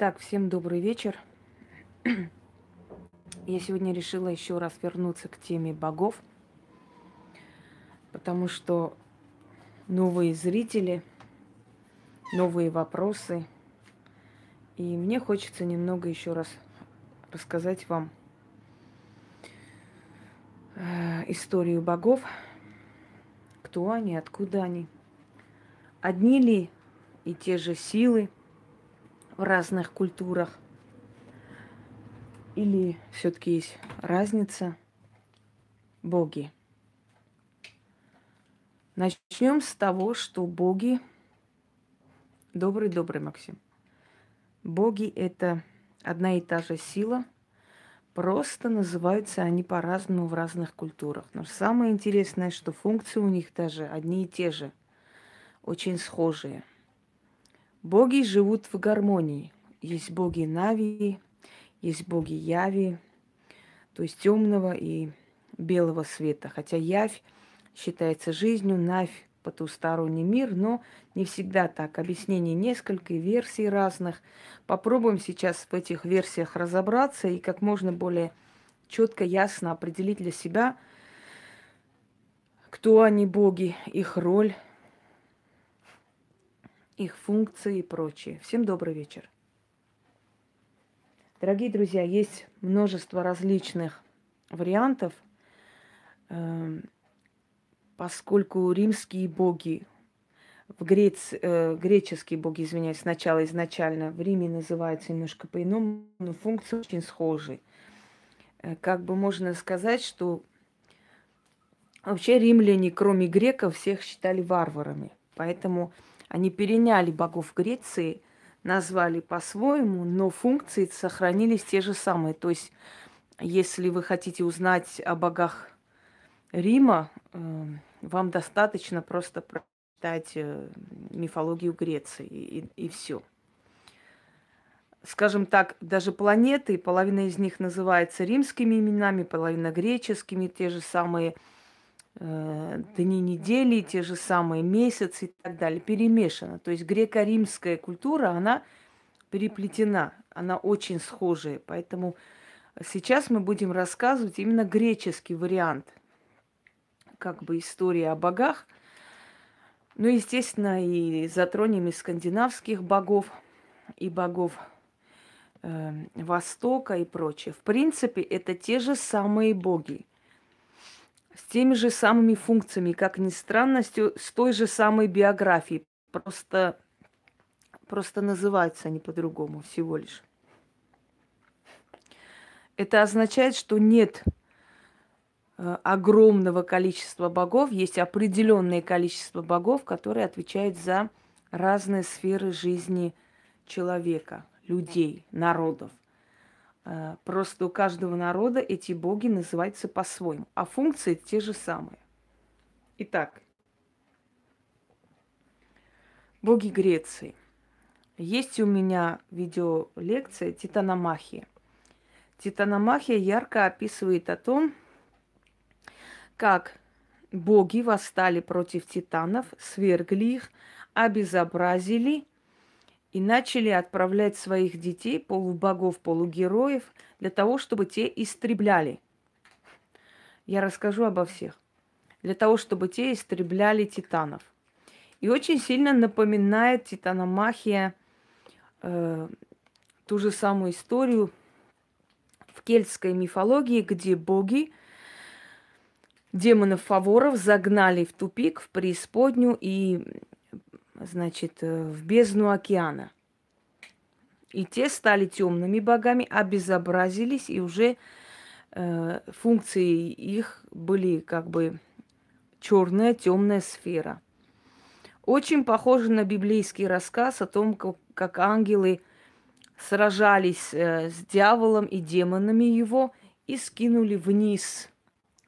Итак, всем добрый вечер. Я сегодня решила еще раз вернуться к теме богов, потому что новые зрители, новые вопросы. И мне хочется немного еще раз рассказать вам э, историю богов, кто они, откуда они, одни ли и те же силы – в разных культурах? Или все-таки есть разница? Боги. Начнем с того, что боги... Добрый-добрый, Максим. Боги – это одна и та же сила, просто называются они по-разному в разных культурах. Но самое интересное, что функции у них даже одни и те же, очень схожие – Боги живут в гармонии. Есть боги Нави, есть боги Яви, то есть темного и белого света. Хотя Явь считается жизнью, Навь потусторонний мир, но не всегда так. Объяснений несколько, версий разных. Попробуем сейчас в этих версиях разобраться и как можно более четко, ясно определить для себя, кто они боги, их роль – их функции и прочее. Всем добрый вечер. Дорогие друзья, есть множество различных вариантов, эм, поскольку римские боги, в Грец, э, греческие боги, извиняюсь, сначала изначально в Риме называются немножко по-иному, но функции очень схожи. Э, как бы можно сказать, что вообще римляне, кроме греков, всех считали варварами. Поэтому они переняли богов Греции, назвали по-своему, но функции сохранились те же самые. То есть, если вы хотите узнать о богах Рима, э, вам достаточно просто прочитать э, мифологию Греции и, и, все. Скажем так, даже планеты, половина из них называется римскими именами, половина греческими, те же самые – дни недели, те же самые месяцы и так далее, перемешано. То есть греко-римская культура, она переплетена, она очень схожая. Поэтому сейчас мы будем рассказывать именно греческий вариант, как бы истории о богах. Ну, естественно, и затронем и скандинавских богов, и богов э, Востока и прочее. В принципе, это те же самые боги – с теми же самыми функциями, как ни странно, с той же самой биографией. Просто, просто называются они по-другому всего лишь. Это означает, что нет э, огромного количества богов, есть определенное количество богов, которые отвечают за разные сферы жизни человека, людей, народов. Э, просто у каждого народа эти боги называются по-своему, а функции те же самые. Итак, боги Греции. Есть у меня видеолекция «Титаномахия». Титаномахия ярко описывает о том, как боги восстали против титанов, свергли их, обезобразили – и начали отправлять своих детей, полубогов, полугероев, для того, чтобы те истребляли. Я расскажу обо всех. Для того, чтобы те истребляли титанов. И очень сильно напоминает титаномахия э, ту же самую историю в кельтской мифологии, где боги демонов-фаворов загнали в тупик, в преисподнюю и значит, э, в бездну океана. И те стали темными богами, обезобразились, и уже э, функции их были как бы черная, темная сфера. Очень похоже на библейский рассказ о том, как, как ангелы сражались э, с дьяволом и демонами его и скинули вниз,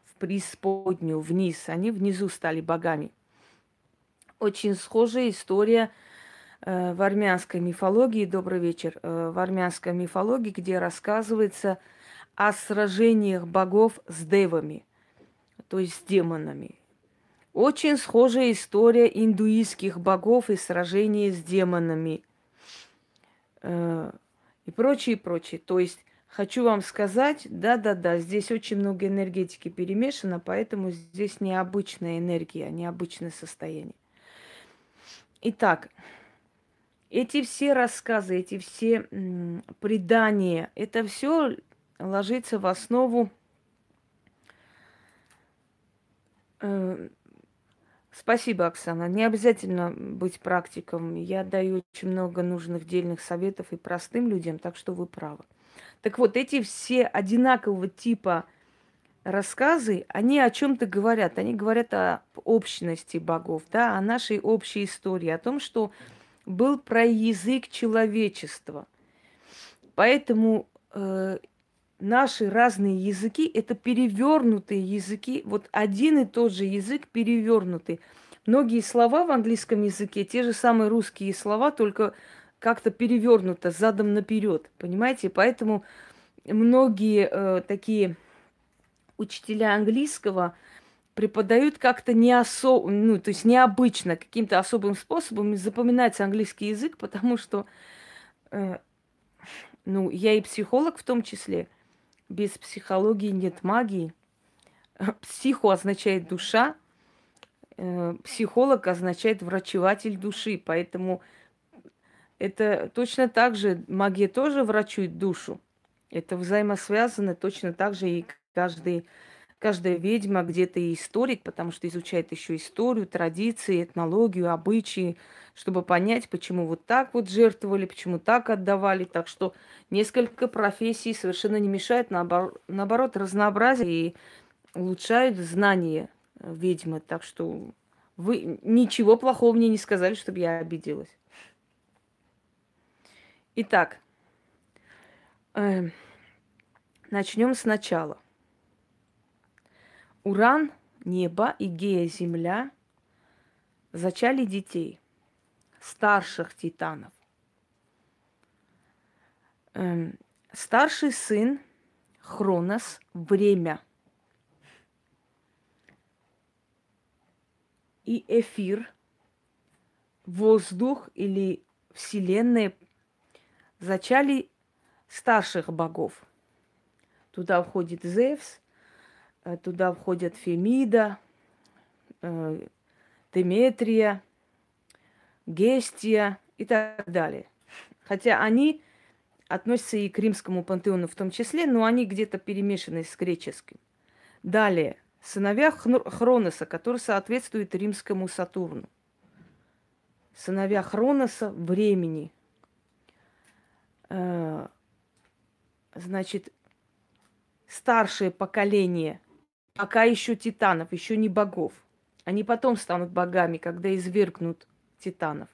в преисподнюю, вниз. Они внизу стали богами. Очень схожая история э, в армянской мифологии, добрый вечер, э, в армянской мифологии, где рассказывается о сражениях богов с девами, то есть с демонами. Очень схожая история индуистских богов и сражений с демонами. Э, и прочее, прочее. То есть хочу вам сказать, да-да-да, здесь очень много энергетики перемешано, поэтому здесь необычная энергия, необычное состояние. Итак, эти все рассказы, эти все предания, это все ложится в основу э, Спасибо, Оксана. Не обязательно быть практиком. Я даю очень много нужных дельных советов и простым людям, так что вы правы. Так вот, эти все одинакового типа рассказы, они о чем-то говорят. Они говорят о общности богов, да, о нашей общей истории, о том, что был про язык человечества. Поэтому э, наши разные языки – это перевернутые языки, вот один и тот же язык перевернутый. Многие слова в английском языке, те же самые русские слова, только как-то перевернуто задом наперед, понимаете? Поэтому многие э, такие учителя английского преподают как-то не осо... ну, то есть необычно, каким-то особым способом запоминается английский язык, потому что, э, ну, я и психолог в том числе – без психологии нет магии. Психу означает душа, э, психолог означает врачеватель души, поэтому это точно так же, магия тоже врачует душу. Это взаимосвязано точно так же и каждый каждая ведьма где-то и историк, потому что изучает еще историю, традиции, этнологию, обычаи, чтобы понять, почему вот так вот жертвовали, почему так отдавали. Так что несколько профессий совершенно не мешает, наоборот, наоборот разнообразие и улучшают знания ведьмы. Так что вы ничего плохого мне не сказали, чтобы я обиделась. Итак, э, начнем сначала – Уран, небо и Гея, земля зачали детей, старших титанов. Эм, старший сын Хронос – время. И эфир, воздух или вселенная зачали старших богов. Туда входит Зевс, Э, туда входят Фемида, э, Деметрия, Гестия и так далее. Хотя они относятся и к римскому пантеону в том числе, но они где-то перемешаны с греческим. Далее, сыновья Хроноса, который соответствует римскому Сатурну. Сыновья Хроноса времени. Значит, старшее поколение пока еще титанов, еще не богов. Они потом станут богами, когда извергнут титанов.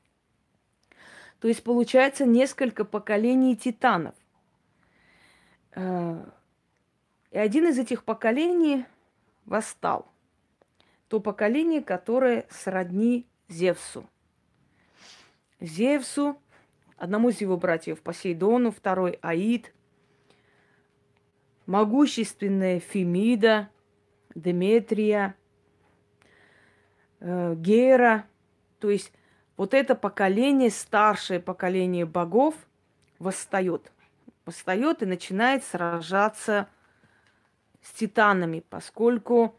То есть получается несколько поколений титанов. Э, и один из этих поколений восстал. То поколение, которое сродни Зевсу. Зевсу, одному из его братьев Посейдону, второй Аид, могущественная Фемида – Деметрия, э, Гера. То есть вот это поколение, старшее поколение богов восстает. Восстает и начинает сражаться с титанами, поскольку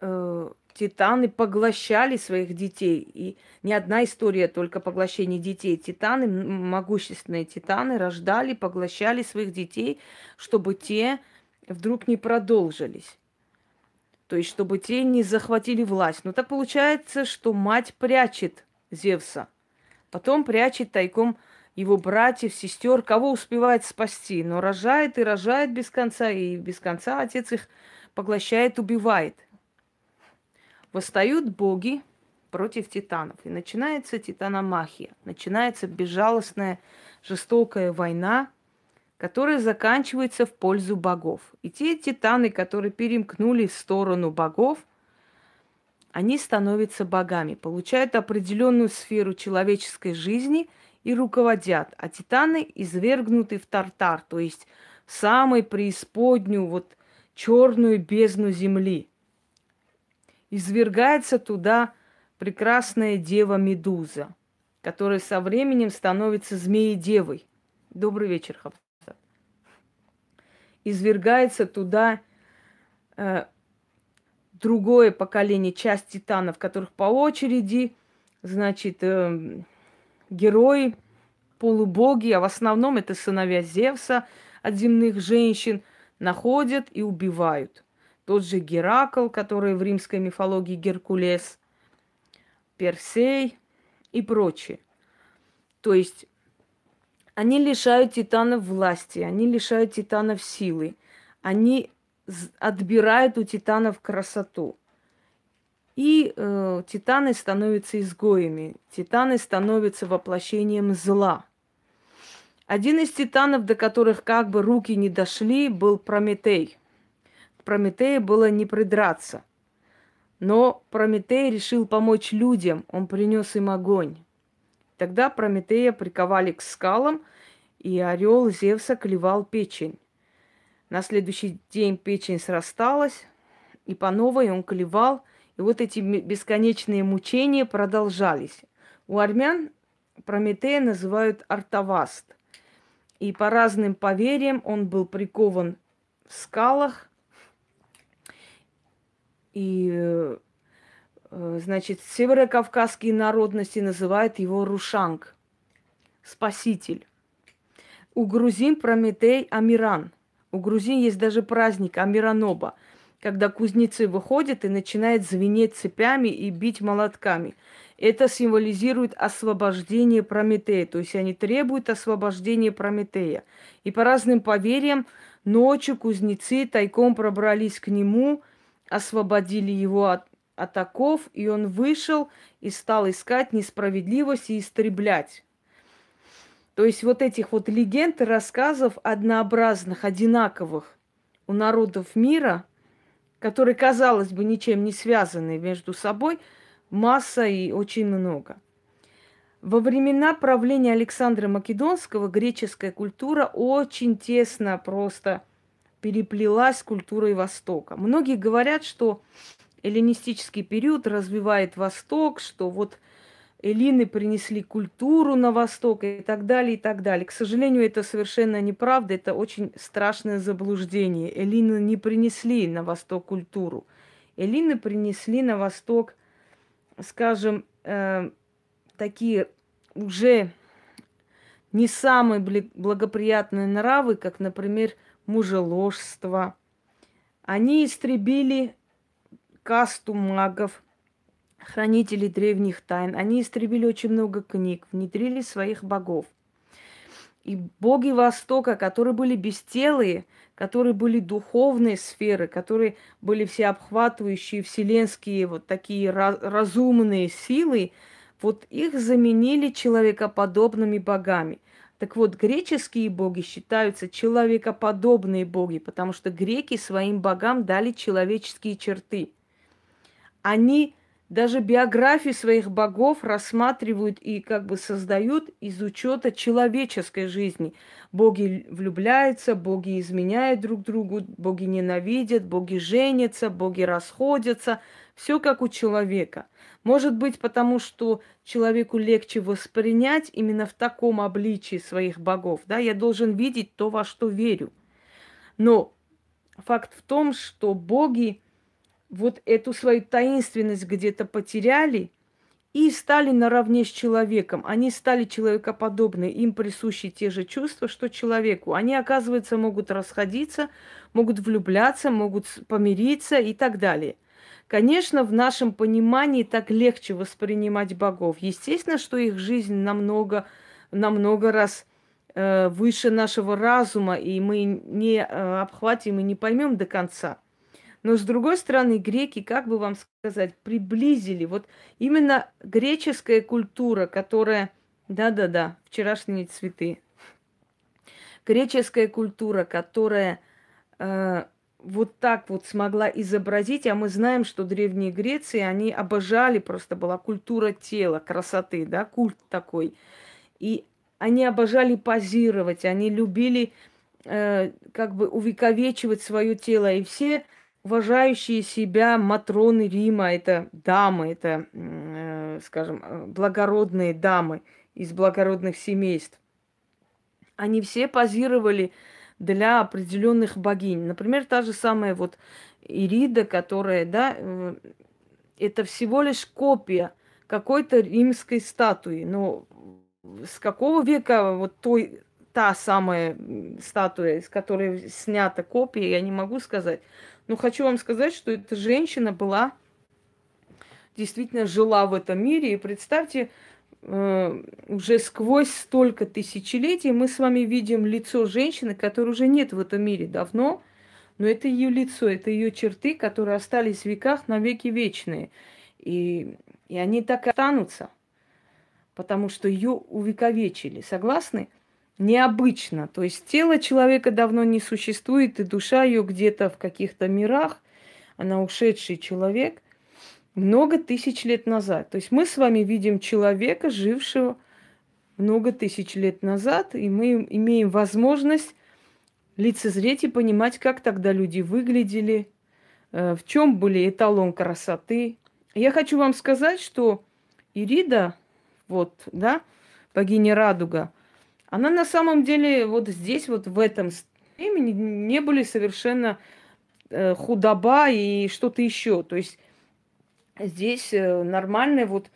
э, титаны поглощали своих детей. И не одна история только поглощения детей. Титаны, могущественные титаны, рождали, поглощали своих детей, чтобы те вдруг не продолжились. То есть, чтобы те не захватили власть. Но так получается, что мать прячет Зевса. Потом прячет тайком его братьев, сестер, кого успевает спасти. Но рожает и рожает без конца, и без конца отец их поглощает, убивает. Восстают боги против титанов. И начинается титаномахия. Начинается безжалостная, жестокая война – которая заканчивается в пользу богов. И те титаны, которые перемкнули в сторону богов, они становятся богами, получают определенную сферу человеческой жизни и руководят. А титаны извергнуты в тартар, то есть в самую преисподнюю, вот черную бездну земли. Извергается туда прекрасная дева Медуза, которая со временем становится змеей-девой Добрый вечер, Хабсат. Извергается туда э, другое поколение, часть титанов, которых по очереди, значит, э, герои, полубоги, а в основном это сыновья Зевса от земных женщин, находят и убивают. Тот же Геракл, который в римской мифологии Геркулес, Персей и прочее. То есть они лишают титанов власти, они лишают титанов силы, они отбирают у титанов красоту. И э, титаны становятся изгоями, титаны становятся воплощением зла. Один из титанов, до которых как бы руки не дошли, был Прометей. Прометея было не придраться. Но Прометей решил помочь людям, он принес им огонь. Тогда Прометея приковали к скалам, и орел Зевса клевал печень. На следующий день печень срасталась, и по новой он клевал, и вот эти бесконечные мучения продолжались. У армян Прометея называют Артаваст. И по разным поверьям он был прикован в скалах. И, э, значит, северокавказские народности называют его Рушанг, спаситель. У грузин Прометей Амиран. У грузин есть даже праздник Амираноба, когда кузнецы выходят и начинают звенеть цепями и бить молотками – это символизирует освобождение Прометея, то есть они требуют освобождения Прометея. И по разным поверьям, ночью кузнецы тайком пробрались к нему, освободили его от, оков, и он вышел и стал искать несправедливость и истреблять. То есть вот этих вот легенд и рассказов однообразных, одинаковых у народов мира, которые, казалось бы, ничем не связаны между собой – масса и очень много. Во времена правления Александра Македонского греческая культура очень тесно просто переплелась с культурой Востока. Многие говорят, что эллинистический период развивает Восток, что вот эллины принесли культуру на Восток и так далее, и так далее. К сожалению, это совершенно неправда, это очень страшное заблуждение. Эллины не принесли на Восток культуру. Эллины принесли на Восток скажем, э, такие уже не самые благоприятные нравы, как, например, мужеложство. Они истребили касту магов, хранителей древних тайн. Они истребили очень много книг, внедрили своих богов. И боги Востока, которые были бестелые, которые были духовные сферы, которые были всеобхватывающие, вселенские, вот такие разумные силы, вот их заменили человекоподобными богами. Так вот, греческие боги считаются человекоподобные боги, потому что греки своим богам дали человеческие черты. Они даже биографии своих богов рассматривают и как бы создают из учета человеческой жизни. Боги влюбляются, боги изменяют друг другу, боги ненавидят, боги женятся, боги расходятся. Все как у человека. Может быть, потому что человеку легче воспринять именно в таком обличии своих богов. Да? Я должен видеть то, во что верю. Но факт в том, что боги вот эту свою таинственность где-то потеряли и стали наравне с человеком. Они стали человекоподобны, им присущи те же чувства, что человеку. Они, оказывается, могут расходиться, могут влюбляться, могут помириться и так далее. Конечно, в нашем понимании так легче воспринимать богов. Естественно, что их жизнь намного, намного раз э, выше нашего разума, и мы не э, обхватим и не поймем до конца – но с другой стороны, греки, как бы вам сказать, приблизили. Вот именно греческая культура, которая... Да-да-да, вчерашние цветы. Греческая культура, которая э, вот так вот смогла изобразить, а мы знаем, что древние Греции, они обожали, просто была культура тела, красоты, да, культ такой. И они обожали позировать, они любили э, как бы увековечивать свое тело. И все уважающие себя матроны Рима, это дамы, это, э, скажем, э, благородные дамы из благородных семейств. они все позировали для определенных богинь. Например, та же самая вот Ирида, которая, да, э, это всего лишь копия какой-то римской статуи. Но с какого века вот той, та самая статуя, из которой снята копия, я не могу сказать. Но хочу вам сказать, что эта женщина была, действительно жила в этом мире. И представьте, уже сквозь столько тысячелетий мы с вами видим лицо женщины, которой уже нет в этом мире давно, но это ее лицо, это ее черты, которые остались в веках на веки вечные. И, и они так и останутся, потому что ее увековечили. Согласны? Необычно. То есть тело человека давно не существует, и душа ее где-то в каких-то мирах, она ушедший человек много тысяч лет назад. То есть мы с вами видим человека, жившего много тысяч лет назад, и мы имеем возможность лицезреть и понимать, как тогда люди выглядели, э, в чем были эталон красоты. Я хочу вам сказать, что Ирида, вот, да, богиня Радуга, она на самом деле вот здесь, вот в этом времени не были совершенно э, худоба и что-то еще. То есть здесь э, нормальная вот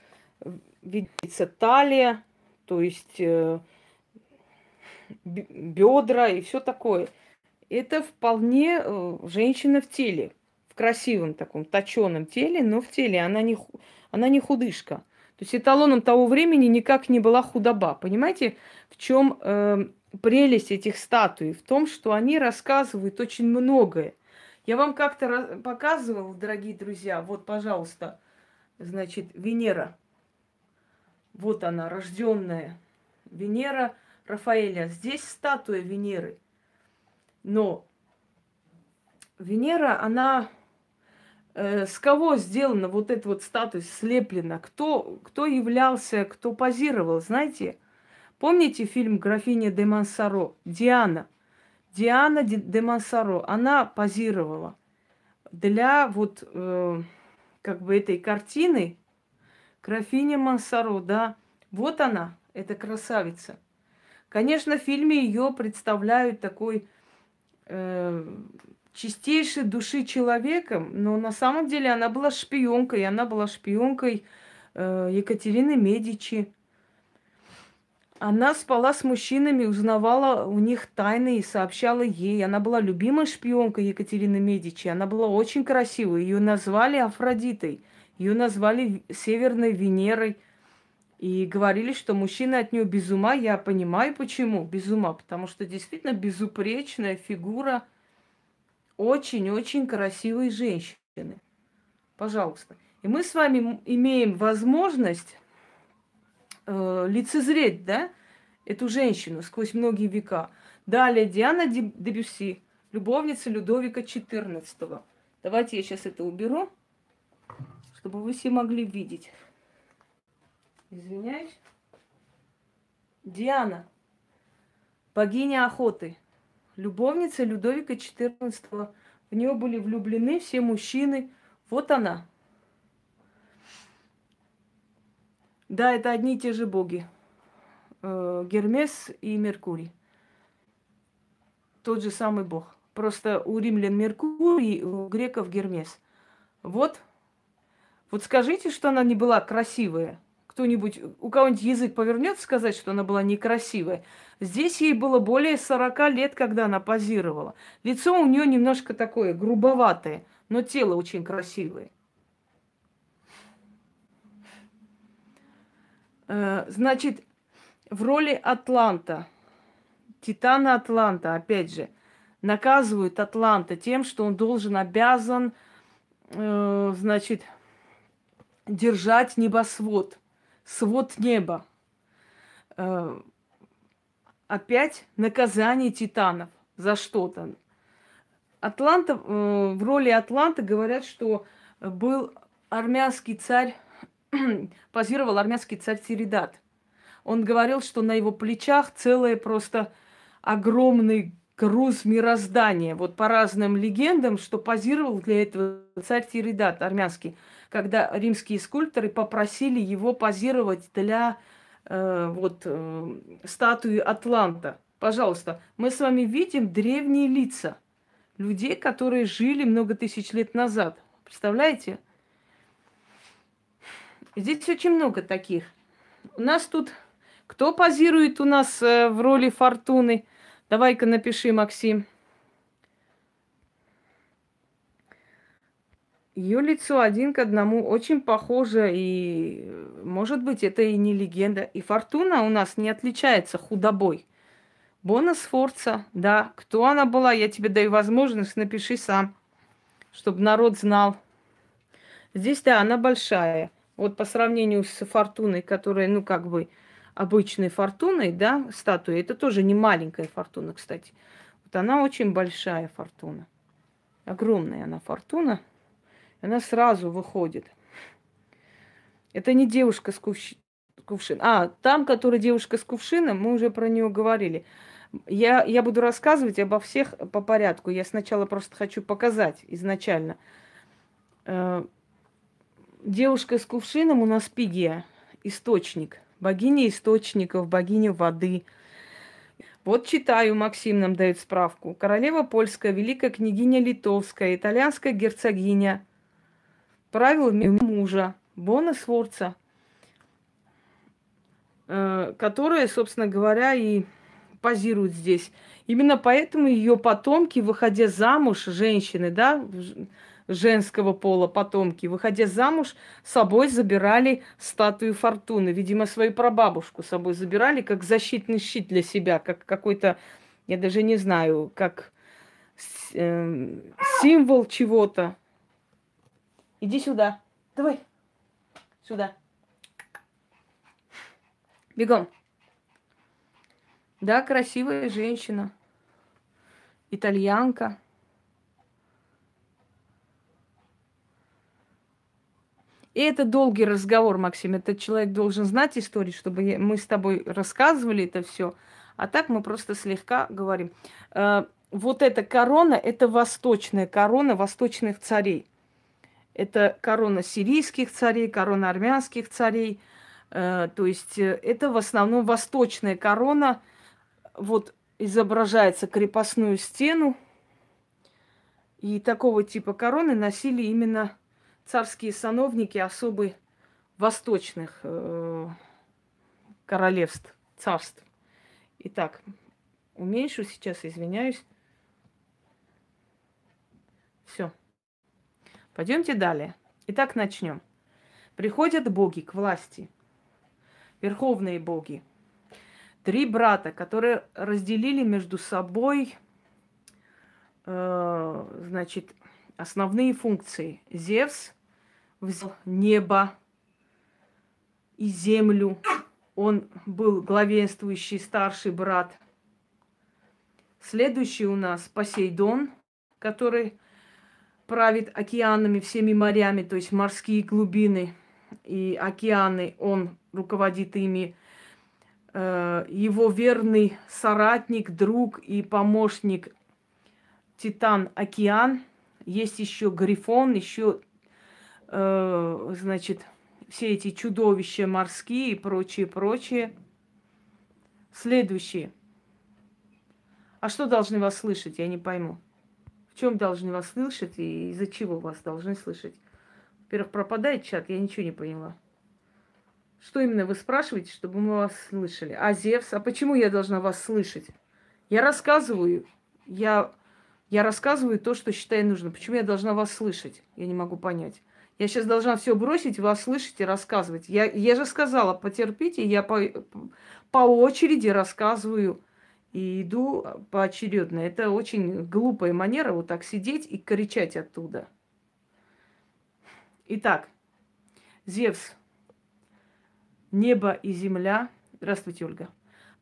видится талия, то есть бедра и все такое. Это вполне э, женщина в теле, в красивом таком точеном теле, но в теле она не, она не худышка. То есть эталоном того времени никак не была худоба. Понимаете, в чем э, прелесть этих статуй? В том, что они рассказывают очень многое. Я вам как-то показывала, дорогие друзья, вот, пожалуйста, значит, Венера. Вот она, рожденная. Венера Рафаэля. Здесь статуя Венеры. Но Венера, она э, с кого сделана вот эта вот статуя, слеплена? Кто, кто являлся, кто позировал, знаете? Помните фильм «Графиня де Мансаро»? Диана. Диана де Мансаро, она позировала для вот э, как бы этой картины «Графиня Мансаро», да. Вот она, эта красавица. Конечно, в фильме ее представляют такой э, чистейшей души человеком, но на самом деле она была шпионкой, она была шпионкой э, Екатерины Медичи. Она спала с мужчинами, узнавала у них тайны и сообщала ей. Она была любимой шпионкой Екатерины Медичи. Она была очень красивой. Ее назвали Афродитой. Ее назвали Северной Венерой – и говорили, что мужчина от нее без ума. Я понимаю, почему без ума. Потому что действительно безупречная фигура очень-очень красивой женщины. Пожалуйста. И мы с вами имеем возможность э, лицезреть, да, эту женщину сквозь многие века. Далее Диана Дебюси, любовница Людовика XIV. Давайте я сейчас это уберу, чтобы вы все могли видеть. Извиняюсь. Диана, богиня охоты, любовница Людовика XIV. В нее были влюблены все мужчины. Вот она. Да, это одни и те же боги. Э, Гермес и Меркурий. Тот же самый бог. Просто у римлян Меркурий, у греков Гермес. Вот. Вот скажите, что она не была красивая кто-нибудь, у кого-нибудь язык повернет сказать, что она была некрасивая. Здесь ей было более 40 лет, когда она позировала. Лицо у нее немножко такое грубоватое, но тело очень красивое. Значит, в роли Атланта, Титана Атланта, опять же, наказывают Атланта тем, что он должен, обязан, э, значит, держать небосвод свод неба. Э, опять наказание титанов за что-то. Атланта, э, в роли Атланта говорят, что был армянский царь, позировал армянский царь Тиридат. Он говорил, что на его плечах целое просто огромный груз мироздания. Вот по разным легендам, что позировал для этого царь Тиридат армянский когда римские скульпторы попросили его позировать для э, вот, э, статуи Атланта. Пожалуйста, мы с вами видим древние лица людей, которые жили много тысяч лет назад. Представляете? Здесь очень много таких. У нас тут... Кто позирует у нас э, в роли Фортуны? Давай-ка напиши, Максим. Ее лицо один к одному очень похоже, и, может быть, это и не легенда. И Фортуна у нас не отличается худобой. Бона Сфорца, да. Кто она была, я тебе даю возможность, напиши сам, чтобы народ знал. Здесь, да, она большая. Вот по сравнению с Фортуной, которая, ну, как бы, обычной Фортуной, да, статуя, это тоже не маленькая Фортуна, кстати. Вот она очень большая Фортуна. Огромная она Фортуна. Она сразу выходит. Это не девушка с кувш... кувшином. А, там, которая девушка с кувшином, мы уже про нее говорили. Я, я буду рассказывать обо всех по порядку. Я сначала просто хочу показать изначально. Девушка с кувшином у нас Пигия, источник. Богиня источников, богиня воды. Вот читаю, Максим нам дает справку. Королева польская, великая княгиня литовская, итальянская герцогиня – правилами мужа, Бона Сворца, э, которая, собственно говоря, и позирует здесь. Именно поэтому ее потомки, выходя замуж, женщины, да, женского пола потомки, выходя замуж, с собой забирали статую Фортуны. Видимо, свою прабабушку с собой забирали как защитный щит для себя, как какой-то, я даже не знаю, как э, символ чего-то. Иди сюда. Давай. Сюда. Бегом. Да, красивая женщина. Итальянка. И это долгий разговор, Максим. Этот человек должен знать историю, чтобы мы с тобой рассказывали это все. А так мы просто слегка говорим. Э, вот эта корона, это восточная корона восточных царей. Это корона сирийских царей, корона армянских царей. Э, то есть э, это в основном восточная корона. Вот изображается крепостную стену. И такого типа короны носили именно царские сановники особы восточных э, королевств, царств. Итак, уменьшу сейчас, извиняюсь. Все. Пойдемте далее. Итак, начнем. Приходят боги к власти, верховные боги. Три брата, которые разделили между собой, э, значит, основные функции. Зевс взял небо и землю. Он был главенствующий старший брат. Следующий у нас Посейдон, который правит океанами, всеми морями, то есть морские глубины и океаны, он руководит ими. Э, его верный соратник, друг и помощник Титан Океан. Есть еще Грифон, еще, э, значит, все эти чудовища морские и прочее, прочее. Следующее. А что должны вас слышать, я не пойму. В чем должны вас слышать и из-за чего вас должны слышать? Во-первых, пропадает чат, я ничего не поняла. Что именно вы спрашиваете, чтобы мы вас слышали? А Зевс? А почему я должна вас слышать? Я рассказываю, я, я рассказываю то, что считаю нужным. Почему я должна вас слышать? Я не могу понять. Я сейчас должна все бросить, вас слышать и рассказывать. Я, я же сказала, потерпите, я по, по очереди рассказываю и иду поочередно. Это очень глупая манера вот так сидеть и кричать оттуда. Итак, Зевс, небо и земля. Здравствуйте, Ольга.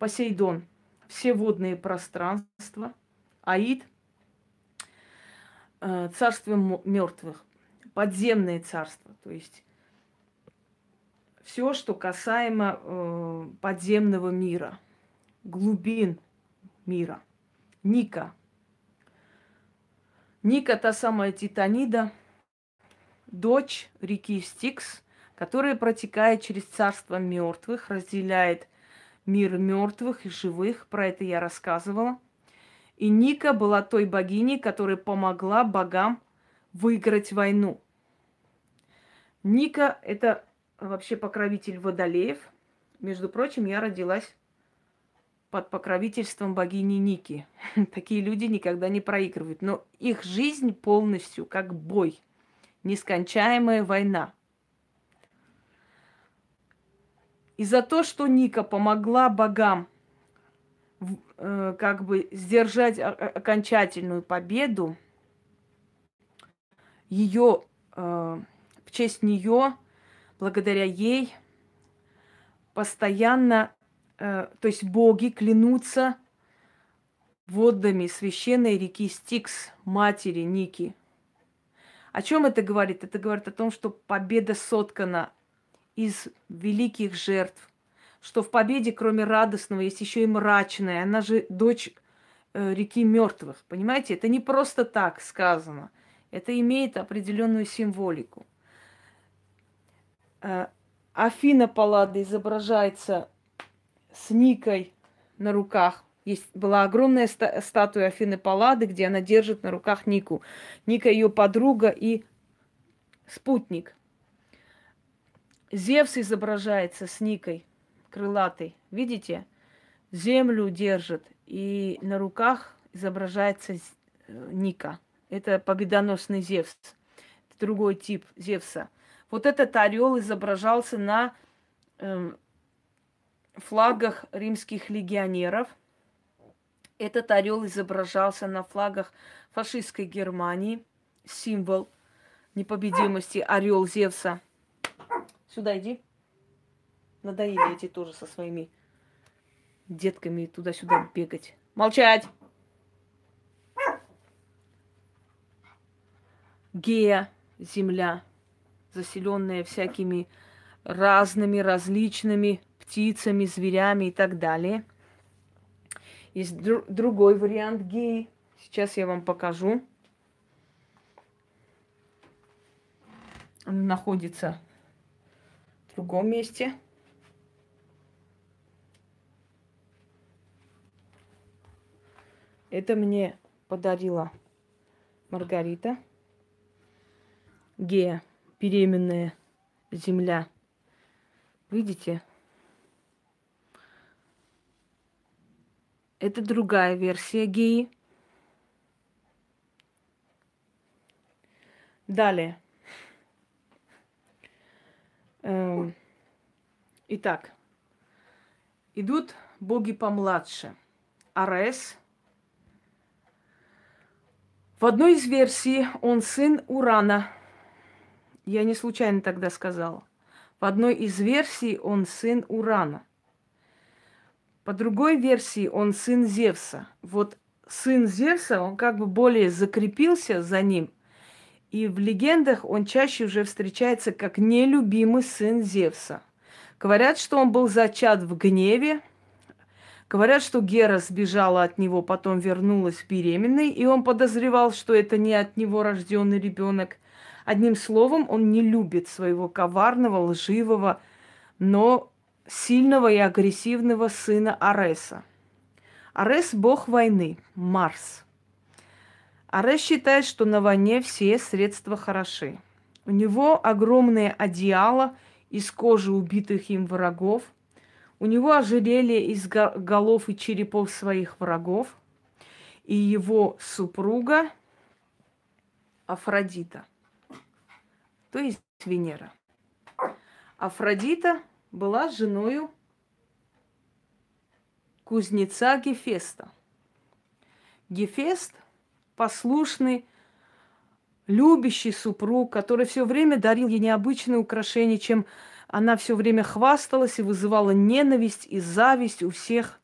Посейдон, все водные пространства. Аид, э, царство мертвых, подземное царство. То есть все, что касаемо э, подземного мира, глубин мира. Ника. Ника та самая Титанида, дочь реки Стикс, которая протекает через царство мертвых, разделяет мир мертвых и живых. Про это я рассказывала. И Ника была той богиней, которая помогла богам выиграть войну. Ника – это вообще покровитель водолеев. Между прочим, я родилась под покровительством богини Ники. Такие люди никогда не проигрывают. Но их жизнь полностью как бой. Нескончаемая война. И за то, что Ника помогла богам э, как бы сдержать окончательную победу, ее э, в честь нее, благодаря ей, постоянно, э, то есть боги клянутся водами священной реки Стикс, матери Ники. О чем это говорит? Это говорит о том, что победа соткана из великих жертв, что в победе, кроме радостного, есть еще и мрачная. Она же дочь э, реки мертвых. Понимаете, это не просто так сказано. Это имеет определенную символику. Э, Афина Паллада изображается с Никой на руках. Есть, была огромная ста- статуя Афины Паллады, где она держит на руках Нику. Ника ее подруга и спутник. Зевс изображается с Никой, крылатой. Видите? Землю держит, и на руках изображается э, Ника. Это победоносный Зевс. Другой тип Зевса. Вот этот орел изображался на э, флагах римских легионеров. Этот орел изображался на флагах фашистской Германии. Символ непобедимости орел Зевса. Сюда иди. Надоели эти тоже со своими детками туда-сюда бегать. Молчать! Гея, земля, заселенная всякими разными, различными птицами, зверями и так далее. Есть дру- другой вариант геи. Сейчас я вам покажу. Он находится в другом месте. Это мне подарила Маргарита. Гея, беременная земля. Видите? Это другая версия геи. Далее. Эм, итак, идут боги помладше. Арес. В одной из версий он сын Урана. Я не случайно тогда сказала. В одной из версий он сын Урана. По другой версии он сын Зевса. Вот сын Зевса, он как бы более закрепился за ним – и в легендах он чаще уже встречается как нелюбимый сын Зевса. Говорят, что он был зачат в гневе. Говорят, что Гера сбежала от него, потом вернулась беременной, и он подозревал, что это не от него рожденный ребенок. Одним словом, он не любит своего коварного, лживого, но сильного и агрессивного сына Ареса. Арес – бог войны, Марс – Арес считает, что на войне все средства хороши. У него огромное одеяло из кожи убитых им врагов. У него ожерелье из голов и черепов своих врагов. И его супруга Афродита, то есть Венера. Афродита была женою кузнеца Гефеста. Гефест – послушный, любящий супруг, который все время дарил ей необычные украшения, чем она все время хвасталась и вызывала ненависть и зависть у всех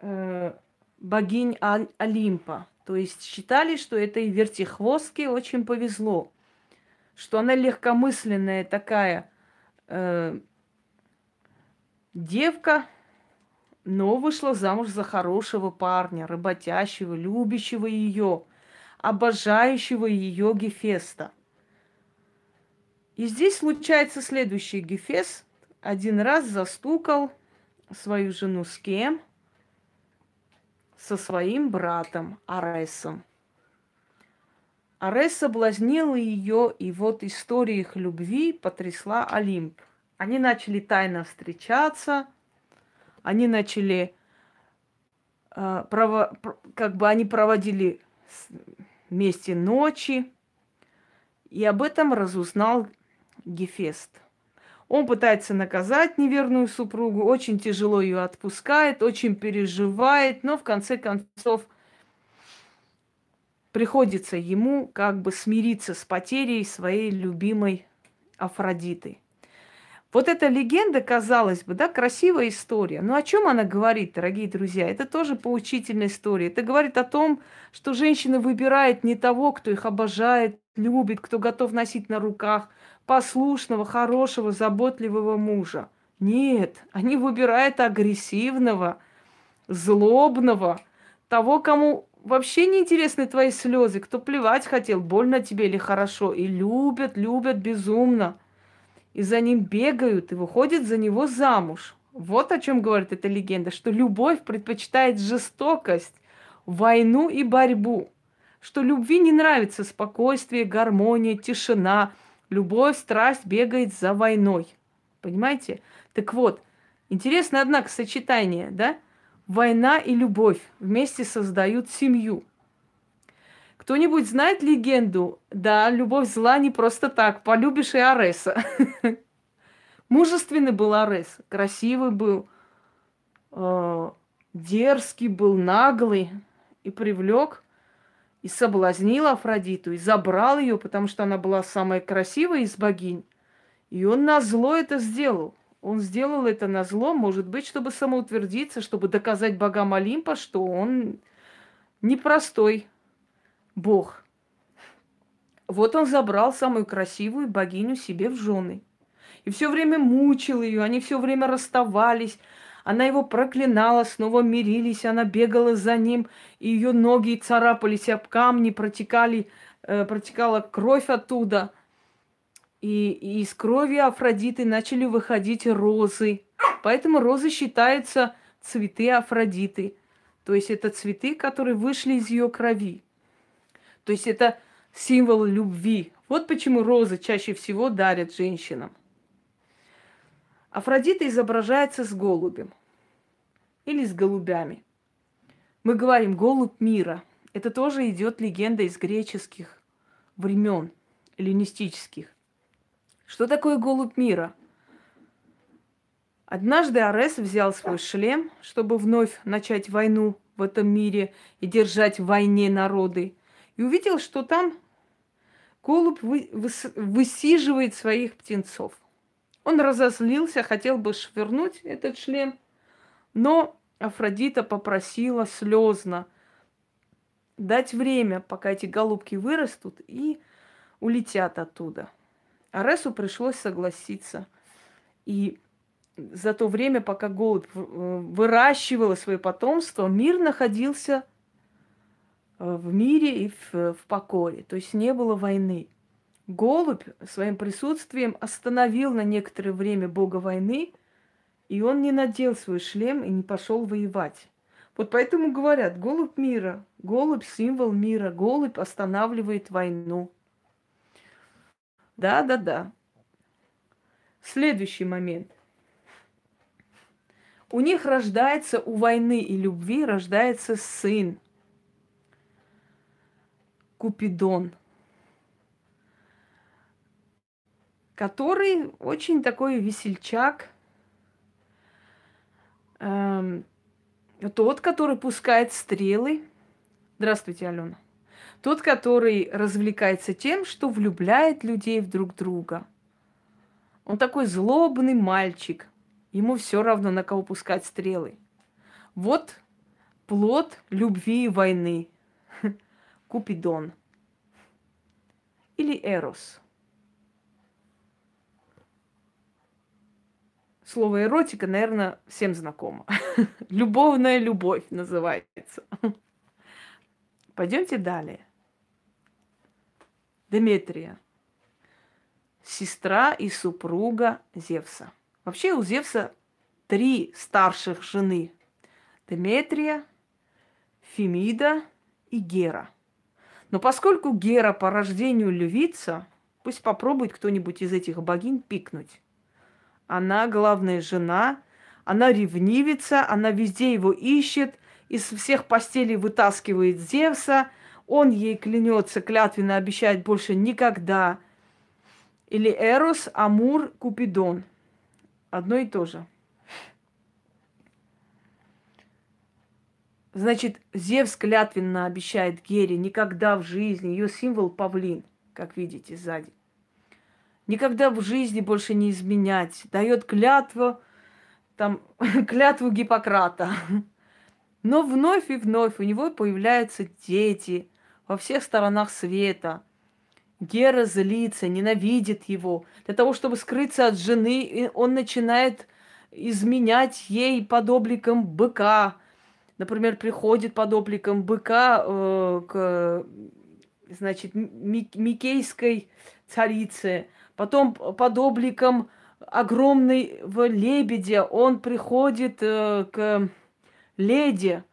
э, богинь Олимпа. То есть считали, что этой вертихвостке очень повезло, что она легкомысленная такая э, девка, но вышла замуж за хорошего парня, работящего, любящего ее, обожающего ее Гефеста. И здесь случается следующий Гефест один раз застукал свою жену с кем? Со своим братом Аресом. Арес соблазнил ее, и вот история их любви потрясла Олимп. Они начали тайно встречаться, они начали, э, прово, как бы они проводили вместе ночи, и об этом разузнал Гефест. Он пытается наказать неверную супругу, очень тяжело ее отпускает, очень переживает, но в конце концов приходится ему как бы смириться с потерей своей любимой Афродиты. Вот эта легенда, казалось бы, да, красивая история. Но о чем она говорит, дорогие друзья? Это тоже поучительная история. Это говорит о том, что женщина выбирает не того, кто их обожает, любит, кто готов носить на руках, послушного, хорошего, заботливого мужа. Нет, они выбирают агрессивного, злобного, того, кому вообще не интересны твои слезы, кто плевать хотел, больно тебе или хорошо, и любят, любят безумно. И за ним бегают, и выходят за него замуж. Вот о чем говорит эта легенда, что любовь предпочитает жестокость, войну и борьбу. Что любви не нравится спокойствие, гармония, тишина. Любовь, страсть бегает за войной. Понимаете? Так вот, интересно, однако, сочетание, да? Война и любовь вместе создают семью. Кто-нибудь знает легенду? Да, любовь зла не просто так. Полюбишь и Ареса. Мужественный был Арес, красивый был, э, дерзкий был, наглый и привлек и соблазнил Афродиту, и забрал ее, потому что она была самая красивая из богинь. И он на зло это сделал. Он сделал это на зло, может быть, чтобы самоутвердиться, чтобы доказать богам Олимпа, что он непростой бог. Вот он забрал самую красивую богиню себе в жены. И все время мучил ее, они все время расставались. Она его проклинала, снова мирились, она бегала за ним, и ее ноги царапались об камни, протекали, э, протекала кровь оттуда. И, и из крови Афродиты начали выходить розы. Поэтому розы считаются цветы Афродиты. То есть это цветы, которые вышли из ее крови. То есть это символ любви. Вот почему розы чаще всего дарят женщинам. Афродита изображается с голубем или с голубями. Мы говорим голубь мира. Это тоже идет легенда из греческих времен, эллинистических. Что такое голубь мира? Однажды Арес взял свой шлем, чтобы вновь начать войну в этом мире и держать в войне народы. И увидел, что там голубь вы, выс, высиживает своих птенцов. Он разозлился, хотел бы швырнуть этот шлем, но Афродита попросила слезно дать время, пока эти голубки вырастут и улетят оттуда. Аресу пришлось согласиться. И за то время, пока голубь э, выращивала свое потомство, мир находился э, в мире и в, в покое. То есть не было войны. Голубь своим присутствием остановил на некоторое время бога войны, и он не надел свой шлем и не пошел воевать. Вот поэтому говорят, голубь мира, голубь символ мира, голубь останавливает войну. Да, да, да. Следующий момент. У них рождается, у войны и любви рождается сын. Купидон. Который очень такой весельчак. Эм, тот, который пускает стрелы. Здравствуйте, Алена. Тот, который развлекается тем, что влюбляет людей в друг друга. Он такой злобный мальчик. Ему все равно, на кого пускать стрелы. Вот плод любви и войны. Купидон. Или Эрос. Слово эротика, наверное, всем знакомо. Любовная любовь называется. Пойдемте далее. Деметрия. Сестра и супруга Зевса. Вообще у Зевса три старших жены. Деметрия, Фемида и Гера. Но поскольку Гера по рождению львица, пусть попробует кто-нибудь из этих богинь пикнуть. Она главная жена, она ревнивится, она везде его ищет, из всех постелей вытаскивает Зевса, он ей клянется, клятвенно обещает больше никогда. Или Эрос, Амур, Купидон. Одно и то же. Значит, Зевс клятвенно обещает Гере никогда в жизни, ее символ павлин, как видите сзади, никогда в жизни больше не изменять, дает клятву, там, клятву Гиппократа. Но вновь и вновь у него появляются дети во всех сторонах света. Гера злится, ненавидит его. Для того, чтобы скрыться от жены, он начинает изменять ей под обликом быка. Например, приходит под обликом быка э, к, значит, Микейской царице. Потом под обликом огромного лебедя он приходит э, к леди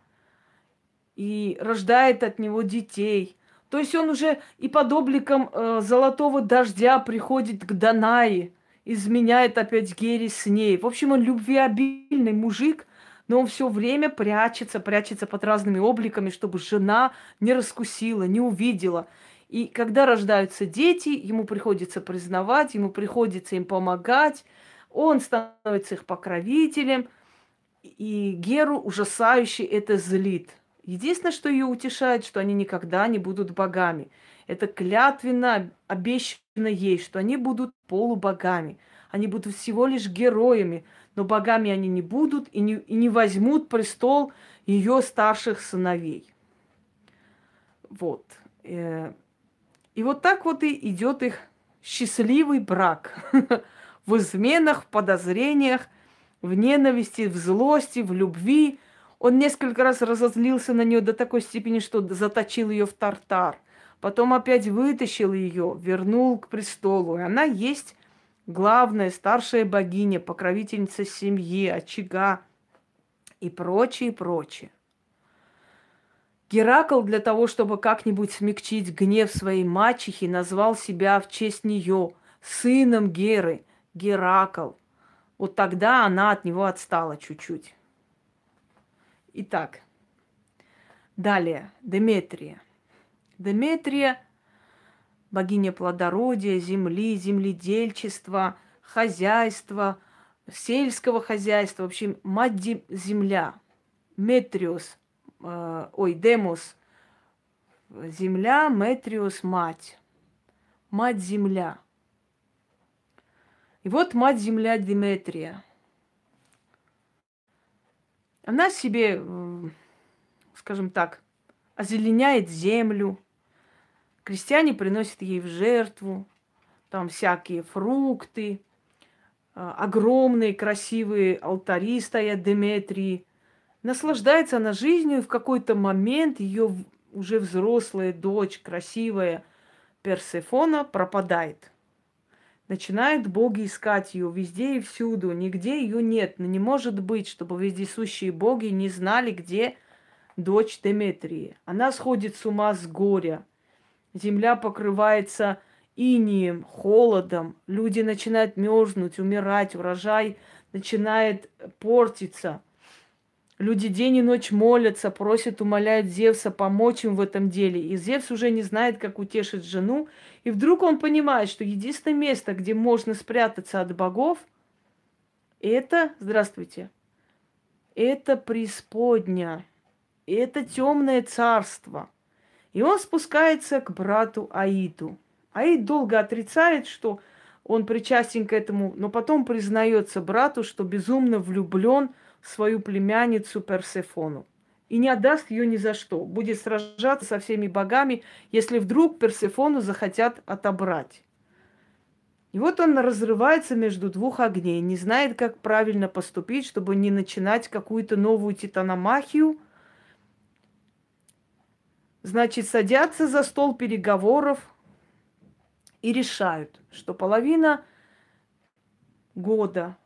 и рождает от него детей. То есть он уже и под обликом э, золотого дождя приходит к Данаи, изменяет опять Гере с ней. В общем, он любвеобильный мужик, но он все время прячется, прячется под разными обликами, чтобы жена не раскусила, не увидела. И когда рождаются дети, ему приходится признавать, ему приходится им помогать, он становится их покровителем, и Геру ужасающе это злит. Единственное, что ее утешает, что они никогда не будут богами. Это клятвенно обещано ей, что они будут полубогами. Они будут всего лишь героями, но богами они не будут и не, и не возьмут престол ее старших сыновей. Вот. И вот так вот и идет их счастливый брак. В изменах, в подозрениях, в ненависти, в злости, в любви. Он несколько раз разозлился на нее до такой степени, что заточил ее в тартар. Потом опять вытащил ее, вернул к престолу. И она есть главная старшая богиня, покровительница семьи, очага и прочее, прочее. Геракл для того, чтобы как-нибудь смягчить гнев своей мачехи, назвал себя в честь нее сыном Геры, Геракл – вот тогда она от него отстала чуть-чуть. Итак, далее, Деметрия. Деметрия – богиня плодородия, земли, земледельчества, хозяйства, сельского хозяйства, в общем, мать земля. Метриус, э, ой, Демос – земля, Метриус – мать. Мать земля – и вот мать-земля Диметрия. Она себе, скажем так, озеленяет землю. Крестьяне приносят ей в жертву там всякие фрукты, а, огромные красивые алтари стоят Деметрии. Наслаждается она жизнью, и в какой-то момент ее уже взрослая дочь, красивая Персефона, пропадает – Начинают боги искать ее везде и всюду, нигде ее нет. Но не может быть, чтобы вездесущие боги не знали, где дочь Деметрии. Она сходит с ума с горя. Земля покрывается инием, холодом. Люди начинают мерзнуть, умирать, урожай начинает портиться. Люди день и ночь молятся, просят, умоляют Зевса помочь им в этом деле. И Зевс уже не знает, как утешить жену. И вдруг он понимает, что единственное место, где можно спрятаться от богов, это, здравствуйте, это преисподня, это темное царство. И он спускается к брату Аиду. Аид долго отрицает, что он причастен к этому, но потом признается брату, что безумно влюблен – свою племянницу Персефону и не отдаст ее ни за что. Будет сражаться со всеми богами, если вдруг Персефону захотят отобрать. И вот он разрывается между двух огней, не знает, как правильно поступить, чтобы не начинать какую-то новую титаномахию. Значит, садятся за стол переговоров и решают, что половина года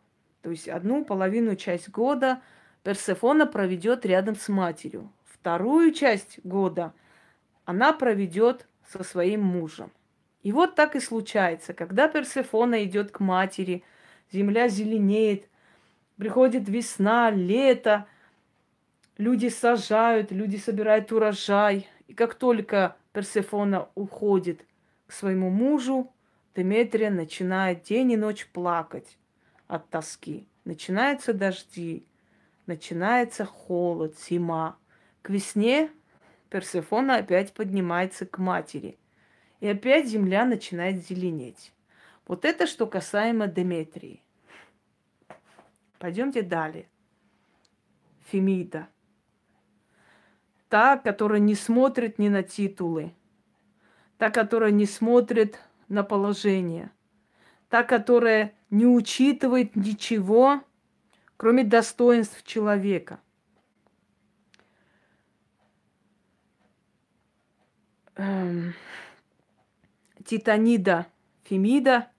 То есть одну половину часть года Персефона проведет рядом с матерью. Вторую часть года она проведет со своим мужем. И вот так и случается, когда Персефона идет к матери, земля зеленеет, приходит весна, лето, люди сажают, люди собирают урожай. И как только Персефона уходит к своему мужу, Деметрия начинает день и ночь плакать от тоски. Начинаются дожди, начинается холод, зима. К весне Персефона опять поднимается к матери. И опять земля начинает зеленеть. Вот это что касаемо Деметрии. Пойдемте далее. Фемида. Та, которая не смотрит ни на титулы. Та, которая не смотрит на положение. Та, которая не учитывает ничего, кроме достоинств человека. Эм, Титанида Фемида,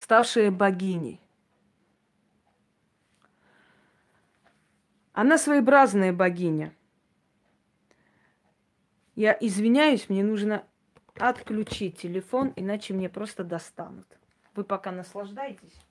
ставшая богиней. Она своеобразная богиня. Я извиняюсь, мне нужно отключить телефон, иначе мне просто достанут. Вы пока наслаждайтесь.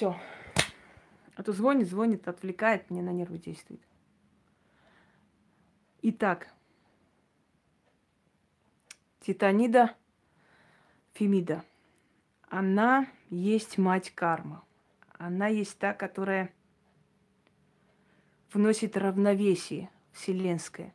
Все. А то звонит, звонит, отвлекает, мне на нервы действует. Итак, Титанида Фемида. Она есть мать карма. Она есть та, которая вносит равновесие вселенское.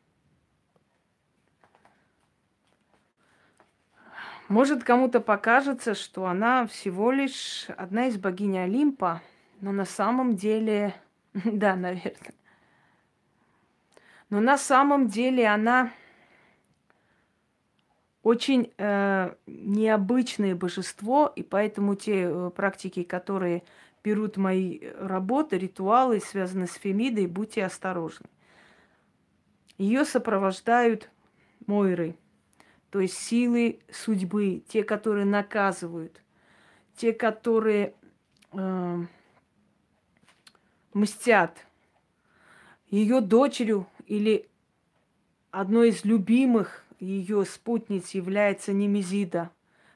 Может, кому-то покажется, что она всего лишь одна из богинь Олимпа, но на самом деле, да, наверное. Но на самом деле она очень э, необычное божество, и поэтому те э, практики, которые берут мои работы, ритуалы, связанные с Фемидой, будьте осторожны. Ее сопровождают Мойры – то есть силы судьбы, те, которые наказывают, те, которые э, мстят. Ее дочерью или одной из любимых ее спутниц является Немезида,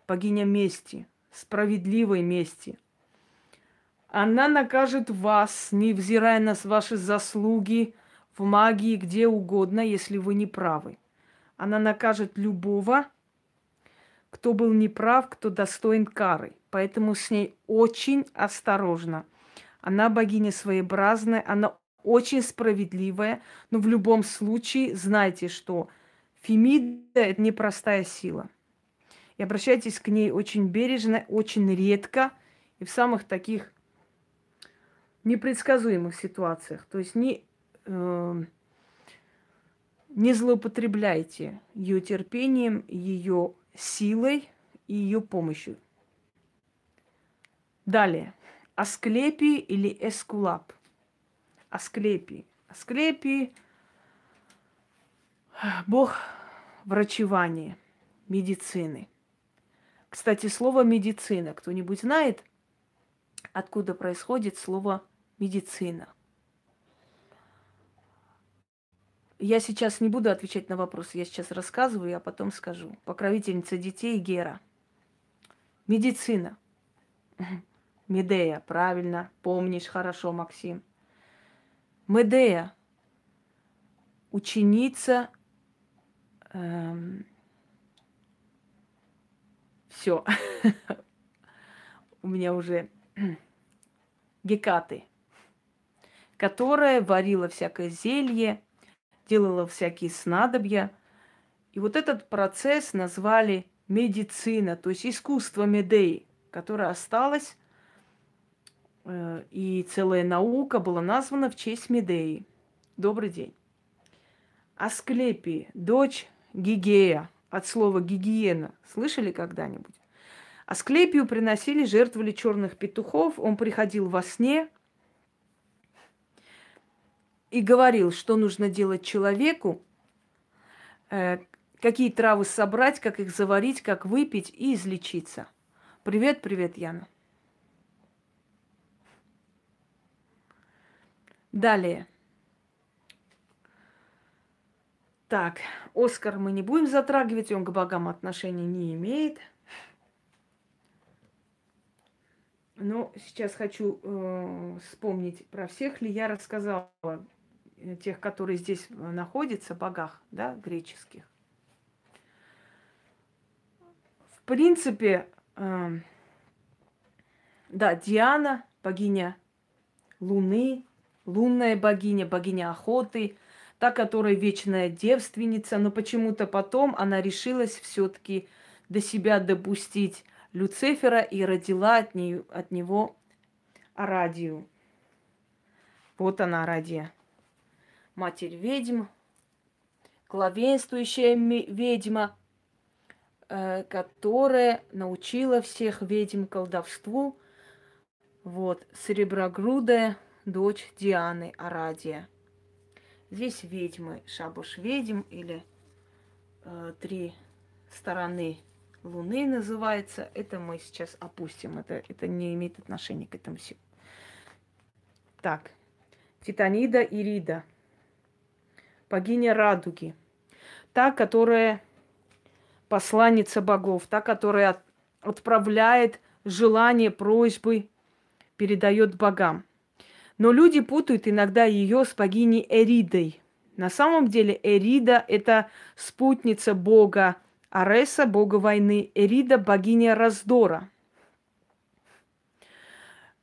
богиня мести, справедливой мести. Она накажет вас, невзирая на ваши заслуги в магии, где угодно, если вы не правы. Она накажет любого, кто был неправ, кто достоин кары. Поэтому с ней очень осторожно. Она богиня своеобразная, она очень справедливая, но в любом случае знайте, что Фемида – это непростая сила. И обращайтесь к ней очень бережно, очень редко и в самых таких непредсказуемых ситуациях. То есть не, э, не злоупотребляйте ее терпением, ее силой и ее помощью. Далее. Асклепий или Эскулап. Асклепий. Асклепий – бог врачевания, медицины. Кстати, слово медицина. Кто-нибудь знает, откуда происходит слово медицина? Я сейчас не буду отвечать на вопросы, я сейчас рассказываю, а потом скажу. Покровительница детей Гера. Медицина. Медея, правильно, помнишь хорошо, Максим. Медея, ученица. Эм, все. У меня уже Гекаты, которая варила всякое зелье, делала всякие снадобья. И вот этот процесс назвали медицина, то есть искусство Медеи, которое осталось, э, и целая наука была названа в честь Медеи. Добрый день. Асклепий, дочь Гигея, от слова гигиена. Слышали когда-нибудь? Асклепию приносили, жертвовали черных петухов. Он приходил во сне и говорил, что нужно делать человеку, э, какие травы собрать, как их заварить, как выпить и излечиться. Привет, привет, Яна. Далее. Так, Оскар мы не будем затрагивать, он к богам отношения не имеет. Но сейчас хочу э, вспомнить, про всех ли я рассказала, тех, которые здесь э, находятся, богах, да, греческих. В принципе, э, да, Диана, богиня Луны, лунная богиня, богиня охоты, та, которая вечная девственница, но почему-то потом она решилась все-таки до себя допустить Люцифера и родила от, нее, от него Арадию. Вот она, Арадия. Матерь ведьм, главенствующая ведьма, э, которая научила всех ведьм колдовству. Вот, сереброгрудая дочь Дианы Арадия. Здесь ведьмы, шабуш ведьм или э, три стороны Луны называется. Это мы сейчас опустим. Это, это не имеет отношения к этому всему. Так. Титанида Ирида. Богиня радуги. Та, которая посланница богов. Та, которая от, отправляет желание, просьбы, передает богам. Но люди путают иногда ее с богиней Эридой. На самом деле Эрида – это спутница бога Ареса – бога войны, Эрида – богиня раздора.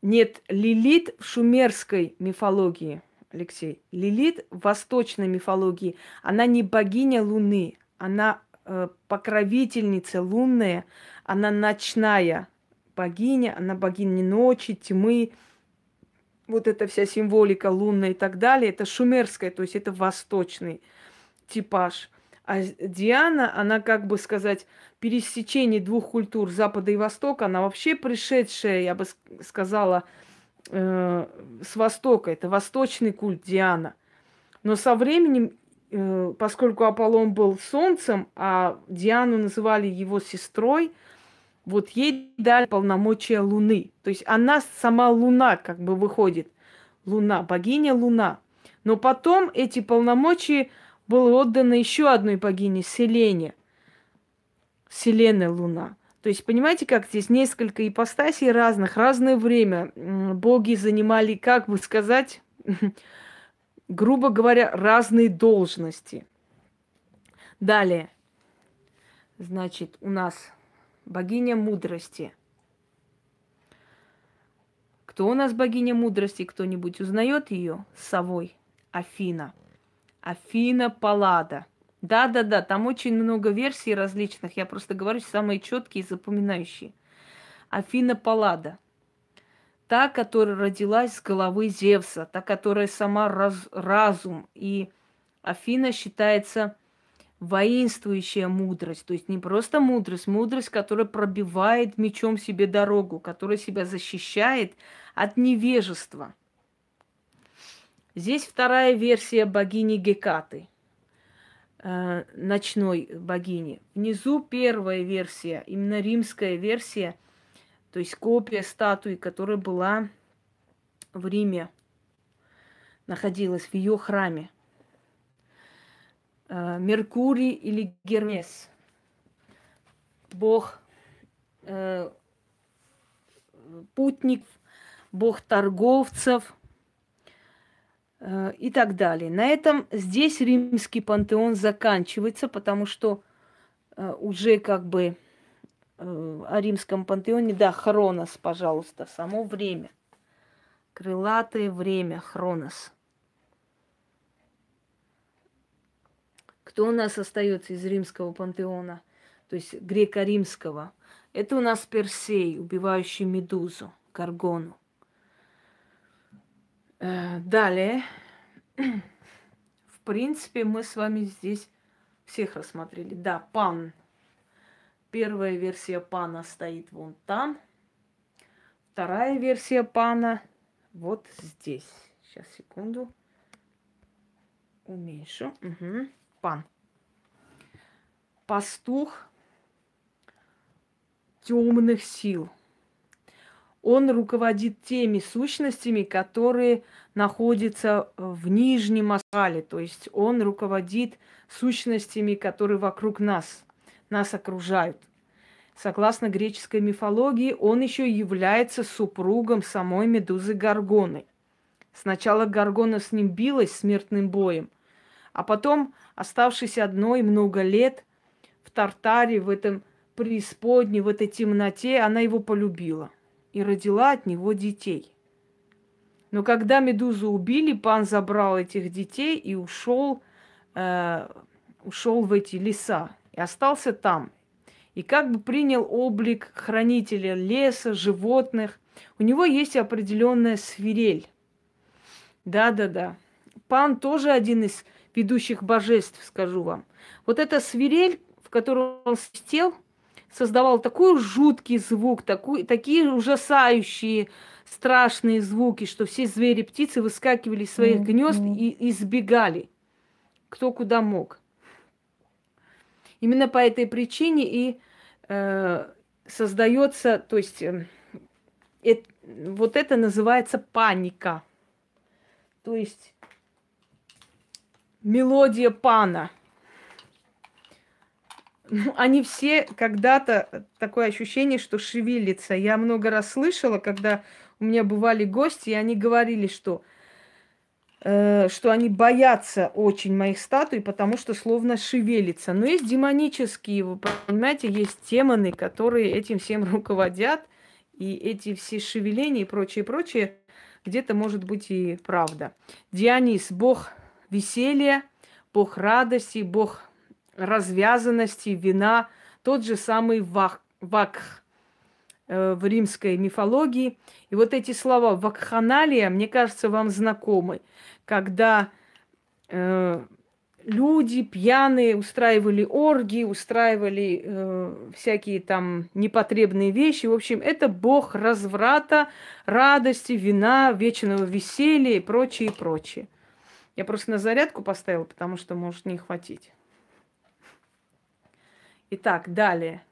Нет, Лилит в шумерской мифологии, Алексей, Лилит в восточной мифологии, она не богиня Луны, она э, покровительница лунная, она ночная богиня, она богиня ночи, тьмы, вот эта вся символика лунная и так далее, это шумерская, то есть это восточный типаж. А Диана, она, как бы сказать, пересечение двух культур Запада и Востока, она вообще пришедшая, я бы сказала, э, с Востока. Это восточный культ Диана. Но со временем, э, поскольку Аполлон был солнцем, а Диану называли его сестрой, вот ей дали полномочия Луны. То есть она сама Луна как бы выходит. Луна, богиня Луна. Но потом эти полномочия было отдано еще одной богине, Селене. Селена Луна. То есть, понимаете, как здесь несколько ипостасей разных, разное время. Боги занимали, как бы сказать, грубо говоря, разные должности. Далее. Значит, у нас богиня мудрости. Кто у нас богиня мудрости? Кто-нибудь узнает ее? С совой. Афина. Афина Паллада. Да-да-да, там очень много версий различных. Я просто говорю самые четкие и запоминающие. Афина Паллада. Та, которая родилась с головы Зевса, та, которая сама раз, разум. И Афина считается воинствующая мудрость. То есть не просто мудрость, мудрость, которая пробивает мечом себе дорогу, которая себя защищает от невежества – Здесь вторая версия богини Гекаты, э, ночной богини. Внизу первая версия, именно римская версия, то есть копия статуи, которая была в Риме, находилась в ее храме. Э, Меркурий или Гермес, бог э, путник, бог торговцев – и так далее. На этом здесь римский пантеон заканчивается, потому что э, уже как бы э, о римском пантеоне, да, Хронос, пожалуйста, само время. Крылатое время, Хронос. Кто у нас остается из римского пантеона, то есть греко-римского? Это у нас Персей, убивающий Медузу, Гаргону. Э, далее, в принципе, мы с вами здесь всех рассмотрели. Да, Пан. Первая версия Пана стоит вон там. Вторая версия Пана вот здесь. Сейчас, секунду. Уменьшу. Угу. Пан. Пастух темных сил. Он руководит теми сущностями, которые находятся в нижнем астрале. То есть он руководит сущностями, которые вокруг нас, нас окружают. Согласно греческой мифологии, он еще является супругом самой Медузы Гаргоны. Сначала Гаргона с ним билась смертным боем, а потом, оставшись одной много лет в Тартаре, в этом преисподней, в этой темноте, она его полюбила и родила от него детей. Но когда Медузу убили, пан забрал этих детей и ушел, э, ушел в эти леса и остался там. И как бы принял облик хранителя леса, животных. У него есть определенная свирель. Да-да-да. Пан тоже один из ведущих божеств, скажу вам. Вот эта свирель, в которую он сидел, создавал такой жуткий звук, такой, такие ужасающие, страшные звуки, что все звери, птицы выскакивали из своих mm-hmm. гнезд и избегали, кто куда мог. Именно по этой причине и э, создается, то есть э, э, вот это называется паника. То есть мелодия пана. Ну, они все когда-то такое ощущение, что шевелится. Я много раз слышала, когда у меня бывали гости, и они говорили, что э, что они боятся очень моих статуй, потому что словно шевелится. Но есть демонические, вы понимаете, есть демоны, которые этим всем руководят, и эти все шевеления и прочее, прочее, где-то может быть и правда. Дионис – бог веселья, бог радости, бог развязанности, вина, тот же самый вак, вакх э, в римской мифологии. И вот эти слова вакханалия, мне кажется, вам знакомы, когда э, люди пьяные устраивали оргии, устраивали э, всякие там непотребные вещи. В общем, это бог разврата, радости, вина, вечного веселья и прочее, и прочее. Я просто на зарядку поставила, потому что может не хватить. Итак, далее.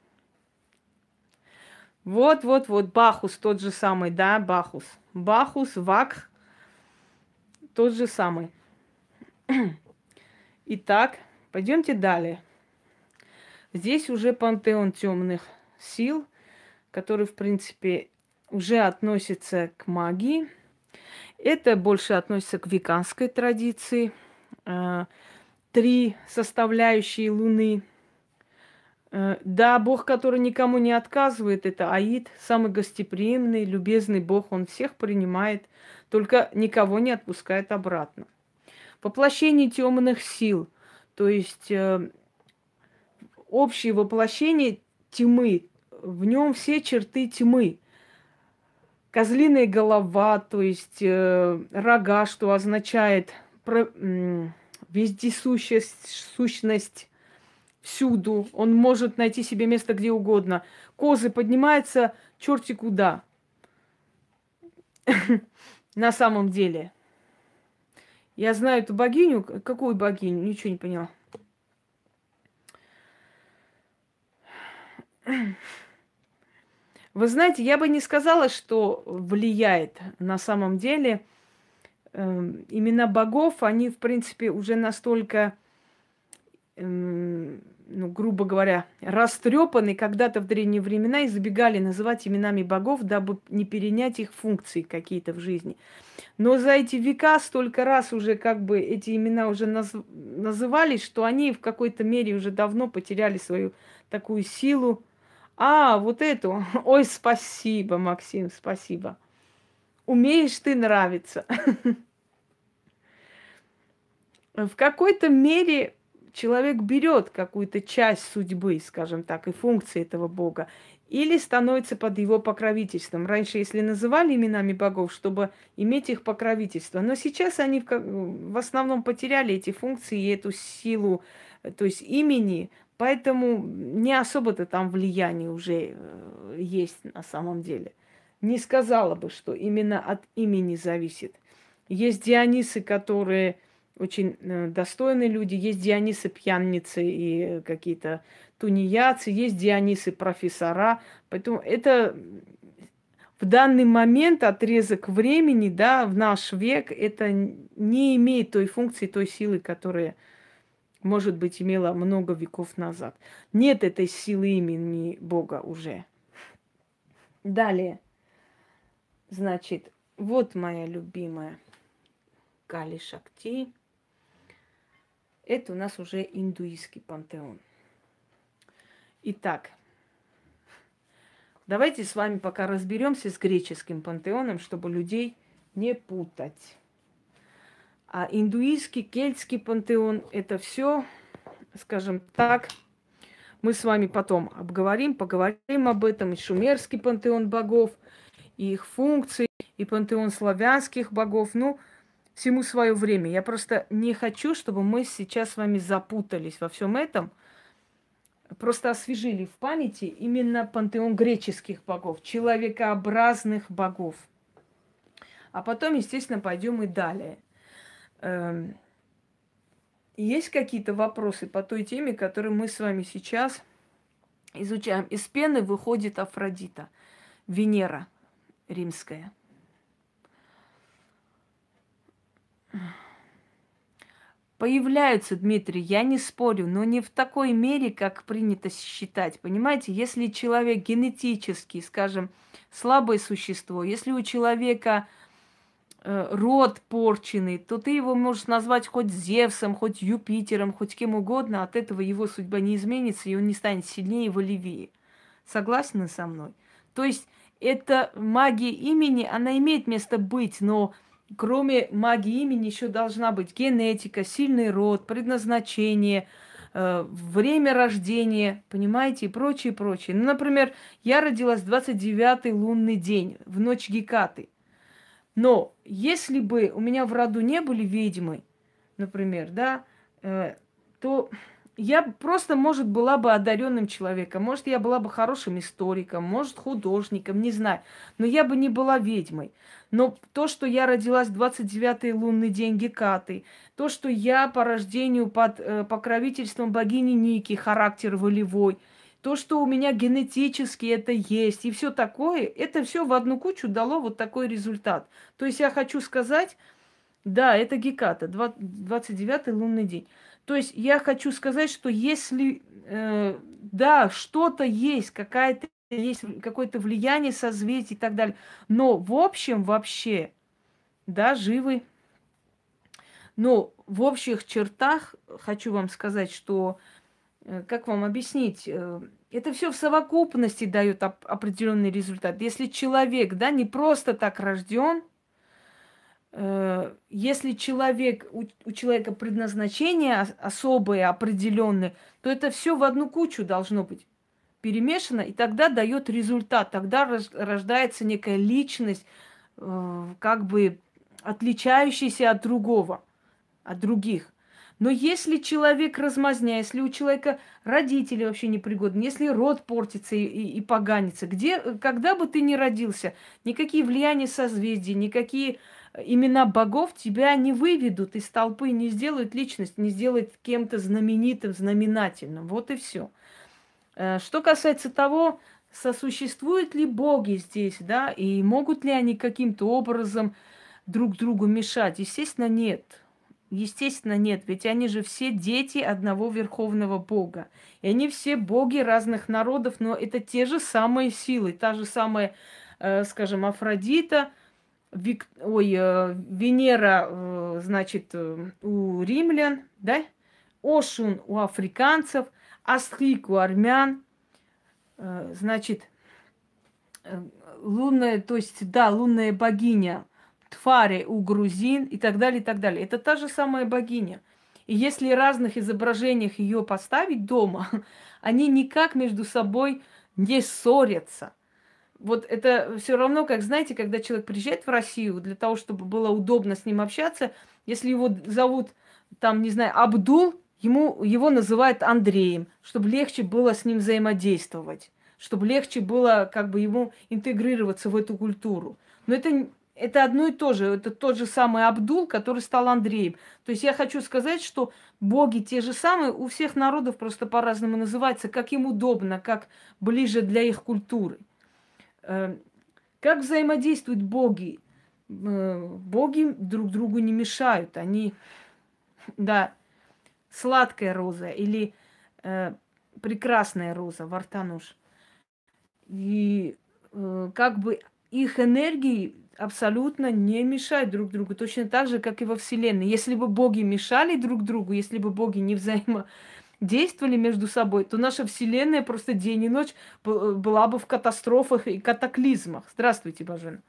Вот, вот, вот, Бахус, тот же самый, да, Бахус. Бахус, Вак, тот же самый. Итак, пойдемте далее. Здесь уже пантеон темных сил, который, в принципе, уже относится к магии. Это больше относится к веканской традиции. А, три составляющие Луны – Э, да, Бог, который никому не отказывает, это Аид, самый гостеприимный, любезный Бог, он всех принимает, только никого не отпускает обратно. Воплощение темных сил, то есть э, общее воплощение тьмы, в нем все черты тьмы. Козлиная голова, то есть э, рога, что означает про, э, вездесущность, сущность всюду, он может найти себе место где угодно. Козы поднимаются черти куда. На самом деле. Я знаю эту богиню. Какую богиню? Ничего не поняла. Вы знаете, я бы не сказала, что влияет на самом деле. Эм, имена богов, они, в принципе, уже настолько эм, ну, грубо говоря, растрепаны когда-то в древние времена и забегали называть именами богов, дабы не перенять их функции какие-то в жизни. Но за эти века столько раз уже как бы эти имена уже наз... назывались, что они в какой-то мере уже давно потеряли свою такую силу. А, вот эту. Ой, спасибо, Максим, спасибо. Умеешь ты нравиться. В какой-то мере человек берет какую-то часть судьбы, скажем так, и функции этого Бога, или становится под его покровительством. Раньше, если называли именами богов, чтобы иметь их покровительство. Но сейчас они в, основном потеряли эти функции и эту силу, то есть имени, поэтому не особо-то там влияние уже э, есть на самом деле. Не сказала бы, что именно от имени зависит. Есть Дионисы, которые очень э, достойные люди, есть Дионисы пьяницы и какие-то тунеядцы, есть Дионисы профессора. Поэтому это в данный момент отрезок времени, да, в наш век, это не имеет той функции, той силы, которая, может быть, имела много веков назад. Нет этой силы имени Бога уже. Далее. Значит, вот моя любимая Кали Шакти. Это у нас уже индуистский пантеон. Итак, давайте с вами пока разберемся с греческим пантеоном, чтобы людей не путать. А индуистский, кельтский пантеон – это все, скажем так, мы с вами потом обговорим, поговорим об этом. И шумерский пантеон богов, и их функции, и пантеон славянских богов. Ну, всему свое время. Я просто не хочу, чтобы мы сейчас с вами запутались во всем этом. Просто освежили в памяти именно пантеон греческих богов, человекообразных богов. А потом, естественно, пойдем и далее. Эм, есть какие-то вопросы по той теме, которую мы с вами сейчас изучаем? Из пены выходит Афродита, Венера римская – Появляются, Дмитрий, я не спорю, но не в такой мере, как принято считать. Понимаете, если человек генетически, скажем, слабое существо, если у человека э, род порченный, то ты его можешь назвать хоть Зевсом, хоть Юпитером, хоть кем угодно, от этого его судьба не изменится, и он не станет сильнее и волевее. Согласны со мной? То есть эта магия имени, она имеет место быть, но кроме магии имени еще должна быть генетика, сильный род, предназначение, э, время рождения, понимаете, и прочее, прочее. Ну, например, я родилась 29-й лунный день, в ночь Гекаты. Но если бы у меня в роду не были ведьмы, например, да, э, то я просто, может, была бы одаренным человеком, может, я была бы хорошим историком, может, художником, не знаю. Но я бы не была ведьмой. Но то, что я родилась в 29-й лунный день Гекаты, то, что я по рождению под э, покровительством богини Ники, характер волевой, то, что у меня генетически это есть, и все такое, это все в одну кучу дало вот такой результат. То есть я хочу сказать, да, это Геката, 29-й лунный день. То есть я хочу сказать, что если, э, да, что-то есть, какая-то есть какое-то влияние созвездий и так далее, но в общем вообще, да, живы. Но в общих чертах хочу вам сказать, что, э, как вам объяснить, э, это все в совокупности дает определенный результат. Если человек, да, не просто так рожден, если человек, у, у человека предназначение особое, определенное, то это все в одну кучу должно быть перемешано, и тогда дает результат, тогда рождается некая личность, э, как бы отличающаяся от другого, от других. Но если человек размазня, если у человека родители вообще непригодны, если род портится и, и, и поганится, где, когда бы ты ни родился, никакие влияния созвездий, никакие имена богов тебя не выведут из толпы, не сделают личность, не сделают кем-то знаменитым, знаменательным. Вот и все. Э, что касается того, сосуществуют ли боги здесь, да, и могут ли они каким-то образом друг другу мешать? Естественно, нет. Естественно, нет, ведь они же все дети одного верховного бога. И они все боги разных народов, но это те же самые силы, та же самая, э, скажем, Афродита – Вик... Ой, э, Венера, э, значит, э, у римлян, да? Ошун у африканцев, Астрик у армян, значит, лунная, то есть, да, лунная богиня Тфари у грузин и так далее, и так далее. Это та же самая богиня. И если разных изображениях ее поставить дома, они никак между собой не ссорятся. Вот это все равно, как знаете, когда человек приезжает в Россию для того, чтобы было удобно с ним общаться, если его зовут там, не знаю, Абдул, ему, его называют Андреем, чтобы легче было с ним взаимодействовать, чтобы легче было как бы ему интегрироваться в эту культуру. Но это, это одно и то же, это тот же самый Абдул, который стал Андреем. То есть я хочу сказать, что боги те же самые, у всех народов просто по-разному называются, как им удобно, как ближе для их культуры. Эм, как взаимодействуют боги? Боги друг другу не мешают, они да, сладкая роза или э, прекрасная роза, вартануш. И э, как бы их энергии абсолютно не мешают друг другу, точно так же, как и во Вселенной. Если бы боги мешали друг другу, если бы боги не взаимодействовали между собой, то наша Вселенная просто день и ночь была бы в катастрофах и катаклизмах. Здравствуйте, Бажена.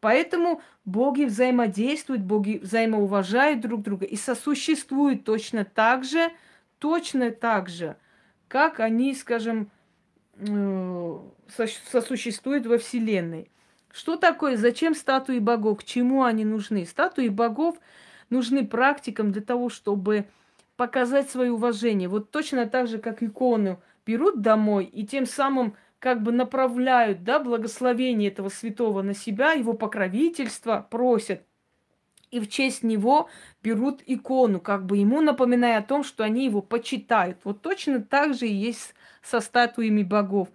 Поэтому боги взаимодействуют, боги взаимоуважают друг друга и сосуществуют точно так же, точно так же, как они, скажем, э, сосуществуют во Вселенной. Что такое, зачем статуи богов, к чему они нужны? Статуи богов нужны практикам для того, чтобы показать свое уважение. Вот точно так же, как икону берут домой и тем самым как бы направляют, да, благословение этого святого на себя, его покровительство просят. И в честь него берут икону, как бы ему напоминая о том, что они его почитают. Вот точно так же и есть со статуями богов.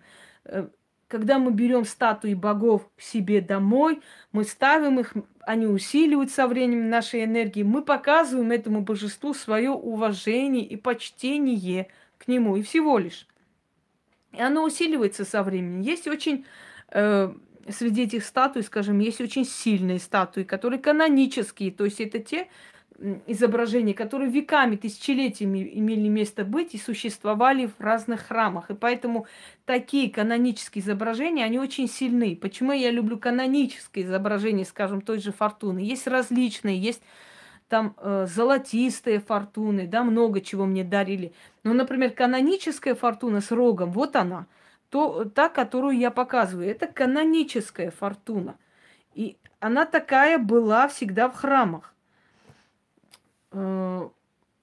Когда мы берем статуи богов к себе домой, мы ставим их, они усиливают со временем нашей энергии, мы показываем этому божеству свое уважение и почтение к нему, и всего лишь. И оно усиливается со временем. Есть очень э, среди этих статуй, скажем, есть очень сильные статуи, которые канонические, то есть это те изображения, которые веками, тысячелетиями имели место быть и существовали в разных храмах. И поэтому такие канонические изображения, они очень сильны. Почему я люблю канонические изображения, скажем, той же фортуны? Есть различные, есть там э, золотистые фортуны, да, много чего мне дарили. Ну, например, каноническая фортуна с рогом, вот она, то, та, которую я показываю, это каноническая фортуна. И она такая была всегда в храмах. Э,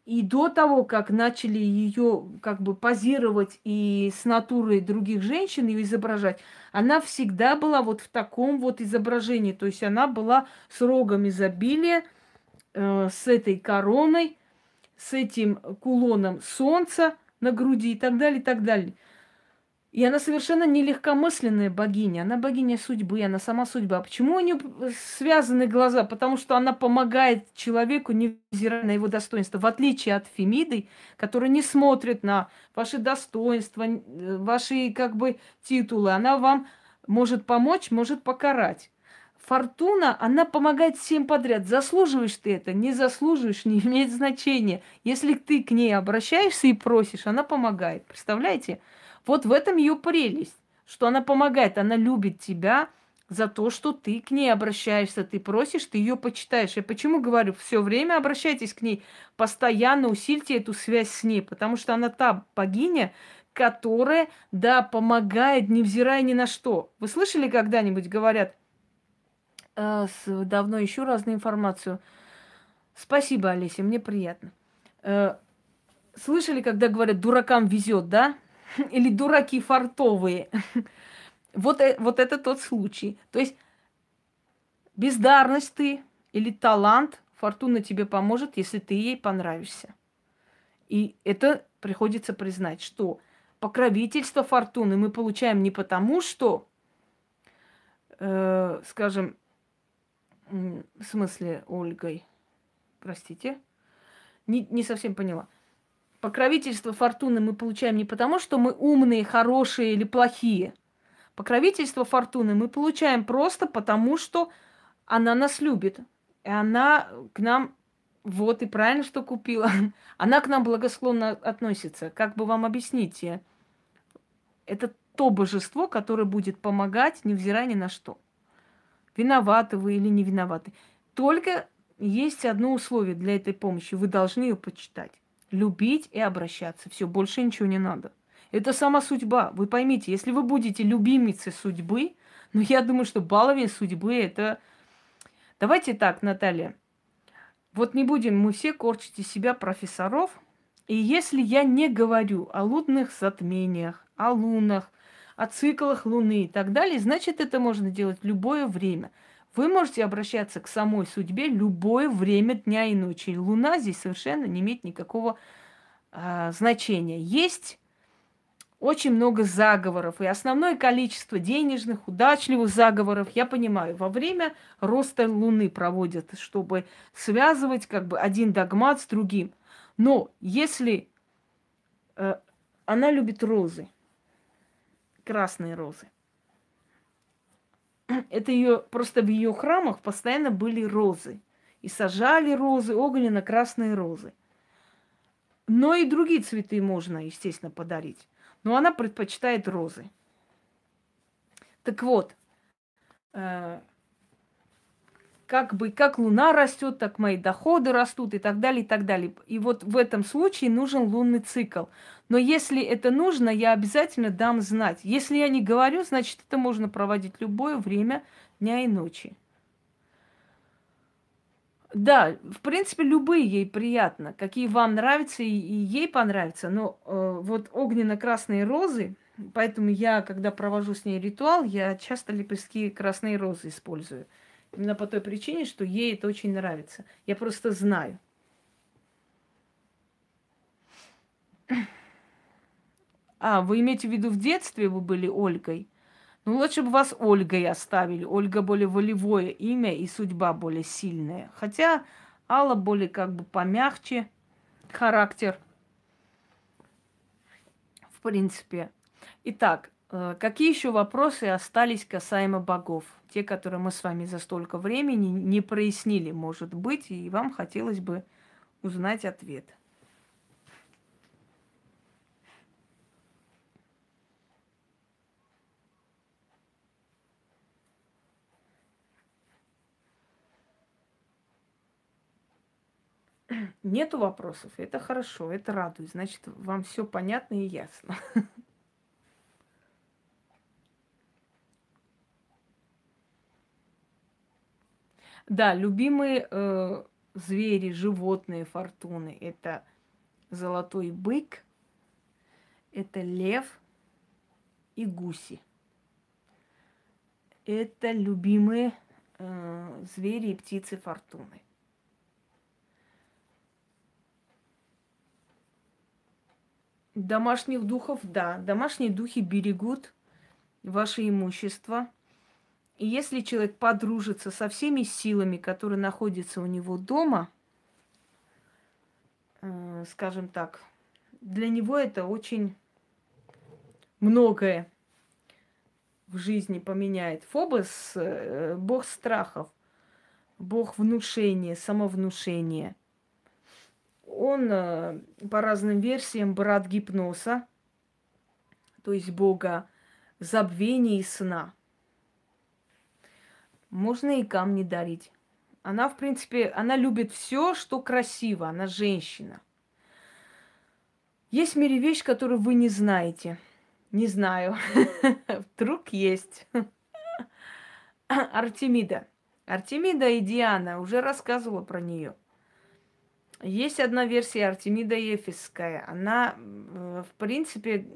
и до того, как начали ее как бы позировать и с натурой других женщин ее изображать, она всегда была вот в таком вот изображении. То есть она была с рогом изобилия, э, с этой короной, с этим кулоном солнца на груди и так далее, и так далее. И она совершенно не легкомысленная богиня, она богиня судьбы, она сама судьба. Почему у нее связаны глаза? Потому что она помогает человеку, невзирая на его достоинство. В отличие от Фемиды, которая не смотрит на ваши достоинства, ваши как бы титулы, она вам может помочь, может покарать. Фортуна, она помогает всем подряд. Заслуживаешь ты это, не заслуживаешь, не имеет значения. Если ты к ней обращаешься и просишь, она помогает. Представляете? Вот в этом ее прелесть, что она помогает, она любит тебя за то, что ты к ней обращаешься, ты просишь, ты ее почитаешь. Я почему говорю, все время обращайтесь к ней, постоянно усильте эту связь с ней, потому что она та богиня, которая, да, помогает, невзирая ни на что. Вы слышали когда-нибудь, говорят, э, давно ищу разную информацию. Спасибо, Олеся, мне приятно. Э, слышали, когда говорят, дуракам везет, да? Или дураки фартовые. вот, э, вот это тот случай. То есть бездарность ты или талант, фортуна тебе поможет, если ты ей понравишься. И это приходится признать, что покровительство фортуны мы получаем не потому, что, э, скажем, в смысле Ольгой? Простите. Не, не совсем поняла. Покровительство фортуны мы получаем не потому, что мы умные, хорошие или плохие. Покровительство фортуны мы получаем просто потому, что она нас любит. И она к нам, вот и правильно, что купила, она к нам благосклонно относится. Как бы вам объяснить? Это то божество, которое будет помогать, невзирая ни на что виноваты вы или не виноваты. Только есть одно условие для этой помощи. Вы должны ее почитать. Любить и обращаться. Все, больше ничего не надо. Это сама судьба. Вы поймите, если вы будете любимицей судьбы, ну, я думаю, что баловень судьбы это... Давайте так, Наталья. Вот не будем мы все корчить из себя профессоров. И если я не говорю о лунных затмениях, о лунах, о циклах Луны и так далее, значит, это можно делать в любое время. Вы можете обращаться к самой судьбе любое время дня и ночи. Луна здесь совершенно не имеет никакого э, значения. Есть очень много заговоров, и основное количество денежных, удачливых заговоров, я понимаю, во время роста Луны проводят, чтобы связывать как бы один догмат с другим. Но если э, она любит розы, красные розы, это ее просто в ее храмах постоянно были розы. И сажали розы, огненно-красные розы. Но и другие цветы можно, естественно, подарить. Но она предпочитает розы. Так вот, э, как бы как луна растет, так мои доходы растут и так далее, и так далее. И вот в этом случае нужен лунный цикл. Но если это нужно, я обязательно дам знать. Если я не говорю, значит, это можно проводить любое время дня и ночи. Да, в принципе, любые ей приятно, какие вам нравятся и, ей понравятся. Но э, вот огненно-красные розы, поэтому я, когда провожу с ней ритуал, я часто лепестки красной розы использую. Именно по той причине, что ей это очень нравится. Я просто знаю. А, вы имеете в виду в детстве вы были Ольгой? Ну, лучше бы вас Ольгой оставили. Ольга более волевое имя и судьба более сильная. Хотя Алла более как бы помягче характер. В принципе. Итак, э, какие еще вопросы остались касаемо богов? Те, которые мы с вами за столько времени не прояснили, может быть, и вам хотелось бы узнать ответ. Нету вопросов, это хорошо, это радует. Значит, вам все понятно и ясно. Да, любимые э, звери, животные фортуны это золотой бык, это лев и гуси. Это любимые э, звери и птицы фортуны. Домашних духов, да. Домашние духи берегут ваше имущество. И если человек подружится со всеми силами, которые находятся у него дома, э, скажем так, для него это очень многое в жизни поменяет. Фобос э, – бог страхов, бог внушения, самовнушения – он э, по разным версиям брат гипноза, то есть бога забвения и сна. Можно и камни дарить. Она, в принципе, она любит все, что красиво. Она женщина. Есть в мире вещь, которую вы не знаете. Не знаю. Вдруг есть. Артемида. Артемида и Диана. Уже рассказывала про нее. Есть одна версия Артемида Ефесская. Она, в принципе,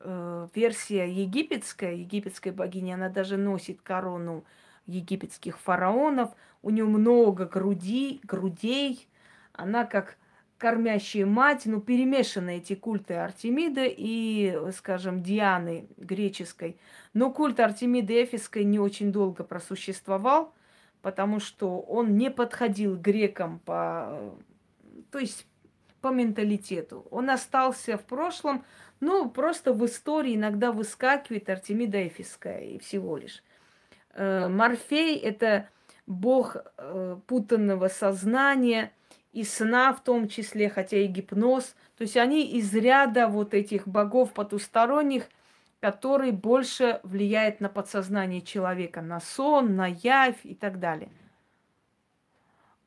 э, версия египетская, египетская богиня, она даже носит корону египетских фараонов. У нее много груди, грудей. Она как кормящая мать, ну, перемешаны эти культы Артемида и, скажем, Дианы греческой. Но культ Артемиды Эфесской не очень долго просуществовал потому что он не подходил грекам по, то есть по менталитету. Он остался в прошлом, ну, просто в истории иногда выскакивает Артемида Эфисская и всего лишь. Э, Морфей – это бог э, путанного сознания и сна в том числе, хотя и гипноз. То есть они из ряда вот этих богов потусторонних – который больше влияет на подсознание человека, на сон, на явь и так далее.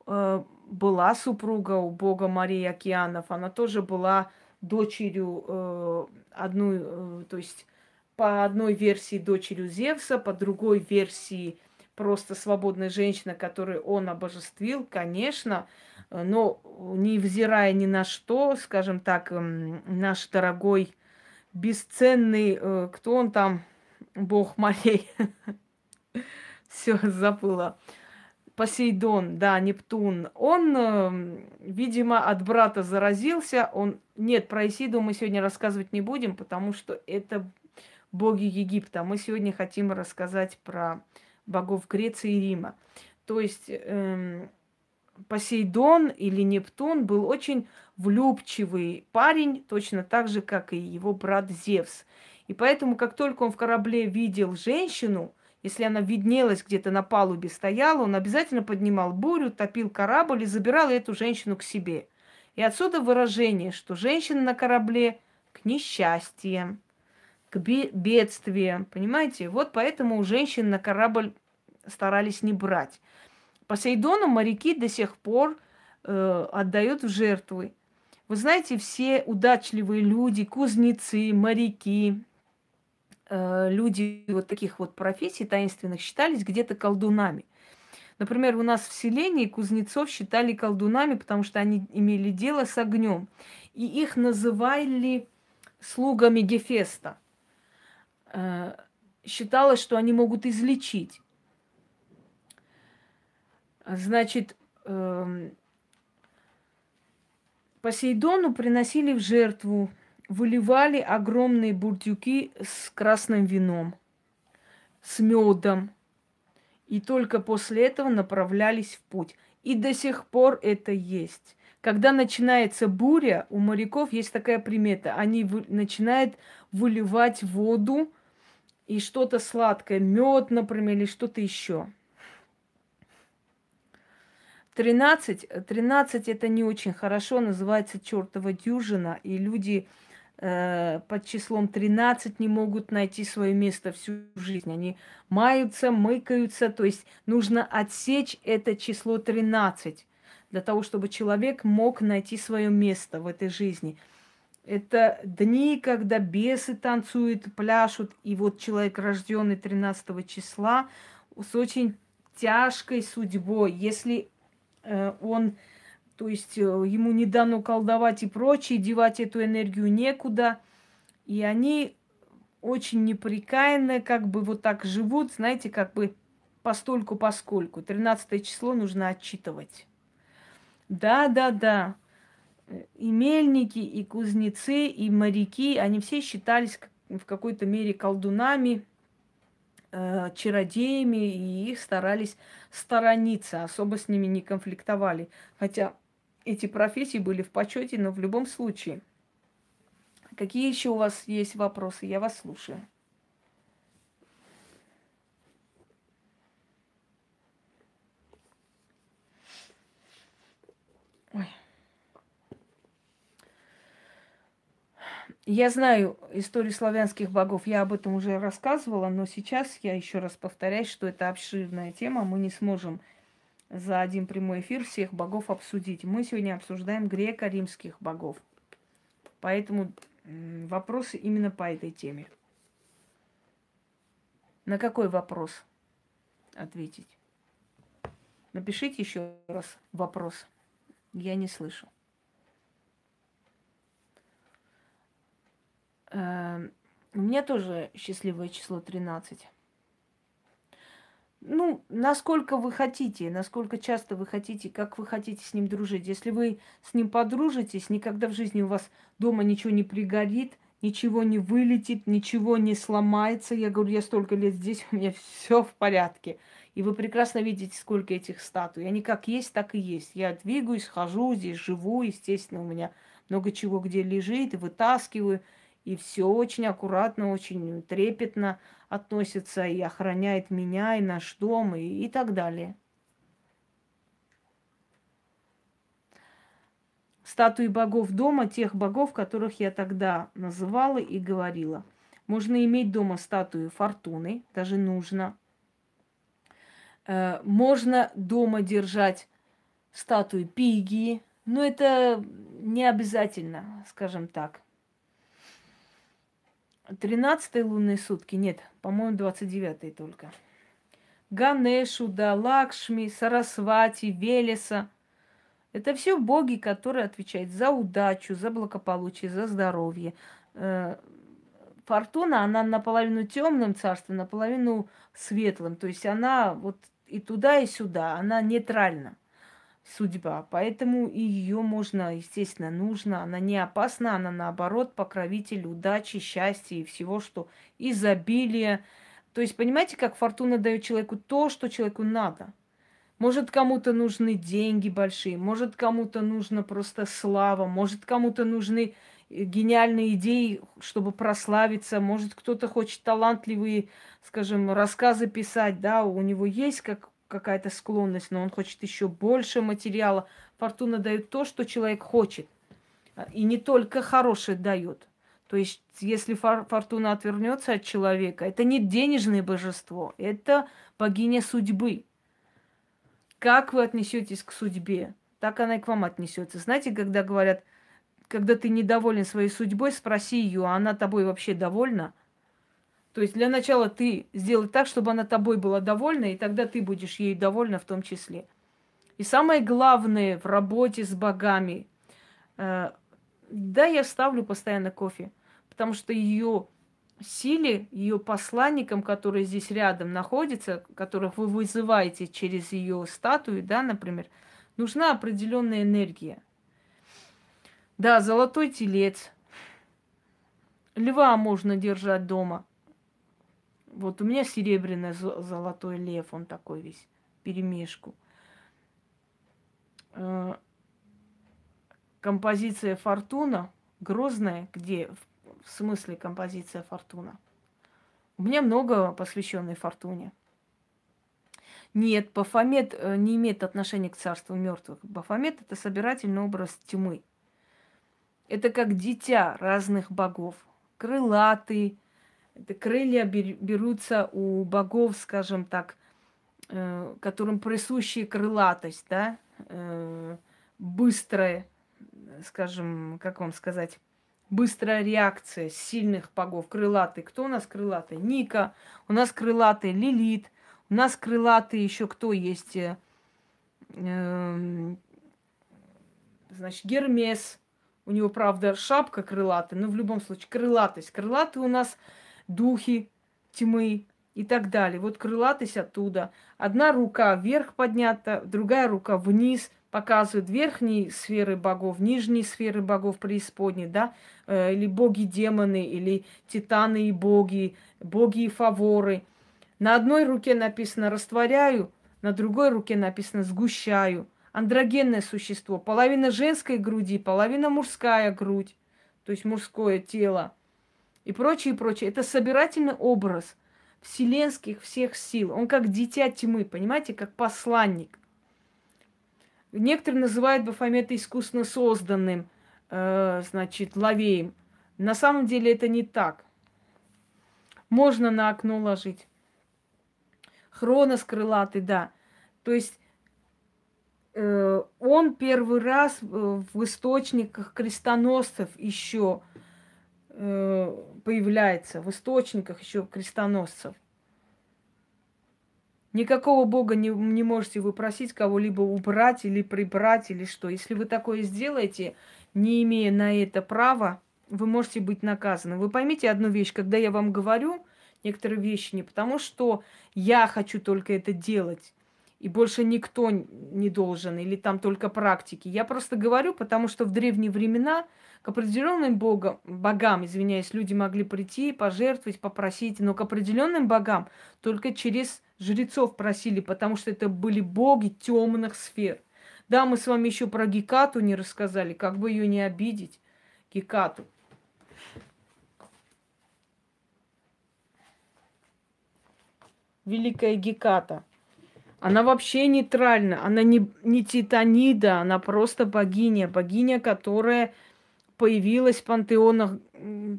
э, была супруга у бога Марии Океанов. Она тоже была дочерью э, одной, э, то есть по одной версии дочерью Зевса, по другой версии просто свободная женщина, которую он обожествил, конечно, но невзирая ни на что, скажем так, наш дорогой, бесценный, э, кто он там, бог морей, все забыла. Посейдон, да, Нептун, он, эм, видимо, от брата заразился. Он... Нет, про Исиду мы сегодня рассказывать не будем, потому что это боги Египта. Мы сегодня хотим рассказать про богов Греции и Рима. То есть эм, Посейдон или Нептун был очень влюбчивый парень, точно так же, как и его брат Зевс. И поэтому, как только он в корабле видел женщину, если она виднелась где-то на палубе, стояла, он обязательно поднимал бурю, топил корабль и забирал эту женщину к себе. И отсюда выражение, что женщина на корабле к несчастьям, к бедствиям, понимаете? Вот поэтому у женщин на корабль старались не брать. Посейдону моряки до сих пор э, отдают в жертвы. Вы знаете, все удачливые люди, кузнецы, моряки, Э, люди вот таких вот профессий таинственных считались где-то колдунами. Например, у нас в селении кузнецов считали колдунами, потому что они имели дело с огнем. И их называли слугами Гефеста. Э, считалось, что они могут излечить. Значит, эм, Посейдону приносили в жертву выливали огромные бурдюки с красным вином, с медом. И только после этого направлялись в путь. И до сих пор это есть. Когда начинается буря, у моряков есть такая примета. Они вы, начинают выливать воду и что-то сладкое, мед, например, или что-то еще. 13, 13 это не очень хорошо, называется чертова дюжина, и люди Э, под числом 13 не могут найти свое место всю жизнь. Они маются, мыкаются. То есть нужно отсечь это число 13 для того, чтобы человек мог найти свое место в этой жизни. Это дни, когда бесы танцуют, пляшут, и вот человек, рожденный 13 числа, с очень тяжкой судьбой. Если э, он то есть э, ему не дано колдовать и прочее, девать эту энергию некуда. И они очень неприкаянно, как бы вот так живут, знаете, как бы постольку поскольку. 13 число нужно отчитывать. Да, да, да. И мельники, и кузнецы, и моряки, они все считались в какой-то мере колдунами, э, чародеями, и их старались сторониться, особо с ними не конфликтовали. Хотя эти профессии были в почете, но в любом случае. Какие еще у вас есть вопросы? Я вас слушаю. Я знаю историю славянских богов, я об этом уже рассказывала, но сейчас я еще раз повторяю, что это обширная тема, мы не сможем за один прямой эфир всех богов обсудить. Мы сегодня обсуждаем греко-римских богов. Поэтому вопросы именно по этой теме. На какой вопрос ответить? Напишите еще раз вопрос. Я не слышу. У меня тоже счастливое число 13 ну, насколько вы хотите, насколько часто вы хотите, как вы хотите с ним дружить. Если вы с ним подружитесь, никогда в жизни у вас дома ничего не пригорит, ничего не вылетит, ничего не сломается. Я говорю, я столько лет здесь, у меня все в порядке. И вы прекрасно видите, сколько этих статуй. Они как есть, так и есть. Я двигаюсь, хожу здесь, живу, естественно, у меня много чего где лежит, и вытаскиваю. И все очень аккуратно, очень трепетно относится и охраняет меня, и наш дом, и, и так далее. Статуи богов дома, тех богов, которых я тогда называла и говорила. Можно иметь дома статую фортуны, даже нужно. Э, можно дома держать статуи Пиги. Но это не обязательно, скажем так. Тринадцатые лунные сутки, нет, по-моему, двадцать девятые только. Ганешу, да, Лакшми, Сарасвати, Велеса. Это все боги, которые отвечают за удачу, за благополучие, за здоровье. Э, фортуна, она наполовину темным царством, наполовину светлым. То есть она вот и туда, и сюда, она нейтральна судьба. Поэтому ее можно, естественно, нужно. Она не опасна, она наоборот покровитель удачи, счастья и всего, что изобилие. То есть, понимаете, как фортуна дает человеку то, что человеку надо. Может, кому-то нужны деньги большие, может, кому-то нужна просто слава, может, кому-то нужны э, гениальные идеи, чтобы прославиться, может, кто-то хочет талантливые, скажем, рассказы писать, да, у него есть как какая-то склонность, но он хочет еще больше материала. Фортуна дает то, что человек хочет. И не только хорошее дает. То есть, если фортуна отвернется от человека, это не денежное божество, это богиня судьбы. Как вы отнесетесь к судьбе, так она и к вам отнесется. Знаете, когда говорят, когда ты недоволен своей судьбой, спроси ее, а она тобой вообще довольна – то есть для начала ты сделай так, чтобы она тобой была довольна, и тогда ты будешь ей довольна в том числе. И самое главное в работе с богами, э, да, я ставлю постоянно кофе, потому что ее силе, ее посланникам, которые здесь рядом находятся, которых вы вызываете через ее статую, да, например, нужна определенная энергия. Да, золотой телец. Льва можно держать дома – вот у меня серебряный золотой лев, он такой весь, перемешку. Э, композиция Фортуна, Грозная, где в смысле композиция Фортуна? У меня много посвященной Фортуне. Нет, Бафомет э, не имеет отношения к царству мертвых. Бафомет это собирательный образ тьмы. Это как дитя разных богов. Крылатый, крылья берутся у богов, скажем так, э, которым присущи крылатость, да, э, быстрая, скажем, как вам сказать, быстрая реакция сильных богов, крылатый. Кто у нас крылатый? Ника, у нас крылатый Лилит, у нас крылатый еще кто есть? Э, эм, значит, Гермес. У него, правда, шапка крылатая, но в любом случае крылатость. Крылатый у нас духи тьмы и так далее. Вот крылатость оттуда. Одна рука вверх поднята, другая рука вниз показывает верхние сферы богов, нижние сферы богов преисподней, да, э, или боги-демоны, или титаны и боги, боги и фаворы. На одной руке написано «растворяю», на другой руке написано «сгущаю». Андрогенное существо, половина женской груди, половина мужская грудь, то есть мужское тело – и прочее, и прочее. Это собирательный образ вселенских всех сил. Он как дитя тьмы, понимаете, как посланник. Некоторые называют Бафомета искусственно созданным, э, значит, лавеем. На самом деле это не так. Можно на окно ложить. Хронос крылатый, да. То есть э, он первый раз в источниках крестоносцев еще Э, появляется в источниках еще крестоносцев. Никакого Бога не, не можете вы просить кого-либо убрать или прибрать или что. Если вы такое сделаете, не имея на это права, вы можете быть наказаны. Вы поймите одну вещь, когда я вам говорю некоторые вещи, не потому что я хочу только это делать, и больше никто не должен, или там только практики. Я просто говорю, потому что в древние времена к определенным богам, богам, извиняюсь, люди могли прийти, пожертвовать, попросить, но к определенным богам только через жрецов просили, потому что это были боги темных сфер. Да, мы с вами еще про Гекату не рассказали, как бы ее не обидеть, Гекату. Великая Геката. Она вообще нейтральна, она не, не титанида, она просто богиня, богиня, которая появилась в пантеонах,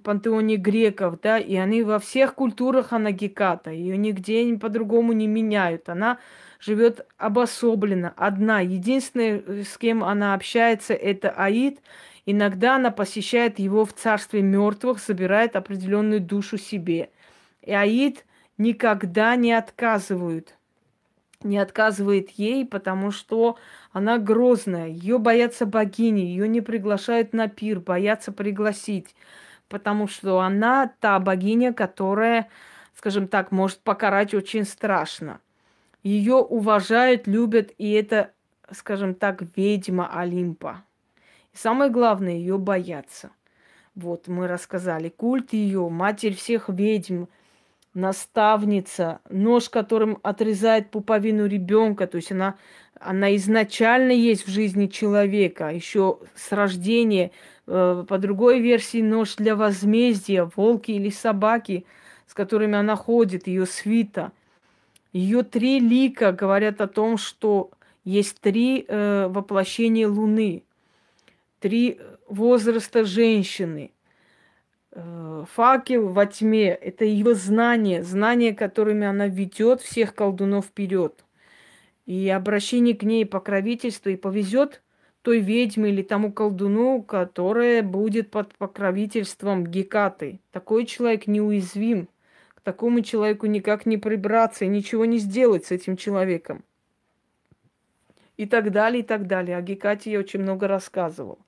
пантеоне греков, да, и они во всех культурах она Геката, ее нигде по-другому не меняют. Она живет обособленно, одна. Единственное, с кем она общается, это Аид. Иногда она посещает его в царстве мертвых, собирает определенную душу себе. И Аид никогда не отказывают не отказывает ей, потому что она грозная, ее боятся богини, ее не приглашают на пир, боятся пригласить, потому что она та богиня, которая, скажем так, может покарать очень страшно. Ее уважают, любят, и это, скажем так, ведьма Олимпа. И самое главное, ее боятся. Вот мы рассказали. Культ ее, матерь всех ведьм – наставница, нож, которым отрезает пуповину ребенка, то есть она, она изначально есть в жизни человека, еще с рождения. Э, по другой версии, нож для возмездия, волки или собаки, с которыми она ходит, ее свита. Ее три лика говорят о том, что есть три э, воплощения Луны, три возраста женщины – факел во тьме – это его знания, знания, которыми она ведет всех колдунов вперед. И обращение к ней покровительство и повезет той ведьме или тому колдуну, которая будет под покровительством Гекаты. Такой человек неуязвим. К такому человеку никак не прибраться и ничего не сделать с этим человеком. И так далее, и так далее. О Гекате я очень много рассказывал.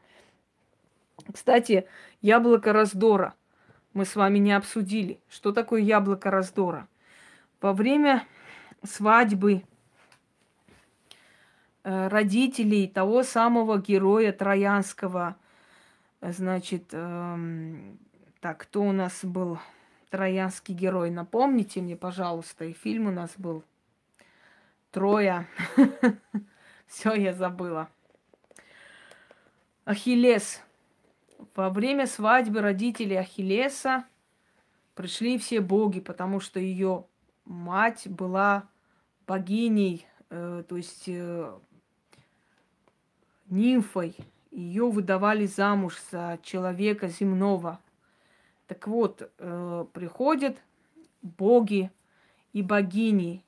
Кстати, яблоко раздора. Мы с вами не обсудили. Что такое яблоко раздора? Во время свадьбы э, родителей того самого героя Троянского, значит, эм, так, кто у нас был троянский герой? Напомните мне, пожалуйста, и фильм у нас был Троя. Все, я забыла. Ахиллес. Во время свадьбы родителей Ахиллеса пришли все боги, потому что ее мать была богиней, э, то есть э, нимфой. Ее выдавали замуж за человека земного. Так вот, э, приходят боги и богини.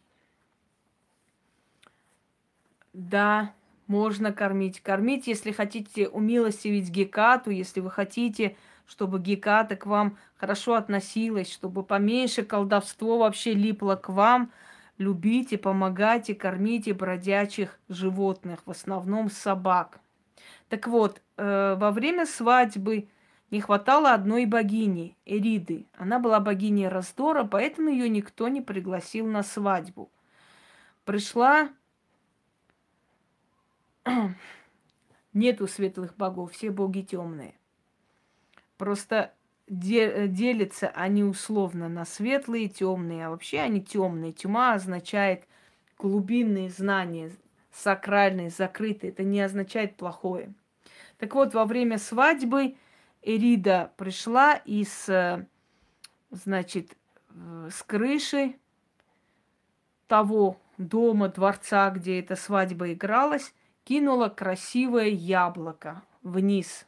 Да, можно кормить. Кормить, если хотите умилостивить Гекату, если вы хотите, чтобы Геката к вам хорошо относилась, чтобы поменьше колдовство вообще липло к вам, любите, помогайте, кормите бродячих животных, в основном собак. Так вот, э, во время свадьбы не хватало одной богини, Эриды. Она была богиней раздора, поэтому ее никто не пригласил на свадьбу. Пришла нету светлых богов, все боги темные. Просто делятся они условно на светлые и темные, а вообще они темные. Тьма означает глубинные знания, сакральные, закрытые. Это не означает плохое. Так вот, во время свадьбы Эрида пришла и с, значит, э, с крыши того дома, дворца, где эта свадьба игралась, кинула красивое яблоко вниз.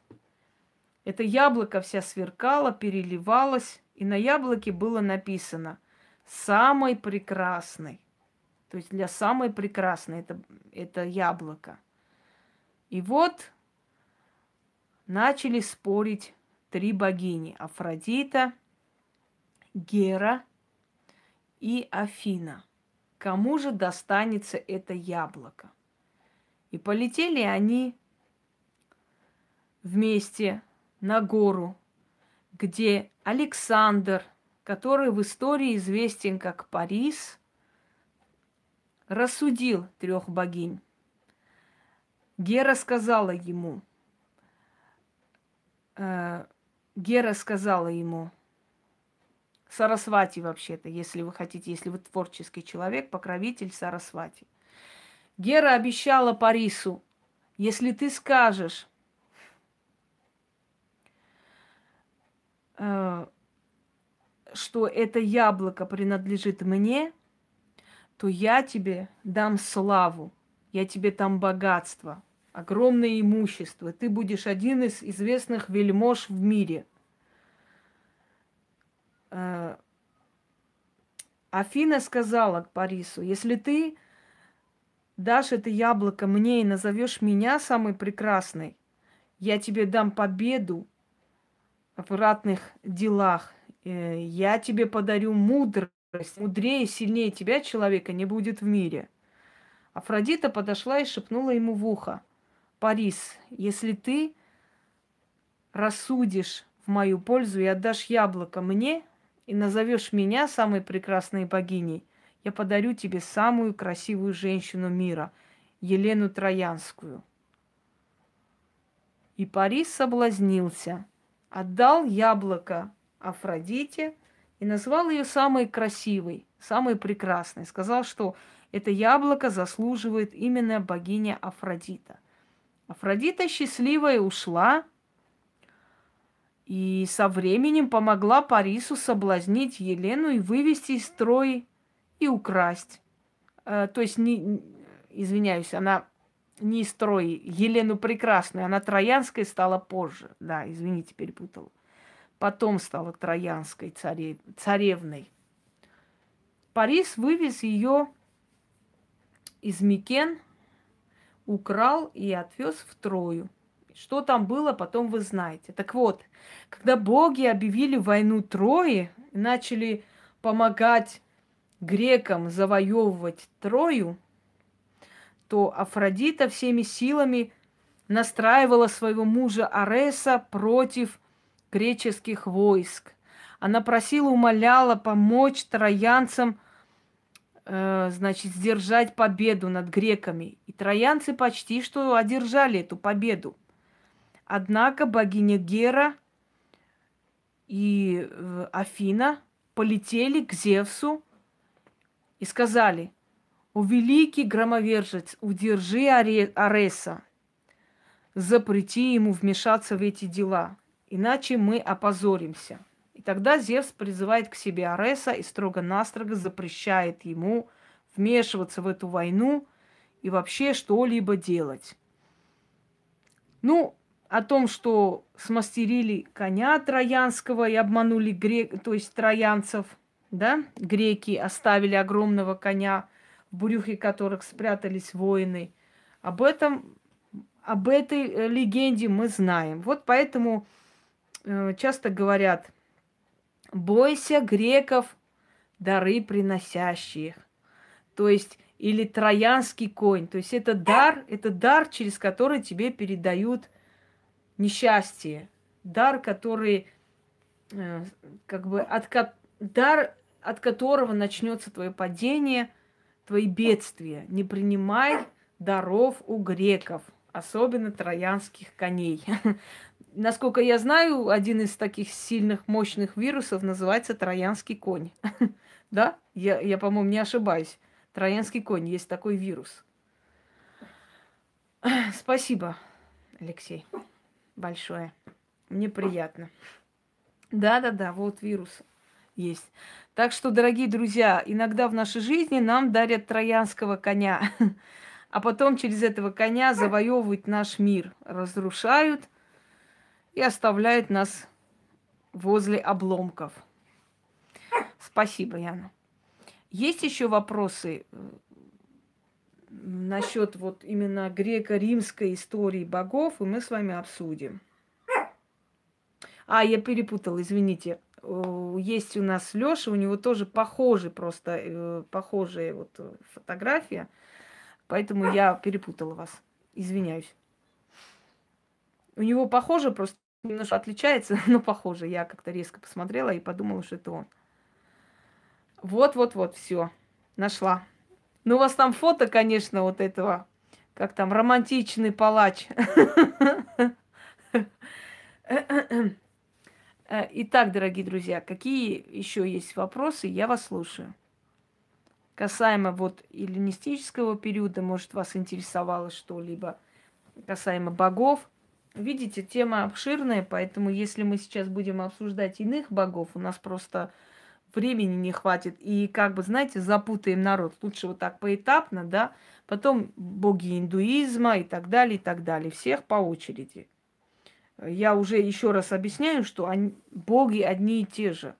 Это яблоко вся сверкало, переливалось, и на яблоке было написано «самый прекрасный». То есть для самой прекрасной это, это яблоко. И вот начали спорить три богини. Афродита, Гера и Афина. Кому же достанется это яблоко? И полетели они вместе на гору, где Александр, который в истории известен как Парис, рассудил трех богинь. Гера сказала ему, э, Гера сказала ему, Сарасвати вообще-то, если вы хотите, если вы творческий человек, покровитель Сарасвати – Гера обещала Парису, если ты скажешь, э, что это яблоко принадлежит мне, то я тебе дам славу, я тебе дам богатство, огромное имущество. Ты будешь один из известных вельмож в мире. Э, Афина сказала к Парису, если ты дашь это яблоко мне и назовешь меня самой прекрасной, я тебе дам победу в ратных делах. Э, я тебе подарю мудрость. Мудрее, сильнее тебя человека не будет в мире. Афродита подошла и шепнула ему в ухо. Парис, если ты рассудишь в мою пользу и отдашь яблоко мне, и назовешь меня самой прекрасной богиней, я подарю тебе самую красивую женщину мира, Елену Троянскую. И Парис соблазнился, отдал яблоко Афродите и назвал ее самой красивой, самой прекрасной. Сказал, что это яблоко заслуживает именно богиня Афродита. Афродита счастливая ушла – и со временем помогла Парису соблазнить Елену и вывести из строя и украсть. Э, то есть, не, извиняюсь, она не из строя Елену Прекрасную, она Троянской стала позже. Да, извините, перепутала. Потом стала Троянской царе, царевной. Парис вывез ее из Микен, украл и отвез в Трою. Что там было, потом вы знаете. Так вот, когда боги объявили войну Трои и начали помогать грекам завоевывать Трою, то Афродита всеми силами настраивала своего мужа Ареса против греческих войск. Она просила, умоляла помочь троянцам, э, значит, сдержать победу над греками. И троянцы почти что одержали эту победу. Однако богиня Гера и э, Афина полетели к Зевсу и сказали, «О великий громовержец, удержи Ареса, запрети ему вмешаться в эти дела, иначе мы опозоримся». И тогда Зевс призывает к себе Ареса и строго-настрого запрещает ему вмешиваться в эту войну и вообще что-либо делать. Ну, о том, что смастерили коня троянского и обманули грек, то есть троянцев, да, греки оставили огромного коня, в брюхе которых спрятались воины. Об этом, об этой э, легенде мы знаем. Вот поэтому э, часто говорят, бойся греков, дары приносящих. То есть, или троянский конь. То есть это дар, это дар, через который тебе передают несчастье, дар, который э, как бы от, дар, от которого начнется твое падение, твои бедствия. Не принимай даров у греков, особенно троянских коней. Насколько я знаю, один из таких сильных, мощных вирусов называется троянский конь. да? Я, я по-моему, не ошибаюсь. Троянский конь, есть такой вирус. Спасибо, Алексей большое. Мне приятно. Да-да-да, вот вирус есть. Так что, дорогие друзья, иногда в нашей жизни нам дарят троянского коня, а потом через этого коня завоевывают наш мир, разрушают и оставляют нас возле обломков. Спасибо, Яна. Есть еще вопросы насчет вот именно греко-римской истории богов, и мы с вами обсудим. А, я перепутала, извините. Есть у нас Лёша, у него тоже похожий просто, э, похожая вот э, фотография, поэтому я перепутала вас. Извиняюсь. У него похоже, просто немножко отличается, но похоже. Я как-то резко посмотрела и подумала, что это он. Вот-вот-вот, все. Нашла. Ну, у вас там фото, конечно, вот этого, как там, романтичный палач. Итак, дорогие друзья, какие еще есть вопросы, я вас слушаю. Касаемо вот эллинистического периода, может, вас интересовало что-либо, касаемо богов. Видите, тема обширная, поэтому если мы сейчас будем обсуждать иных богов, у нас просто времени не хватит. И как бы, знаете, запутаем народ. Лучше вот так поэтапно, да, потом боги индуизма и так далее, и так далее. Всех по очереди. Я уже еще раз объясняю, что они, боги одни и те же.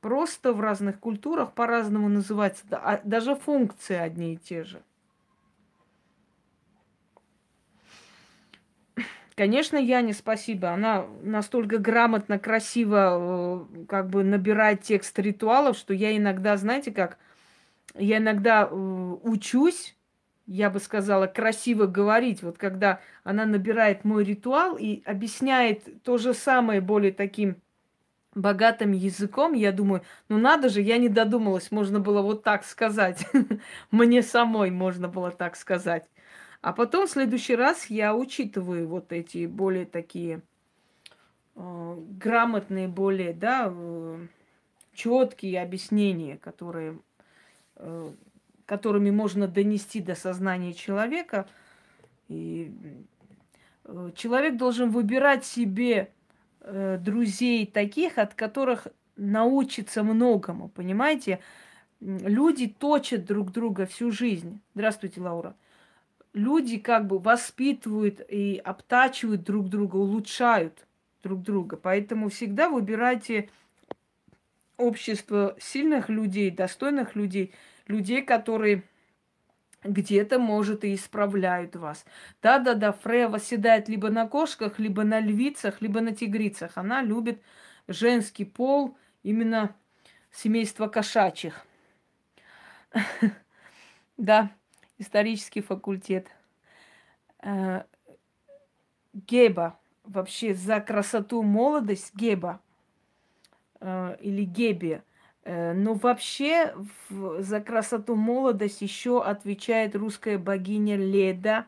Просто в разных культурах по-разному называются. А даже функции одни и те же. Конечно, Яне спасибо. Она настолько грамотно, красиво э, как бы набирает текст ритуалов, что я иногда, знаете как, я иногда э, учусь, я бы сказала, красиво говорить. Вот когда она набирает мой ритуал и объясняет то же самое более таким богатым языком, я думаю, ну надо же, я не додумалась, можно было вот так сказать. Мне самой можно было так сказать. А потом в следующий раз я учитываю вот эти более такие э, грамотные, более, да, э, четкие объяснения, которые, э, которыми можно донести до сознания человека. И э, человек должен выбирать себе э, друзей таких, от которых научиться многому, понимаете? Люди точат друг друга всю жизнь. Здравствуйте, Лаура люди как бы воспитывают и обтачивают друг друга, улучшают друг друга. Поэтому всегда выбирайте общество сильных людей, достойных людей, людей, которые где-то, может, и исправляют вас. Да-да-да, Фрея восседает либо на кошках, либо на львицах, либо на тигрицах. Она любит женский пол, именно семейство кошачьих. Да исторический факультет. Э, Геба. Вообще за красоту молодость Геба. Э, или Геби. Э, но вообще за красоту молодость еще отвечает русская богиня Леда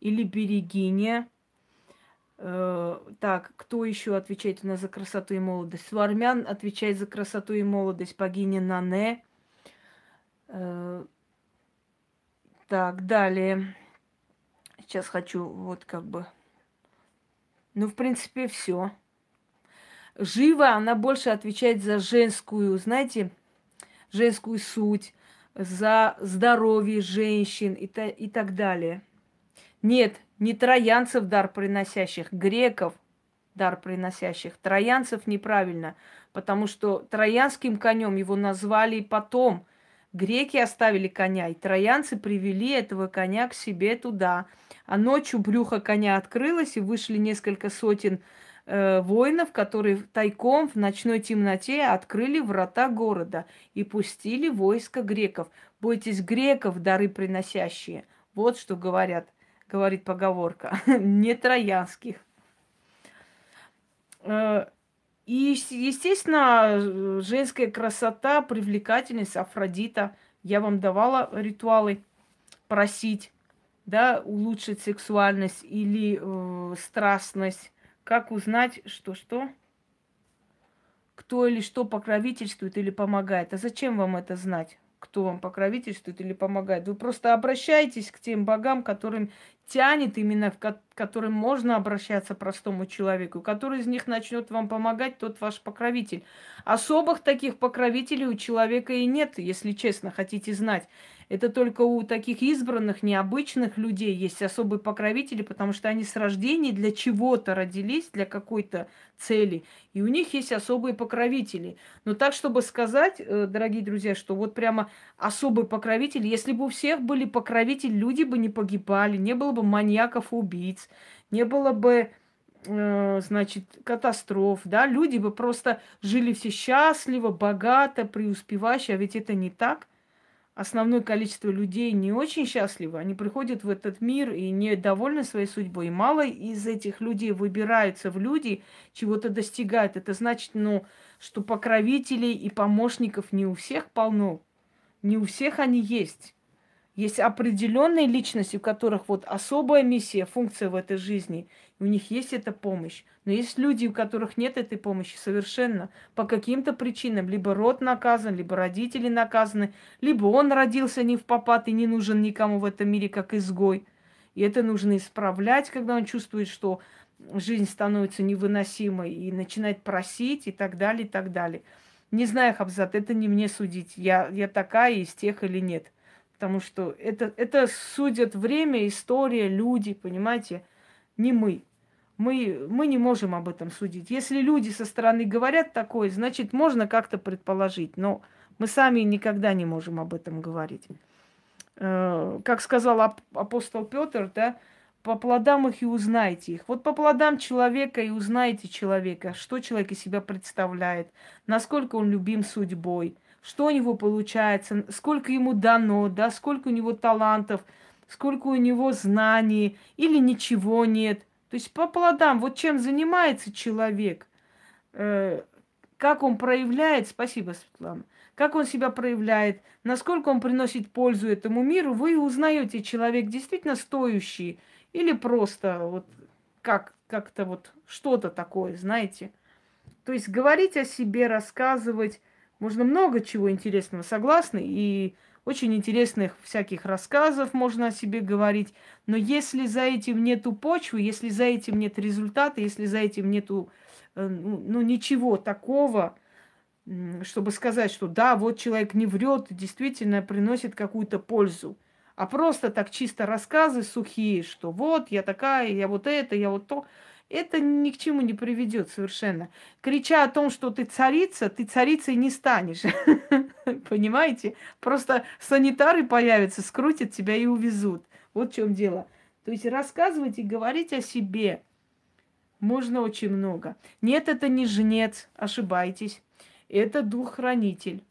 или Берегиня. Так, кто еще отвечает у нас за красоту и молодость? У армян отвечает за красоту и молодость богиня Нане. Так, далее. Сейчас хочу вот как бы... Ну, в принципе, все. Жива, она больше отвечает за женскую, знаете, женскую суть, за здоровье женщин и, та, и так далее. Нет, не троянцев дар приносящих, греков дар приносящих. Троянцев неправильно, потому что троянским конем его назвали потом – Греки оставили коня, и троянцы привели этого коня к себе туда. А ночью брюхо коня открылось, и вышли несколько сотен э, воинов, которые тайком в ночной темноте открыли врата города и пустили войско греков. Бойтесь греков, дары приносящие. Вот что говорят, говорит поговорка. Не троянских. Э, и, естественно, женская красота, привлекательность, Афродита. Я вам давала ритуалы просить, да, улучшить сексуальность или э, страстность. Как узнать, что что? Кто или что покровительствует или помогает? А зачем вам это знать? кто вам покровительствует или помогает. Вы просто обращаетесь к тем богам, которым тянет именно, в которым можно обращаться простому человеку. Который из них начнет вам помогать, тот ваш покровитель. Особых таких покровителей у человека и нет, если честно, хотите знать. Это только у таких избранных, необычных людей есть особые покровители, потому что они с рождения для чего-то родились, для какой-то цели. И у них есть особые покровители. Но так, чтобы сказать, э, дорогие друзья, что вот прямо особый покровитель, если бы у всех были покровители, люди бы не погибали, не было бы маньяков-убийц, не было бы э, значит, катастроф, да, люди бы просто жили все счастливо, богато, преуспевающе, а ведь это не так основное количество людей не очень счастливы. Они приходят в этот мир и недовольны своей судьбой. И мало из этих людей выбираются в люди, чего-то достигают. Это значит, ну, что покровителей и помощников не у всех полно. Не у всех они есть. Есть определенные личности, у которых вот особая миссия, функция в этой жизни. У них есть эта помощь. Но есть люди, у которых нет этой помощи совершенно. По каким-то причинам. Либо род наказан, либо родители наказаны, либо он родился не в попад и не нужен никому в этом мире, как изгой. И это нужно исправлять, когда он чувствует, что жизнь становится невыносимой и начинает просить и так далее, и так далее. Не знаю, Хабзат, это не мне судить, я, я такая из тех или нет. Потому что это, это судят время, история, люди, понимаете, не мы. Мы, мы не можем об этом судить. Если люди со стороны говорят такое, значит, можно как-то предположить. Но мы сами никогда не можем об этом говорить. Э, как сказал апостол Петр, да, по плодам их и узнаете их. Вот по плодам человека и узнаете человека, что человек из себя представляет, насколько он любим судьбой, что у него получается, сколько ему дано, да, сколько у него талантов, сколько у него знаний или ничего нет. То есть по плодам, вот чем занимается человек, э, как он проявляет, спасибо, Светлана, как он себя проявляет, насколько он приносит пользу этому миру, вы узнаете, человек действительно стоящий или просто вот как, как-то вот что-то такое, знаете. То есть говорить о себе, рассказывать, можно много чего интересного, согласны? И очень интересных всяких рассказов можно о себе говорить. Но если за этим нету почвы, если за этим нет результата, если за этим нету э, ну, ну, ничего такого, чтобы сказать, что да, вот человек не врет, действительно приносит какую-то пользу. А просто так чисто рассказы сухие, что вот я такая, я вот это, я вот то, это ни к чему не приведет совершенно. Крича о том, что ты царица, ты царицей не станешь. Понимаете? Просто санитары появятся, скрутят тебя и увезут. Вот в чем дело. То есть рассказывать и говорить о себе можно очень много. Нет, это не жнец, ошибаетесь. Это дух-хранитель.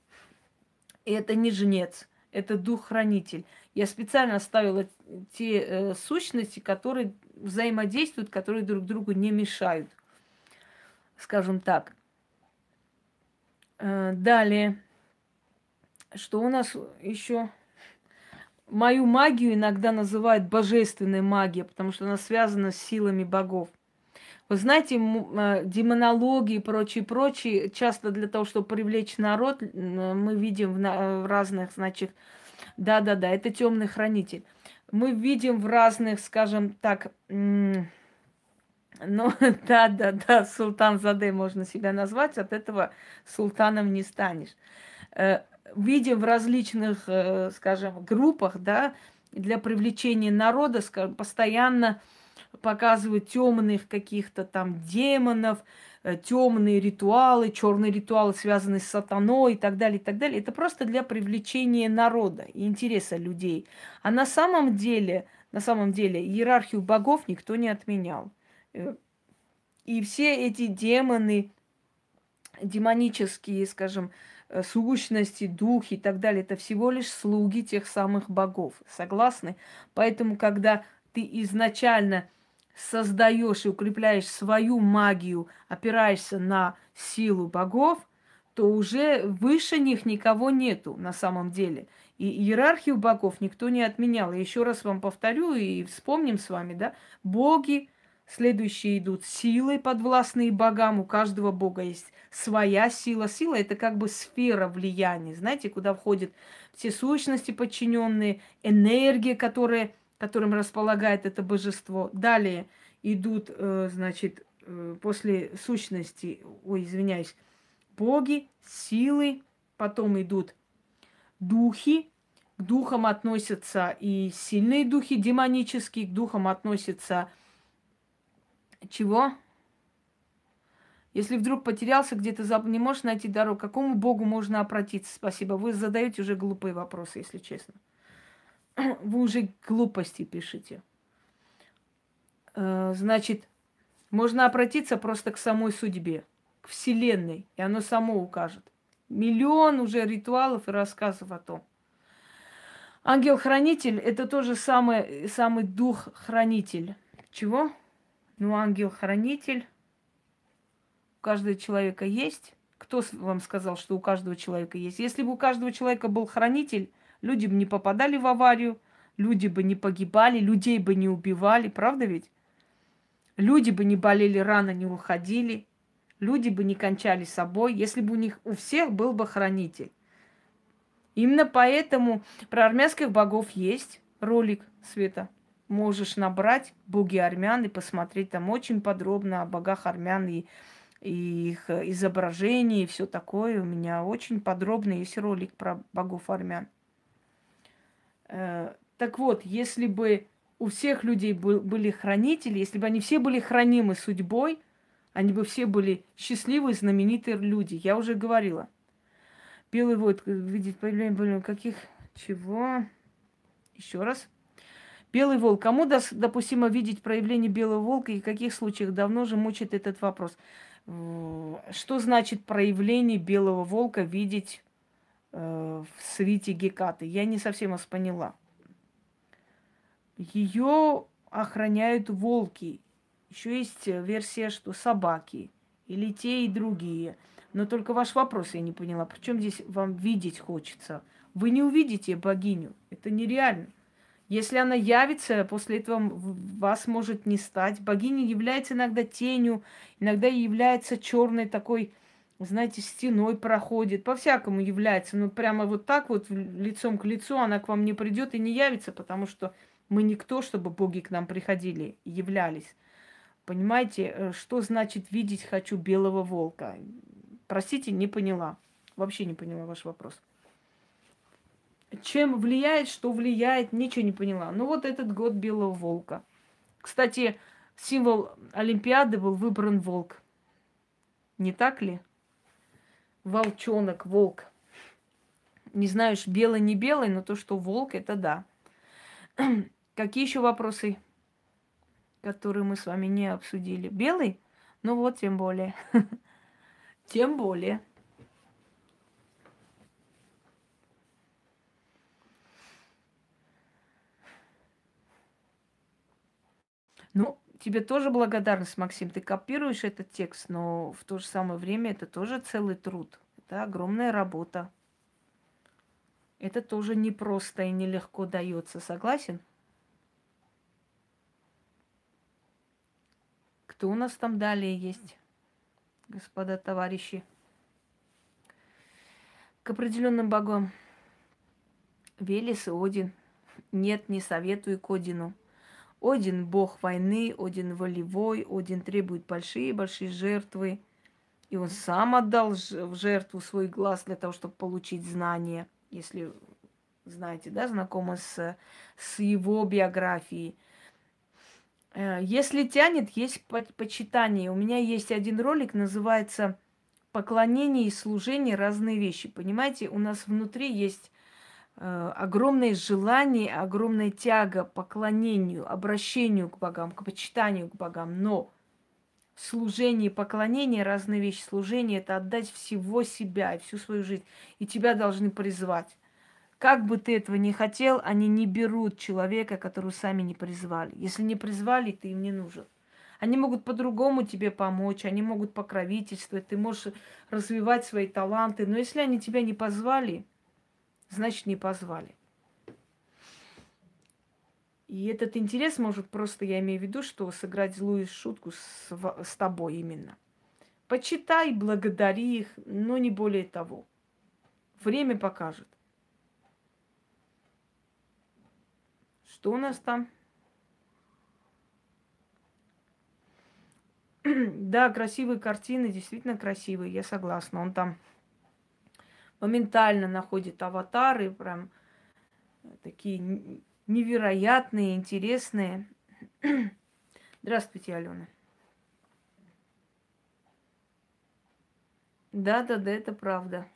Это не жнец, это дух-хранитель. Я специально оставила те э, сущности, которые взаимодействуют, которые друг другу не мешают. Скажем так. Э, далее. Что у нас еще? Мою магию иногда называют божественной магией, потому что она связана с силами богов. Вы знаете, э, демонологии и прочее, прочее, часто для того, чтобы привлечь народ, мы видим в разных, значит, да-да-да, это темный хранитель. Мы видим в разных, скажем так, ну, да-да-да, султан Заде можно себя назвать, от этого султаном не станешь. Видим в различных, э, скажем, группах, да, для привлечения народа, скажем, постоянно показывают темных каких-то там демонов, Э, темные ритуалы, черные ритуалы, связанные с сатаной и так далее, и так далее. Это просто для привлечения народа и интереса людей. А на самом деле, на самом деле, иерархию богов никто не отменял. Э, и все эти демоны, демонические, скажем, сущности, духи и так далее, это всего лишь слуги тех самых богов. Согласны? Поэтому, когда ты изначально создаешь и укрепляешь свою магию, опираешься на силу богов, то уже выше них никого нету на самом деле. И иерархию богов никто не отменял. И еще раз вам повторю и вспомним с вами, да, боги следующие идут силой подвластные богам. У каждого бога есть своя сила. Сила это как бы сфера влияния, знаете, куда входят все сущности подчиненные, энергия, которая которым располагает это божество. Далее идут, э, значит, э, после сущности, ой, извиняюсь, боги, силы, потом идут духи, к духам относятся и сильные духи демонические, к духам относятся чего? Если вдруг потерялся где-то, не можешь найти дорогу, к какому богу можно обратиться? Спасибо. Вы задаете уже глупые вопросы, если честно. вы уже глупости пишете. Э, значит, можно обратиться просто к самой судьбе, к Вселенной, и оно само укажет. Миллион уже ритуалов и рассказов о том. Ангел-хранитель – это тоже самый, самый дух-хранитель. Чего? Ну, ангел-хранитель у каждого человека есть. Кто вам сказал, что у каждого человека есть? Если бы у каждого человека был хранитель, люди бы не попадали в аварию, люди бы не погибали, людей бы не убивали, правда ведь? Люди бы не болели рано, не уходили, люди бы не кончали собой, если бы у них у всех был бы хранитель. Именно поэтому про армянских богов есть ролик, Света. Можешь набрать боги армян и посмотреть там очень подробно о богах армян и и их изображения, и все такое. У меня очень подробный есть ролик про богов армян. Э, так вот, если бы у всех людей был, были хранители, если бы они все были хранимы судьбой, они бы все были счастливые, знаменитые люди. Я уже говорила. Белый вот видеть появление каких... Чего? Еще раз. Белый волк. Кому допустимо видеть проявление белого волка и в каких случаях? Давно же мучает этот вопрос. Что значит проявление белого волка видеть э, в свите Гекаты? Я не совсем вас поняла. Ее охраняют волки. Еще есть версия, что собаки. Или те и другие. Но только ваш вопрос я не поняла. Причем здесь вам видеть хочется? Вы не увидите богиню. Это нереально. Если она явится, после этого вас может не стать. Богиня является иногда тенью, иногда является черной такой, знаете, стеной проходит. По-всякому является. Но прямо вот так вот лицом к лицу она к вам не придет и не явится, потому что мы никто, чтобы боги к нам приходили являлись. Понимаете, э, что значит видеть хочу белого волка? Простите, не поняла. Вообще не поняла ваш вопрос чем влияет, что влияет, ничего не поняла. Ну вот этот год белого волка. Кстати, символ Олимпиады был выбран волк. Не так ли? Волчонок, волк. Не знаешь, белый, не белый, но то, что волк, это да. Какие еще вопросы, которые мы с вами не обсудили? Белый? Ну вот, тем более. Тем более. Ну, тебе тоже благодарность, Максим. Ты копируешь этот текст, но в то же самое время это тоже целый труд. Это огромная работа. Это тоже непросто и нелегко дается. Согласен? Кто у нас там далее есть, господа товарищи? К определенным богам. Велес и Один. Нет, не советую к Одину. Один – бог войны, Один волевой, Один требует большие-большие жертвы. И он сам отдал в жертву свой глаз для того, чтобы получить знания. Если знаете, да, знакомы с, с его биографией. Э, если тянет, есть почитание. У меня есть один ролик, называется «Поклонение и служение – разные вещи». Понимаете, у нас внутри есть огромное желание, огромная тяга поклонению, обращению к богам, к почитанию к богам. Но служение и поклонение – разные вещи. Служение – это отдать всего себя и всю свою жизнь. И тебя должны призвать. Как бы ты этого не хотел, они не берут человека, которого сами не призвали. Если не призвали, ты им не нужен. Они могут по-другому тебе помочь, они могут покровительствовать, ты можешь развивать свои таланты. Но если они тебя не позвали, значит, не позвали. И этот интерес может просто, я имею в виду, что сыграть злую шутку с, с тобой именно. Почитай, благодари их, но не более того. Время покажет. Что у нас там? да, красивые картины, действительно красивые, я согласна. Он там моментально находит аватары, прям такие невероятные, интересные. Здравствуйте, Алена. Да, да, да, это правда.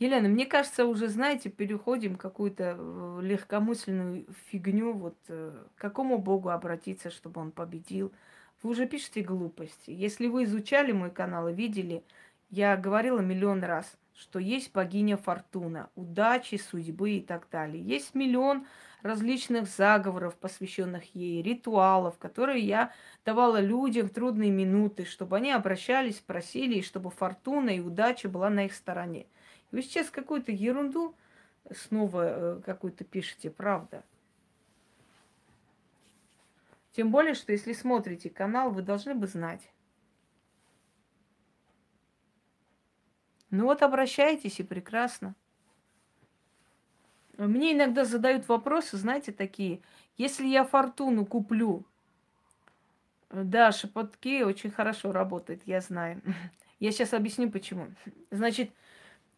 Елена, мне кажется, уже, знаете, переходим какую-то э, легкомысленную фигню. Вот э, к какому богу обратиться, чтобы он победил? Вы уже пишете глупости. Если вы изучали мой канал и видели, я говорила миллион раз, что есть богиня Фортуна, удачи, судьбы и так далее. Есть миллион различных заговоров, посвященных ей, ритуалов, которые я давала людям в трудные минуты, чтобы они обращались, просили, и чтобы фортуна и удача была на их стороне. И вы сейчас какую-то ерунду снова э, какую-то пишете, правда? Тем более, что если смотрите канал, вы должны бы знать. Ну вот обращайтесь и прекрасно. Мне иногда задают вопросы, знаете, такие. Если я фортуну куплю, Да, шепотки очень хорошо работают, я знаю. Я сейчас объясню почему. Значит,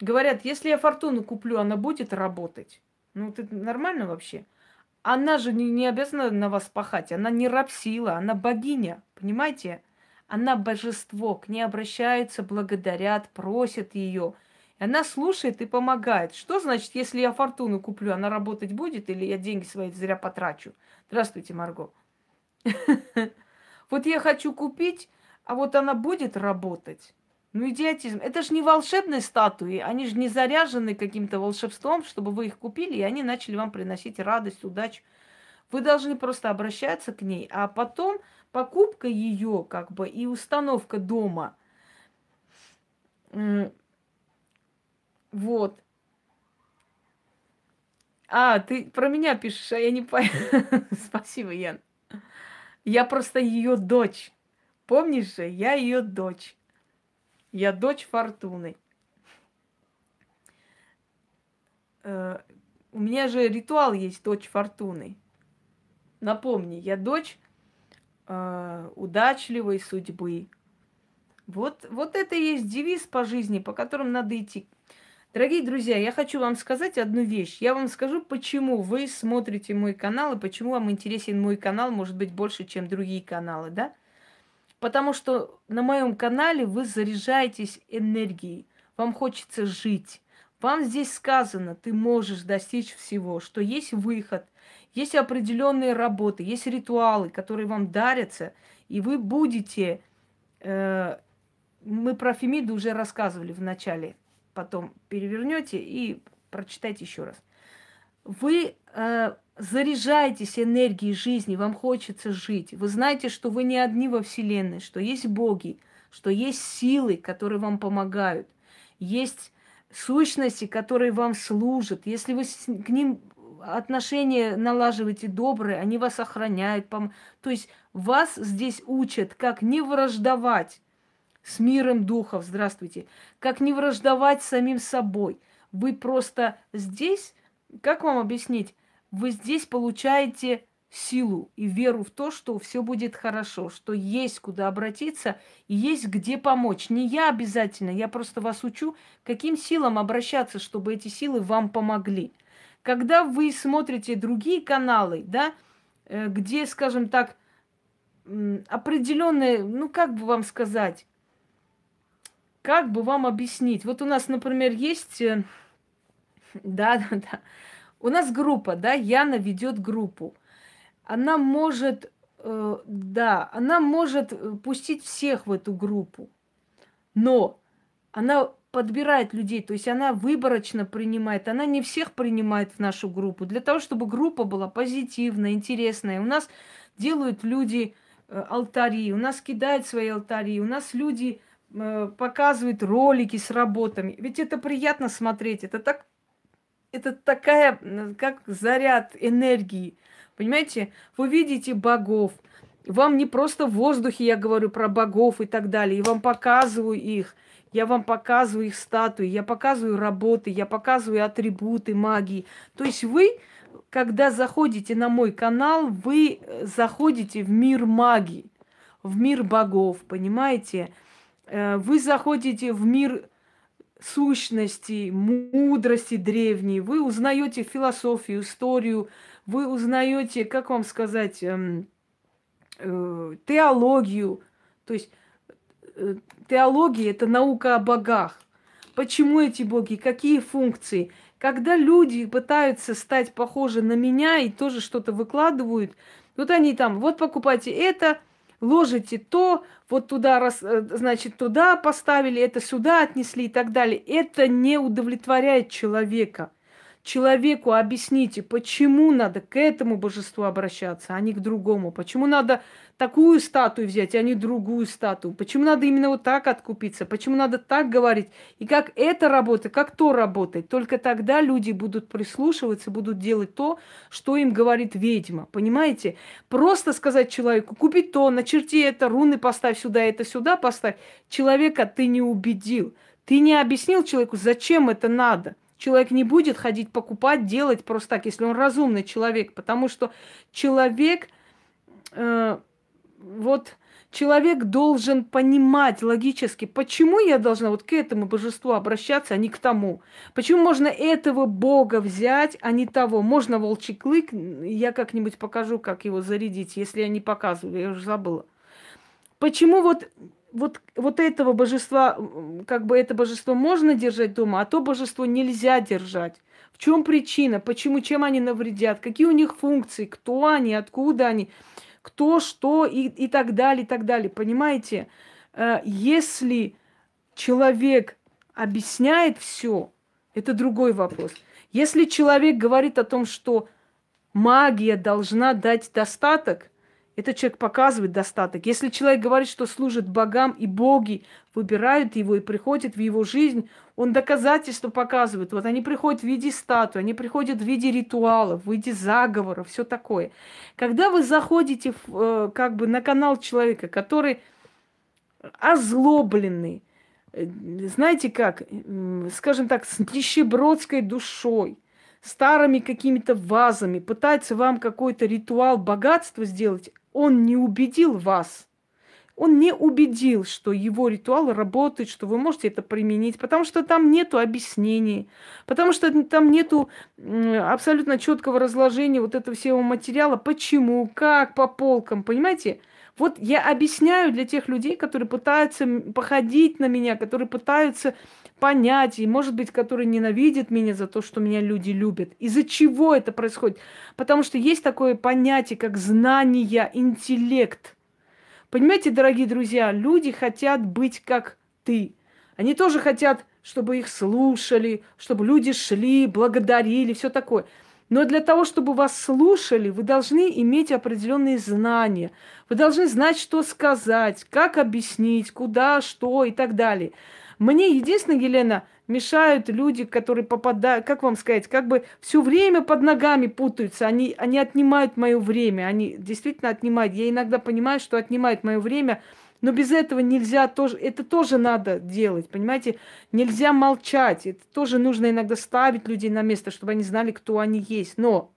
говорят, если я фортуну куплю, она будет работать. Ну, это нормально вообще? Она же не, не обязана на вас пахать. Она не рабсила, она богиня. Понимаете? Она божество. К ней обращаются, благодарят, просят ее. И она слушает и помогает. Что значит, если я фортуну куплю, она работать будет или я деньги свои зря потрачу? Здравствуйте, Марго. Вот я хочу купить, а вот она будет работать. Ну, идиотизм. Это же не волшебные статуи. Они же не заряжены каким-то волшебством, чтобы вы их купили, и они начали вам приносить радость, удачу. Вы должны просто обращаться к ней, а потом покупка ее, как бы, и установка дома. Вот. А, ты про меня пишешь, а я не понял. Спасибо, Ян. Я просто ее дочь. Помнишь же, я ее дочь. Я дочь Фортуны. Э, у меня же ритуал есть дочь Фортуны. Напомни, я дочь э, удачливой судьбы. Вот, вот это и есть девиз по жизни, по которому надо идти. Дорогие друзья, я хочу вам сказать одну вещь. Я вам скажу, почему вы смотрите мой канал и почему вам интересен мой канал, может быть, больше, чем другие каналы, да? Потому что на моем канале вы заряжаетесь энергией, вам хочется жить. Вам здесь сказано, ты можешь достичь всего, что есть выход, есть определенные работы, есть ритуалы, которые вам дарятся, и вы будете... Э, мы про Фемиду уже рассказывали в начале, потом перевернете и прочитайте еще раз. Вы э, заряжаетесь энергией жизни, вам хочется жить. Вы знаете, что вы не одни во Вселенной, что есть боги, что есть силы, которые вам помогают, есть сущности, которые вам служат. Если вы к ним отношения налаживаете добрые, они вас охраняют. Пом... То есть вас здесь учат, как не враждовать с миром духов, здравствуйте, как не враждовать самим собой. Вы просто здесь, как вам объяснить, вы здесь получаете силу и веру в то, что все будет хорошо, что есть куда обратиться и есть где помочь. Не я обязательно, я просто вас учу, каким силам обращаться, чтобы эти силы вам помогли. Когда вы смотрите другие каналы, да, э, где, скажем так, определенные, ну как бы вам сказать, как бы вам объяснить? Вот у нас, например, есть, э, да, да, да, у нас группа, да, Яна ведет группу. Она может, э, да, она может э, пустить всех в эту группу, но она подбирает людей, то есть она выборочно принимает, она не всех принимает в нашу группу. Для того, чтобы группа была позитивная, интересная, у нас делают люди э, алтари, у нас кидают свои алтари, у нас люди э, показывают ролики с работами. Ведь это приятно смотреть, это так это такая, как заряд энергии. Понимаете, вы видите богов. Вам не просто в воздухе я говорю про богов и так далее. И вам показываю их. Я вам показываю их статуи, я показываю работы, я показываю атрибуты магии. То есть вы, когда заходите на мой канал, вы э, заходите в мир магии, в мир богов, понимаете? Э, вы заходите в мир сущности, мудрости древней, вы узнаете философию, историю, вы узнаете, как вам сказать, эм, э, теологию. То есть э, теология это наука о богах. Почему эти боги, какие функции? Когда люди пытаются стать похожи на меня и тоже что-то выкладывают, вот они там, вот покупайте это, ложите то, вот туда, э, значит, туда поставили, это сюда отнесли и так далее. Это не удовлетворяет человека человеку объясните, почему надо к этому божеству обращаться, а не к другому. Почему надо такую статую взять, а не другую статую. Почему надо именно вот так откупиться, почему надо так говорить. И как это работает, как то работает. Только тогда люди будут прислушиваться, будут делать то, что им говорит ведьма. Понимаете? Просто сказать человеку, купи то, начерти это, руны поставь сюда, это сюда поставь. Человека ты не убедил. Ты не объяснил человеку, зачем это надо. Человек не будет ходить покупать, делать просто так, если он разумный человек, потому что человек, э, вот человек должен понимать логически, почему я должна вот к этому божеству обращаться, а не к тому. Почему можно этого бога взять, а не того. Можно волчий клык, я как-нибудь покажу, как его зарядить, если я не показываю, я уже забыла. Почему вот вот, вот этого божества, как бы это божество можно держать дома, а то божество нельзя держать. В чем причина? Почему? Чем они навредят? Какие у них функции? Кто они? Откуда они? Кто, что и, и так далее, и так далее. Понимаете? Э, если человек объясняет все, это другой вопрос. Если человек говорит о том, что магия должна дать достаток – этот человек показывает достаток. Если человек говорит, что служит богам, и боги выбирают его и приходят в его жизнь, он доказательства показывает. Вот они приходят в виде статуи, они приходят в виде ритуалов, в виде заговоров, все такое. Когда вы заходите в, э, как бы на канал человека, который озлобленный, э, знаете как, скажем так, с нищебродской душой, старыми какими-то вазами, пытается вам какой-то ритуал богатства сделать, он не убедил вас. Он не убедил, что его ритуал работает, что вы можете это применить, потому что там нету объяснений, потому что там нету абсолютно четкого разложения вот этого всего материала, почему, как, по полкам, понимаете? Вот я объясняю для тех людей, которые пытаются походить на меня, которые пытаются понять, и, может быть, которые ненавидят меня за то, что меня люди любят. Из-за чего это происходит? Потому что есть такое понятие, как знание, интеллект. Понимаете, дорогие друзья, люди хотят быть как ты. Они тоже хотят, чтобы их слушали, чтобы люди шли, благодарили, все такое. Но для того, чтобы вас слушали, вы должны иметь определенные знания. Вы должны знать, что сказать, как объяснить, куда, что и так далее. Мне единственное, Елена, мешают люди, которые попадают, как вам сказать, как бы все время под ногами путаются, они, они отнимают мое время, они действительно отнимают. Я иногда понимаю, что отнимают мое время, но без этого нельзя тоже, это тоже надо делать, понимаете? Нельзя молчать, это тоже нужно иногда ставить людей на место, чтобы они знали, кто они есть. Но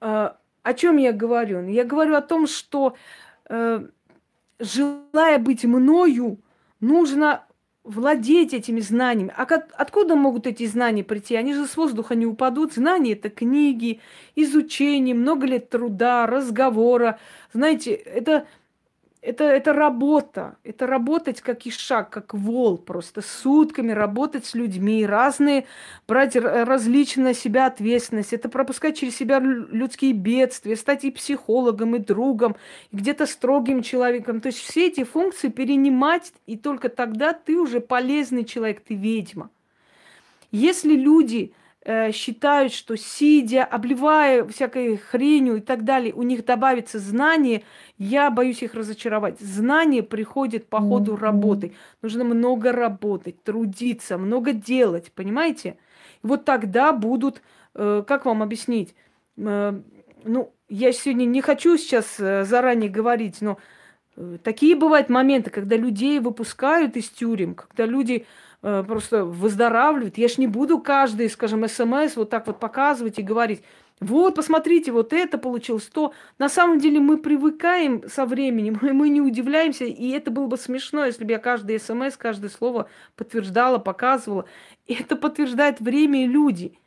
э, о чем я говорю? Я говорю о том, что э, желая быть мною, нужно владеть этими знаниями. А как, откуда могут эти знания прийти? Они же с воздуха не упадут. Знания – это книги, изучение, много лет труда, разговора. Знаете, это это, это работа. Это работать как ишак, как вол, просто сутками работать с людьми, разные, брать различные на себя ответственность. Это пропускать через себя людские бедствия, стать и психологом, и другом, и где-то строгим человеком. То есть все эти функции перенимать, и только тогда ты уже полезный человек, ты ведьма. Если люди считают, что сидя, обливая всякой хренью и так далее, у них добавится знание, я боюсь их разочаровать. Знание приходит по ходу работы. Нужно много работать, трудиться, много делать, понимаете? И вот тогда будут, э, как вам объяснить, э, ну, я сегодня не хочу сейчас заранее говорить, но такие бывают моменты, когда людей выпускают из тюрем, когда люди Э, просто выздоравливает. Я ж не буду каждый, скажем, смс вот так вот показывать и говорить, вот, посмотрите, вот это получилось, то. На самом деле мы привыкаем со временем, мы не удивляемся, и это было бы смешно, если бы я каждый смс, каждое слово подтверждала, показывала. И это подтверждает время и люди.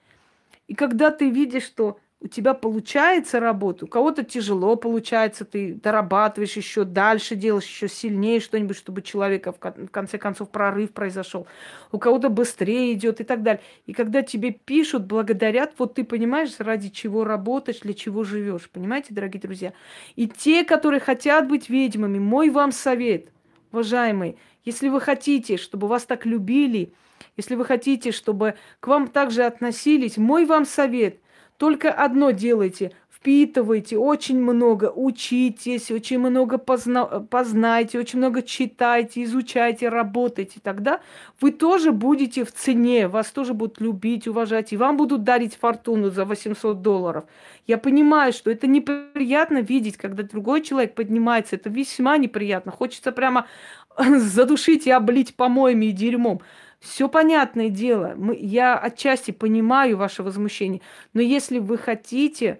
И когда ты видишь, что у тебя получается работа, у кого-то тяжело получается, ты дорабатываешь еще дальше, делаешь еще сильнее что-нибудь, чтобы человека в конце концов прорыв произошел. У кого-то быстрее идет и так далее. И когда тебе пишут, благодарят, вот ты понимаешь, ради чего работаешь, для чего живешь. Понимаете, дорогие друзья? И те, которые хотят быть ведьмами, мой вам совет, уважаемые, если вы хотите, чтобы вас так любили, если вы хотите, чтобы к вам также относились, мой вам совет – только одно делайте. Впитывайте очень много, учитесь, очень много позна... познайте, очень много читайте, изучайте, работайте. Тогда вы тоже будете в цене, вас тоже будут любить, уважать, и вам будут дарить фортуну за 800 долларов. Я понимаю, что это неприятно видеть, когда другой человек поднимается. Это весьма неприятно. Хочется прямо задушить и облить помоями и дерьмом. Все понятное дело. Мы, я отчасти понимаю ваше возмущение. Но если вы хотите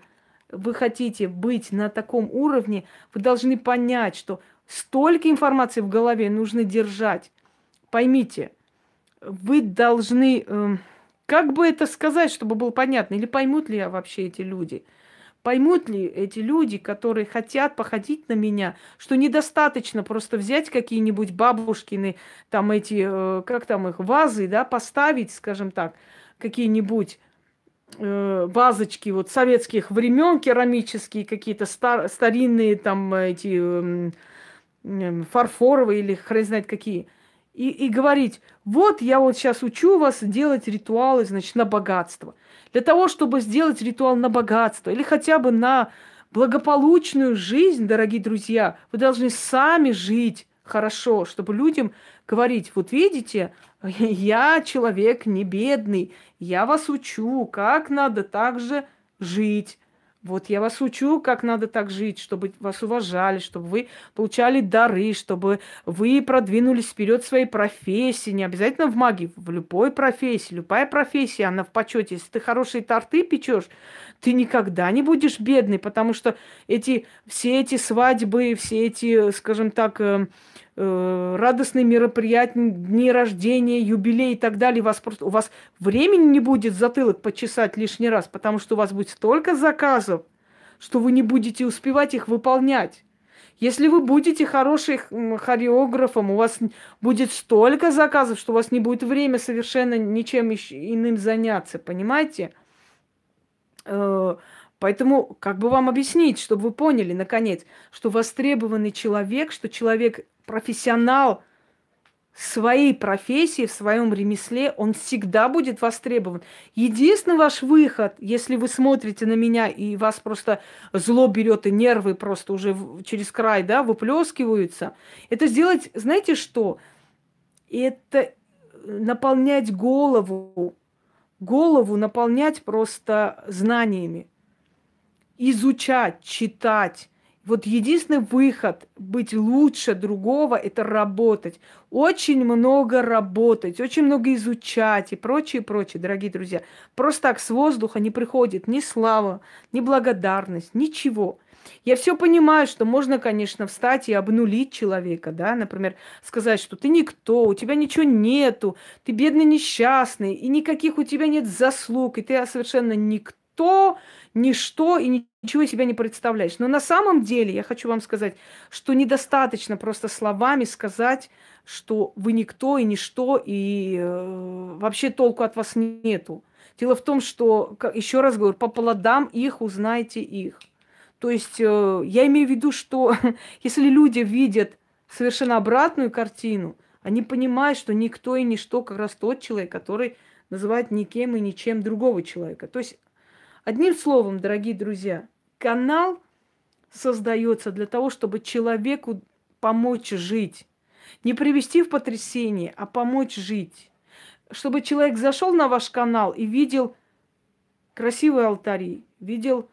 вы хотите быть на таком уровне, вы должны понять, что столько информации в голове нужно держать. Поймите, вы должны, э, как бы это сказать, чтобы было понятно, или поймут ли вообще эти люди – Поймут ли эти люди, которые хотят походить на меня, что недостаточно просто взять какие-нибудь бабушкины, там эти, э, как там их, вазы, да, поставить, скажем так, какие-нибудь э, вазочки вот советских времен, керамические какие-то стар, старинные там эти э, фарфоровые или хрен знает какие. И, и говорить, вот я вот сейчас учу вас делать ритуалы, значит, на богатство – для того, чтобы сделать ритуал на богатство или хотя бы на благополучную жизнь, дорогие друзья, вы должны сами жить хорошо, чтобы людям говорить, вот видите, я человек не бедный, я вас учу, как надо также жить. Вот я вас учу, как надо так жить, чтобы вас уважали, чтобы вы получали дары, чтобы вы продвинулись вперед в своей профессии. Не обязательно в магии, в любой профессии. Любая профессия, она в почете. Если ты хорошие торты печешь, ты никогда не будешь бедный, потому что эти, все эти свадьбы, все эти, скажем так, э, э, радостные мероприятия, дни рождения, юбилей и так далее, у вас просто у вас времени не будет затылок почесать лишний раз, потому что у вас будет столько заказов, что вы не будете успевать их выполнять. Если вы будете хорошим хореографом, у вас будет столько заказов, что у вас не будет времени совершенно ничем иным заняться, понимаете? Э, поэтому как бы вам объяснить, чтобы вы поняли, наконец, что востребованный человек, что человек профессионал своей профессии, в своем ремесле, он всегда будет востребован. Единственный ваш выход, если вы смотрите на меня и вас просто зло берет и нервы просто уже через край, да, выплескиваются, это сделать, знаете что? Это наполнять голову, голову наполнять просто знаниями, изучать, читать, вот единственный выход быть лучше другого – это работать. Очень много работать, очень много изучать и прочее, прочее, дорогие друзья. Просто так с воздуха не приходит ни слава, ни благодарность, ничего. Я все понимаю, что можно, конечно, встать и обнулить человека, да, например, сказать, что ты никто, у тебя ничего нету, ты бедный несчастный, и никаких у тебя нет заслуг, и ты совершенно никто, ничто и ничего себя не представляешь. Но на самом деле я хочу вам сказать, что недостаточно просто словами сказать, что вы никто и ничто, и э, вообще толку от вас нету. Дело в том, что, еще раз говорю, по плодам их узнаете их. То есть э, я имею в виду, что если люди видят совершенно обратную картину, они понимают, что никто и ничто как раз тот человек, который называет никем и ничем другого человека. То есть Одним словом, дорогие друзья, канал создается для того, чтобы человеку помочь жить. Не привести в потрясение, а помочь жить. Чтобы человек зашел на ваш канал и видел красивые алтари, видел,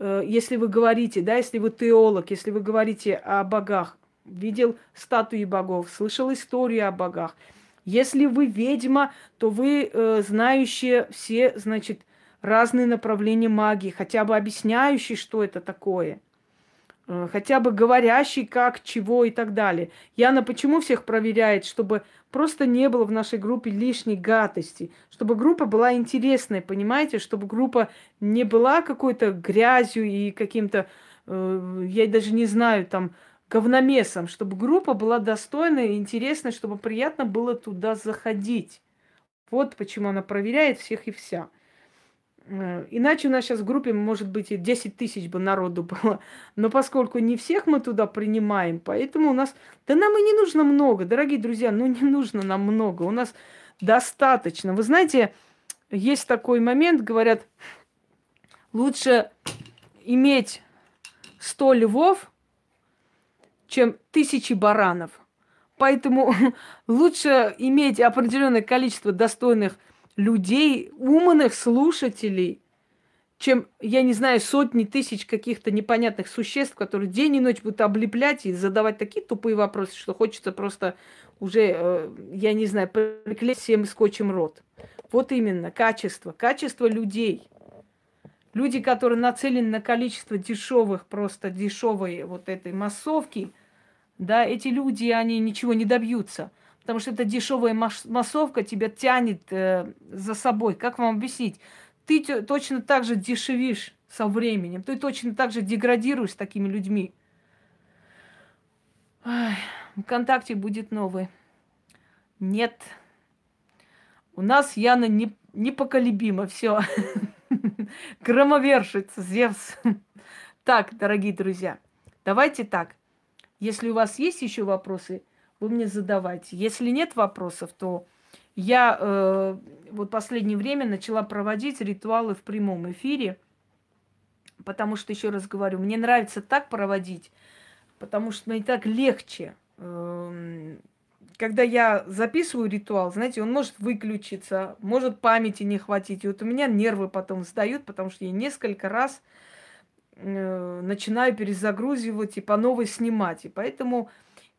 если вы говорите, да, если вы теолог, если вы говорите о богах, видел статуи богов, слышал историю о богах. Если вы ведьма, то вы э, знающие все, значит, разные направления магии, хотя бы объясняющий, что это такое, э, хотя бы говорящий как, чего и так далее. Яна почему всех проверяет, чтобы просто не было в нашей группе лишней гадости, чтобы группа была интересная, понимаете, чтобы группа не была какой-то грязью и каким-то, э, я даже не знаю, там, говномесом, чтобы группа была достойная и интересная, чтобы приятно было туда заходить. Вот почему она проверяет всех и вся. Э, иначе у нас сейчас в группе, может быть, и 10 тысяч бы народу было. Но поскольку не всех мы туда принимаем, поэтому у нас... Да нам и не нужно много, дорогие друзья, ну не нужно нам много. У нас достаточно. Вы знаете, есть такой момент, говорят, лучше иметь 100 львов, чем тысячи баранов. Поэтому лучше иметь определенное количество достойных людей, умных слушателей, чем, я не знаю, сотни тысяч каких-то непонятных существ, которые день и ночь будут облеплять и задавать такие тупые вопросы, что хочется просто уже, э, я не знаю, приклеить всем скотчем рот. Вот именно, качество, качество людей. Люди, которые нацелены на количество дешевых, просто дешевой вот этой массовки, да, эти люди, они ничего не добьются. Потому что эта дешевая массовка тебя тянет э, за собой. Как вам объяснить? Ты точно так же дешевишь со временем. Ты точно так же деградируешь с такими людьми. Ой, ВКонтакте будет новый. Нет. У нас Яна не, непоколебима. Все. Громовершец, Зевс. Так, дорогие друзья, давайте так. Если у вас есть еще вопросы, вы мне задавайте. Если нет вопросов, то я э, вот последнее время начала проводить ритуалы в прямом эфире, потому что, еще раз говорю, мне нравится так проводить, потому что мне так легче. Э, когда я записываю ритуал, знаете, он может выключиться, может памяти не хватить. И вот у меня нервы потом сдают, потому что я несколько раз э, начинаю перезагрузивать и по новой снимать. И поэтому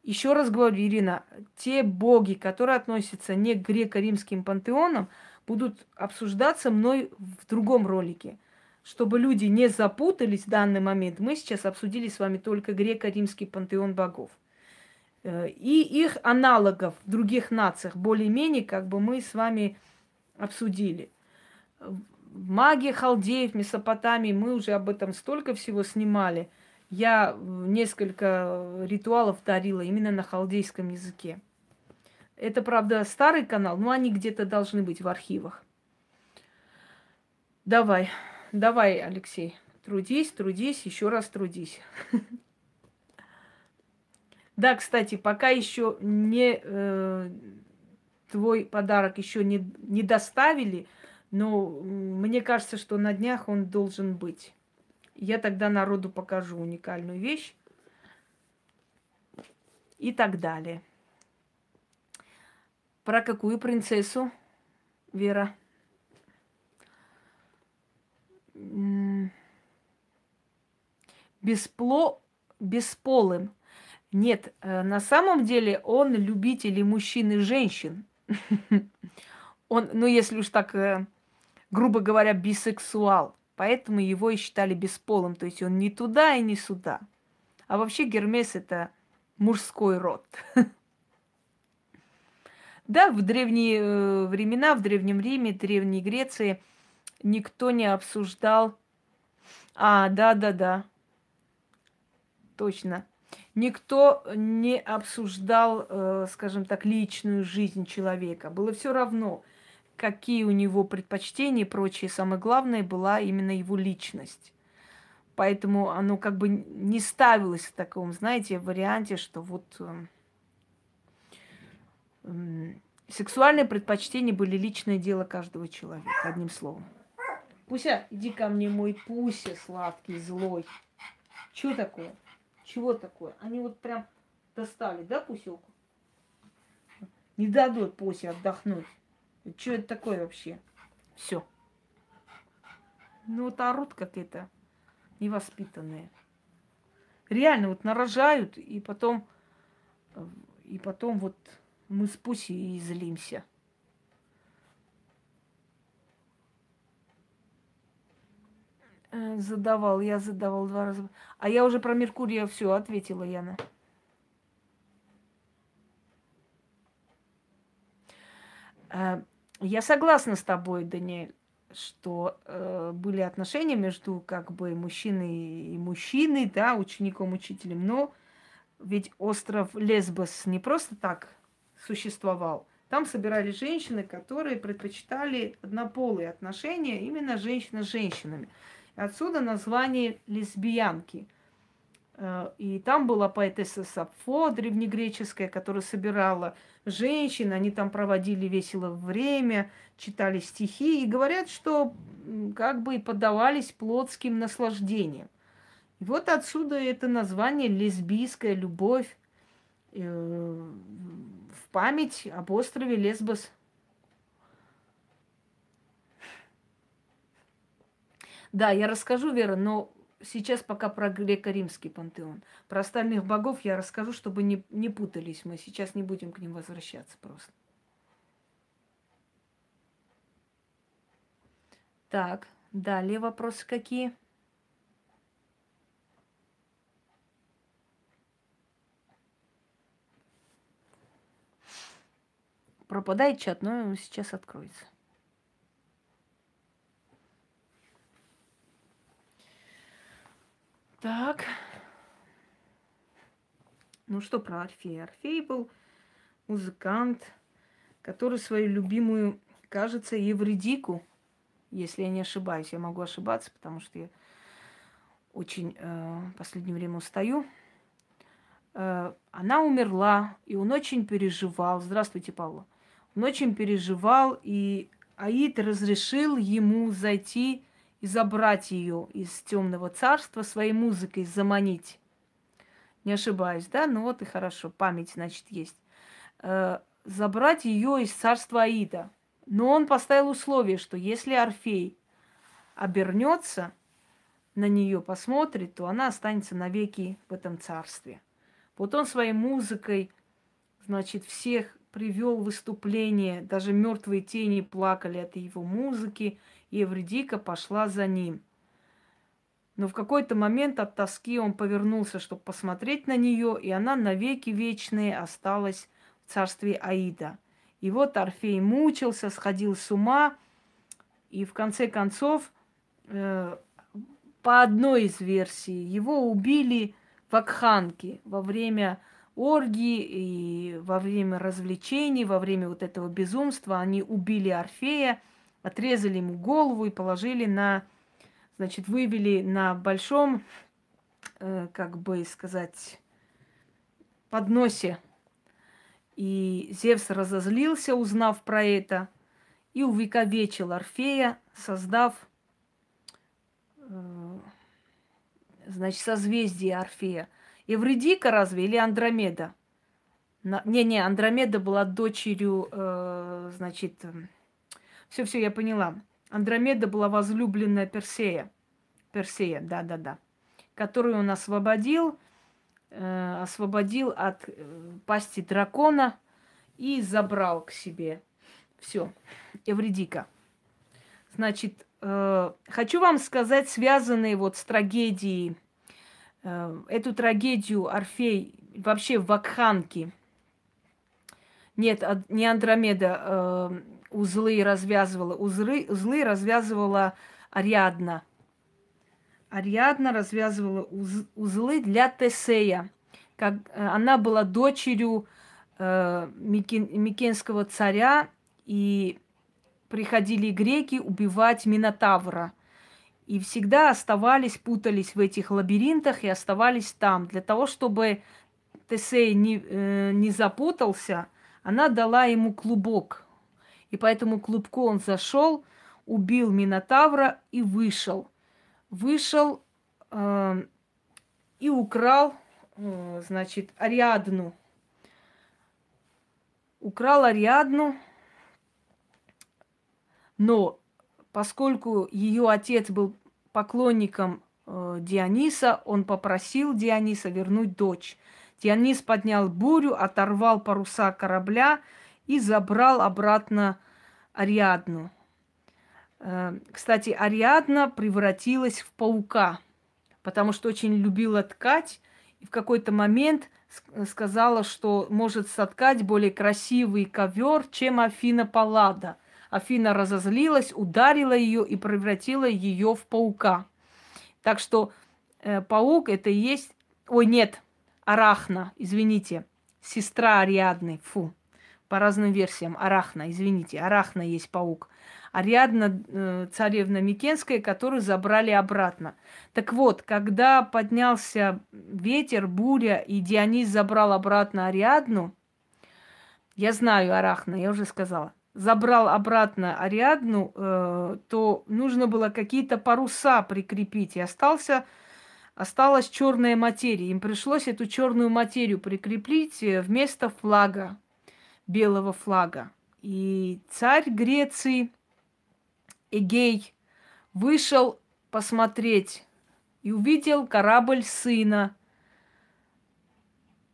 еще раз говорю, Ирина, те боги, которые относятся не к греко-римским пантеонам, будут обсуждаться мной в другом ролике. Чтобы люди не запутались в данный момент, мы сейчас обсудили с вами только греко-римский пантеон богов. Э, и их аналогов в других нациях более-менее как бы мы с вами обсудили. Магия халдеев, Месопотамии, мы уже об этом столько всего снимали – я несколько ритуалов дарила именно на халдейском языке. Это, правда, старый канал, но они где-то должны быть в архивах. Давай, давай, Алексей, трудись, трудись, еще раз трудись. Да, кстати, пока еще не э, твой подарок еще не, не доставили, но мне кажется, что на днях он должен быть. Я тогда народу покажу уникальную вещь и так далее. Про какую принцессу, Вера? Беспло... Бесполым. Нет, э, на самом деле он любитель и мужчин, и женщин. Он, ну, если уж так, э, грубо говоря, бисексуал. Поэтому его и считали бесполым. То есть он не туда и не сюда. А вообще Гермес это мужской род. Да, в древние э, времена, в Древнем Риме, Древней Греции никто не обсуждал... А, да-да-да. Точно. Никто не обсуждал, э, скажем так, личную жизнь человека. Было все равно, какие у него предпочтения и прочее. Самое главное была именно его личность. Поэтому оно как бы не ставилось в таком, знаете, варианте, что вот э, э, сексуальные предпочтения были личное дело каждого человека, одним словом. Пуся, иди ко мне, мой Пуся сладкий, злой. Что такое? Чего такое? Они вот прям достали, да, Пуселку? Не дадут Пусе отдохнуть. Что это такое вообще? Все. Ну вот орут как это невоспитанные. Реально вот нарожают, и потом, и потом вот мы с Пуси и злимся. Э, задавал, я задавал два раза. А я уже про Меркурия все ответила, Яна. Я согласна с тобой, Даниэль, что э, были отношения между как бы мужчиной и мужчиной, да, учеником, учителем, но ведь остров Лесбос не просто так существовал. Там собирались женщины, которые предпочитали однополые отношения, именно женщина с женщинами. Отсюда название лесбиянки – Э, и там была поэтесса Сапфо, древнегреческая, которая собирала женщин, они там проводили весело время, читали стихи и говорят, что как бы и поддавались плотским наслаждениям. И вот отсюда это название лесбийская любовь э, в память об острове Лесбос. Да, я расскажу, Вера, но сейчас пока про греко-римский пантеон. Про остальных богов я расскажу, чтобы не, не путались мы. Сейчас не будем к ним возвращаться просто. Так, Далее вопросы какие? Пропадает чат, но сейчас откроется. Так. Ну что про Орфея? Орфей был музыкант, который свою любимую, кажется, Евредику, если я не ошибаюсь, я могу ошибаться, потому что я очень э, в последнее время устаю. Э, она умерла, и он очень переживал. Здравствуйте, Павла. Он очень переживал, и Аид разрешил ему зайти и забрать ее из темного царства своей музыкой, заманить. Не ошибаюсь, да? Ну вот и хорошо, память, значит, есть. Э, забрать ее из царства Аида. Но он поставил условие, что если Орфей обернется, на нее посмотрит, то она останется навеки в этом царстве. Вот он своей музыкой, значит, всех привел выступление, даже мертвые тени плакали от его музыки, и Эвредика пошла за ним. Но в какой-то момент от тоски он повернулся, чтобы посмотреть на нее, и она навеки вечные осталась в царстве Аида. И вот Орфей мучился, сходил с ума, и в конце концов, э, по одной из версий, его убили в Акханке во время оргии и во время развлечений, во время вот этого безумства. Они убили Орфея, отрезали ему голову и положили на, значит, вывели на большом, э, как бы сказать, подносе. И Зевс разозлился, узнав про это, и увековечил Орфея, создав, э, значит, созвездие Орфея. Евредика разве или Андромеда? Не-не, Андромеда была дочерью, э, значит, все-все, я поняла. Андромеда была возлюбленная Персея. Персея, да-да-да. Которую он освободил, э, освободил от э, пасти дракона и забрал к себе. Все, Эвредика. Значит, э, хочу вам сказать, связанные вот с трагедией, э, эту трагедию Орфей вообще в Вакханке. Нет, не Андромеда, э, узлы развязывала. Узлы, узлы развязывала Ариадна. Ариадна развязывала уз, узлы для Тесея. Как, э, она была дочерью э, Микен, Микенского царя, и приходили греки убивать Минотавра. И всегда оставались, путались в этих лабиринтах и оставались там. Для того, чтобы Тесей не, э, не запутался, она дала ему клубок и по этому клубку он зашел, убил Минотавра и вышел. Вышел э, и украл, э, значит, Ариадну. Украл Ариадну, но поскольку ее отец был поклонником э, Диониса, он попросил Диониса вернуть дочь. Дионис поднял бурю, оторвал паруса корабля, и забрал обратно Ариадну. Э, кстати, Ариадна превратилась в паука, потому что очень любила ткать, и в какой-то момент сказала, что может соткать более красивый ковер, чем Афина Паллада. Афина разозлилась, ударила ее и превратила ее в паука. Так что э, паук это и есть... Ой, нет, Арахна, извините, сестра Ариадны, фу по разным версиям. Арахна, извините, Арахна есть паук. Ариадна, э, царевна Микенская, которую забрали обратно. Так вот, когда поднялся ветер, буря, и Дионис забрал обратно Ариадну, я знаю Арахна, я уже сказала, забрал обратно Ариадну, э, то нужно было какие-то паруса прикрепить, и остался осталась черная материя. Им пришлось эту черную материю прикрепить э, вместо флага белого флага. И царь Греции Эгей вышел посмотреть и увидел корабль сына.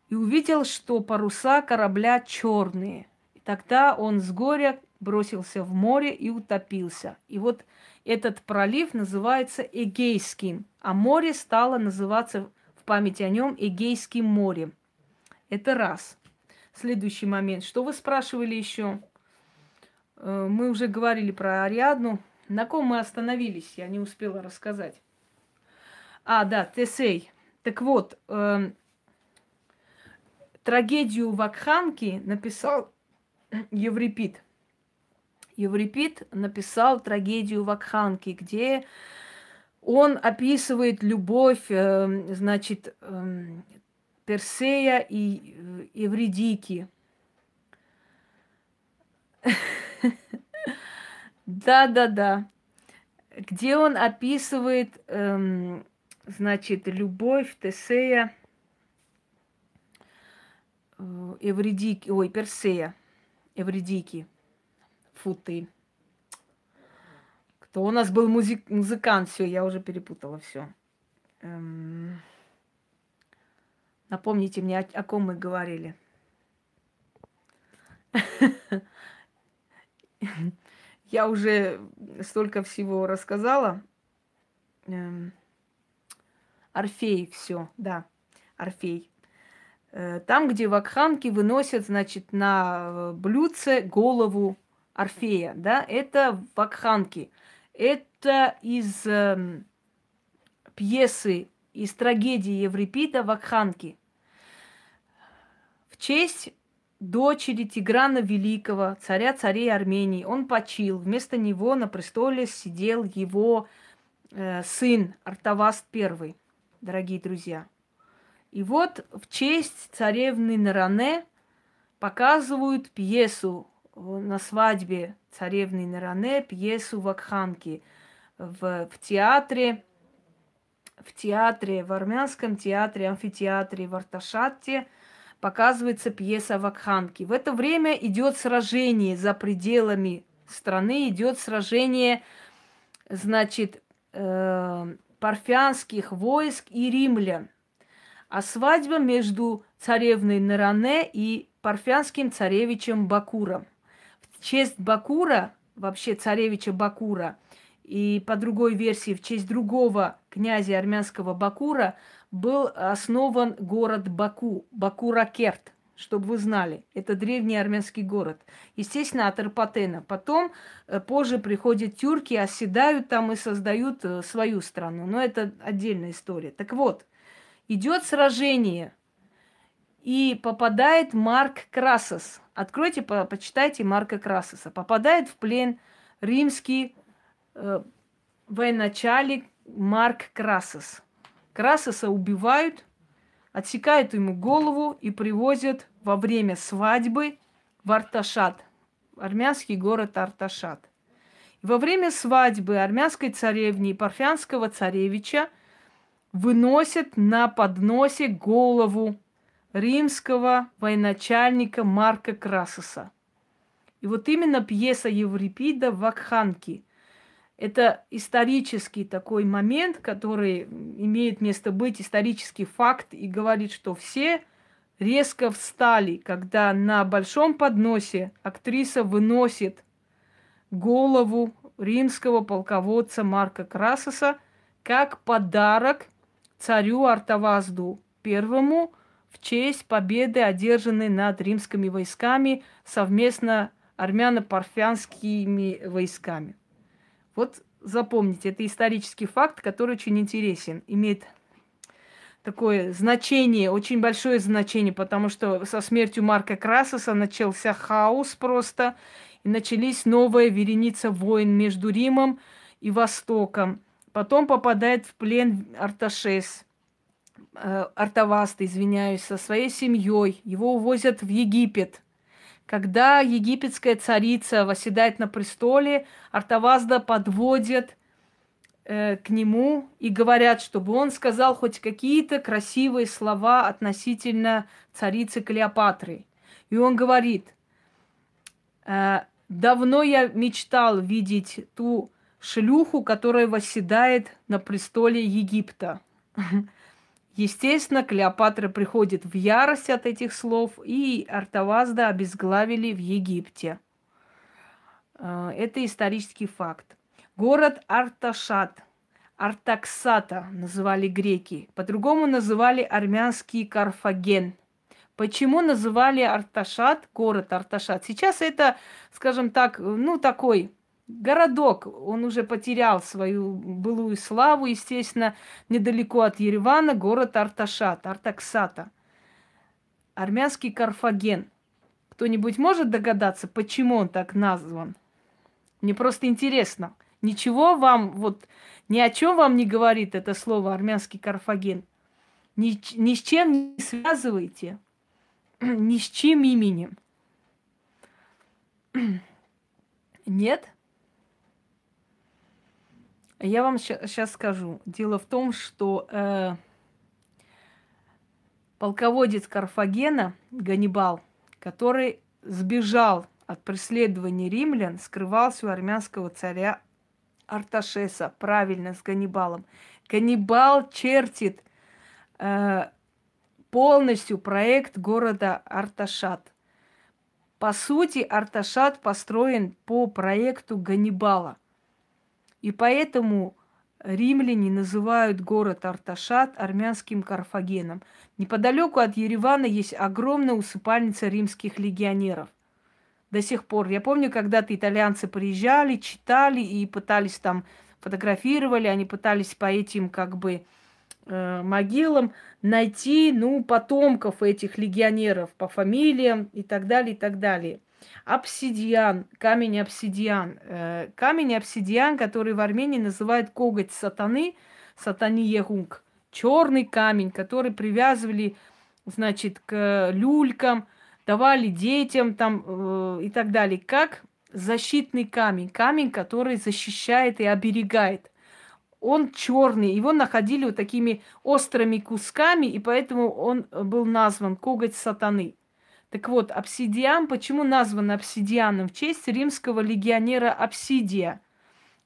И увидел, что паруса корабля черные. И тогда он с горя бросился в море и утопился. И вот этот пролив называется Эгейским, а море стало называться в память о нем Эгейским морем. Это раз. Следующий момент. Что вы спрашивали еще? Э, мы уже говорили про Ариадну. На ком мы остановились? Я не успела рассказать. А, да, Тесей. Так вот, э, трагедию Вакханки написал Еврипид. Еврипид написал трагедию Вакханки, где он описывает любовь, э, значит, э, Персея и э, Евридики. Да-да-да. Где он описывает, эм, значит, любовь Тесея э, Эвридики, ой, Персея, Эвридики. Фу ты. Кто у нас был музык, музыкант? Все, я уже перепутала все. Эм... Напомните мне, о, о ком мы говорили. Я уже столько всего рассказала. Эм, Орфей, все, да, Орфей. Э, там, где вакханки выносят, значит, на э, блюдце голову Орфея, да, это вакханки. Это из э, пьесы, из трагедии Еврипида «Вакханки». В честь дочери Тиграна Великого, царя царей Армении. Он почил. Вместо него на престоле сидел его э, сын Артаваст I, дорогие друзья. И вот в честь царевны Наране показывают пьесу на свадьбе царевны Наране, пьесу Вакханки в, в театре, в театре, в армянском театре, амфитеатре в Арташатте – показывается пьеса Вакханки. В это время идет сражение за пределами страны, идет сражение, значит, э, парфянских войск и римлян. А свадьба между царевной Наране и парфянским царевичем Бакуром. В честь Бакура, вообще царевича Бакура, и по другой версии в честь другого князя армянского Бакура – был основан город Баку, Баку-Ракерт, чтобы вы знали. Это древний армянский город. Естественно, от Арпатена. Потом, э, позже приходят тюрки, оседают там и создают э, свою страну. Но это отдельная история. Так вот, идет сражение, и попадает Марк Красос. Откройте, по почитайте Марка Красоса. Попадает в плен римский э, военачальник Марк Красос. Красоса убивают, отсекают ему голову и привозят во время свадьбы в Арташат, армянский город Арташат. Во время свадьбы армянской царевни и парфянского царевича выносят на подносе голову римского военачальника Марка Красоса. И вот именно пьеса Еврипида «Вакханки» Это исторический такой момент, который имеет место быть, исторический факт, и говорит, что все резко встали, когда на большом подносе актриса выносит голову римского полководца Марка Красоса как подарок царю Артавазду первому в честь победы, одержанной над римскими войсками совместно армяно-парфянскими войсками. Вот запомните, это исторический факт, который очень интересен, имеет такое значение, очень большое значение, потому что со смертью Марка Красоса начался хаос просто, и начались новая вереница войн между Римом и Востоком. Потом попадает в плен Арташес, э, Артаваста, извиняюсь, со своей семьей. Его увозят в Египет – когда египетская царица восседает на престоле, Артавазда подводит э, к нему и говорят, чтобы он сказал хоть какие-то красивые слова относительно царицы Клеопатры. И он говорит, э, давно я мечтал видеть ту шлюху, которая восседает на престоле Египта. Естественно, Клеопатра приходит в ярость от этих слов, и Артавазда обезглавили в Египте. Э, это исторический факт. Город Арташат, Артаксата называли греки. По-другому называли армянский Карфаген. Почему называли Арташат, город Арташат? Сейчас это, скажем так, ну такой городок. Он уже потерял свою былую славу, естественно, недалеко от Еревана, город Арташат, Артаксата. Армянский Карфаген. Кто-нибудь может догадаться, почему он так назван? Мне просто интересно. Ничего вам, вот, ни о чем вам не говорит это слово армянский Карфаген. Ни, ни с чем не связывайте. Ни с чьим именем. Нет? Я вам сейчас скажу. Дело в том, что э, полководец Карфагена, Ганнибал, который сбежал от преследования римлян, скрывался у армянского царя Арташеса, правильно, с Ганнибалом. Ганнибал чертит э, полностью проект города Арташат. По сути, Арташат построен по проекту Ганнибала. И поэтому римляне называют город Арташат армянским Карфагеном. Неподалеку от Еревана есть огромная усыпальница римских легионеров. До сих пор. Я помню, когда-то итальянцы приезжали, читали и пытались там фотографировали, они пытались по этим как бы э, могилам найти, ну, потомков этих легионеров по фамилиям и так далее, и так далее. Обсидиан, камень обсидиан. Э, камень обсидиан, который в Армении называют коготь сатаны, сатани егунг. Черный камень, который привязывали, значит, к люлькам, давали детям там э, и так далее. Как защитный камень, камень, который защищает и оберегает. Он черный, его находили вот такими острыми кусками, и поэтому он был назван коготь сатаны. Так вот, обсидиан, почему назван обсидианом? В честь римского легионера Обсидия,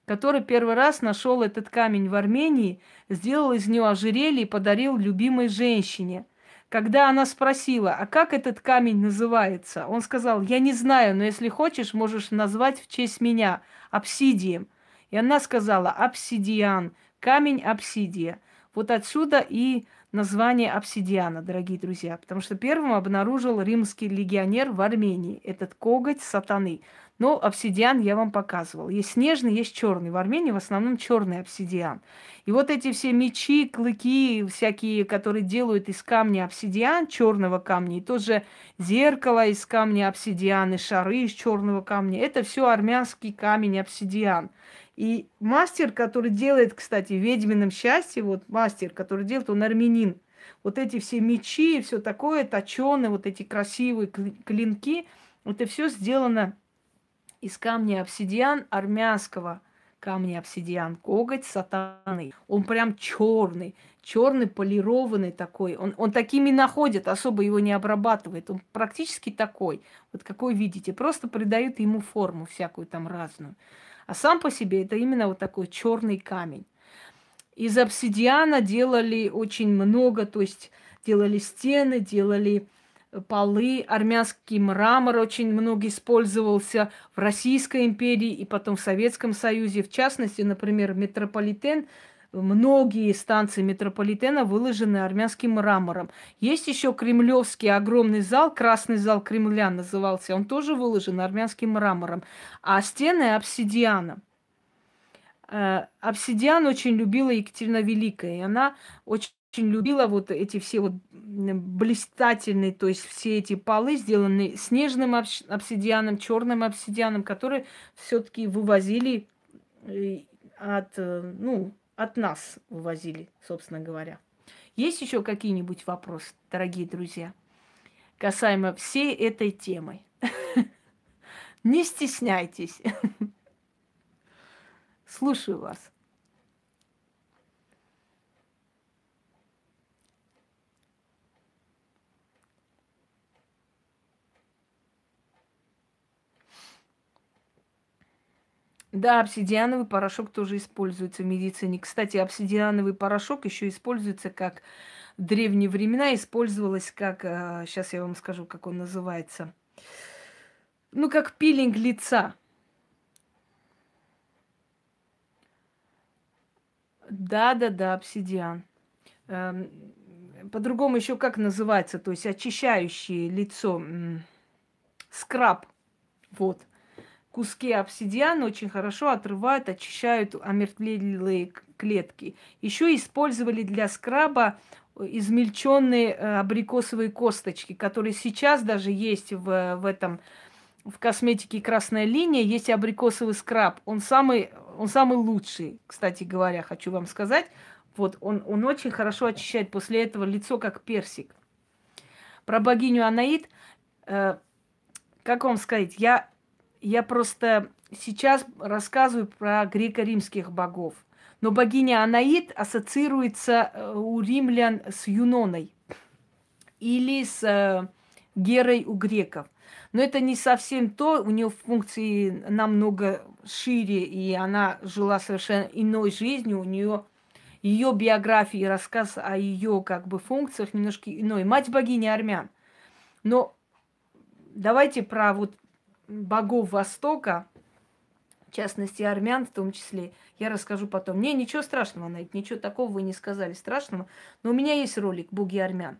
который первый раз нашел этот камень в Армении, сделал из него ожерелье и подарил любимой женщине. Когда она спросила, а как этот камень называется, он сказал, я не знаю, но если хочешь, можешь назвать в честь меня обсидием. И она сказала, обсидиан, камень обсидия. Вот отсюда и название обсидиана, дорогие друзья, потому что первым обнаружил римский легионер в Армении этот коготь сатаны. Но обсидиан я вам показывал. Есть снежный, есть черный. В Армении в основном черный обсидиан. И вот эти все мечи, клыки, всякие, которые делают из камня обсидиан, черного камня, и тоже зеркало из камня обсидиан, и шары из черного камня, это все армянский камень обсидиан. И мастер, который делает, кстати, ведьмином счастье, вот мастер, который делает, он армянин. Вот эти все мечи все такое, точеные, вот эти красивые клинки, это все сделано из камня обсидиан армянского камня обсидиан, коготь сатаны. Он прям черный, черный полированный такой. Он, он такими находит, особо его не обрабатывает. Он практически такой, вот какой видите, просто придают ему форму всякую там разную. А сам по себе это именно вот такой черный камень. Из обсидиана делали очень много, то есть делали стены, делали э, полы, армянский мрамор очень много использовался в Российской империи и потом в Советском Союзе. В частности, например, метрополитен многие станции метрополитена выложены армянским мрамором. Есть еще кремлевский огромный зал, красный зал Кремля назывался, он тоже выложен армянским мрамором, а стены обсидианом. Э, обсидиан очень любила Екатерина Великая, и она очень очень любила вот эти все вот блистательные, то есть все эти полы сделаны снежным обсидианом, черным обсидианом, которые все-таки вывозили э, от, э, ну, от нас вывозили, собственно говоря. Есть еще какие-нибудь вопросы, дорогие друзья, касаемо всей этой темы? Не стесняйтесь. Слушаю вас. Да, обсидиановый порошок тоже используется в медицине. Кстати, обсидиановый порошок еще используется как в древние времена, использовалось как, э, сейчас я вам скажу, как он называется, ну, как пилинг лица. Да-да-да, обсидиан. Эм, по-другому еще как называется, то есть очищающее лицо, скраб, вот. Куски обсидиана очень хорошо отрывают, очищают омертвелые клетки. Еще использовали для скраба измельченные э, абрикосовые косточки, которые сейчас даже есть в, в этом в косметике красная линия, есть абрикосовый скраб. Он самый, он самый лучший, кстати говоря, хочу вам сказать. Вот он, он очень хорошо очищает после этого лицо, как персик. Про богиню Анаид, э, как вам сказать, я, я просто сейчас рассказываю про греко-римских богов. Но богиня Анаид ассоциируется э, у римлян с Юноной или с э, Герой у греков. Но это не совсем то, у нее функции намного шире, и она жила совершенно иной жизнью, у нее ее биография и рассказ о ее как бы функциях немножко иной. Мать богини армян. Но давайте про вот богов Востока, в частности армян в том числе, я расскажу потом. Не, ничего страшного, Найт, ничего такого вы не сказали страшного. Но у меня есть ролик «Боги армян».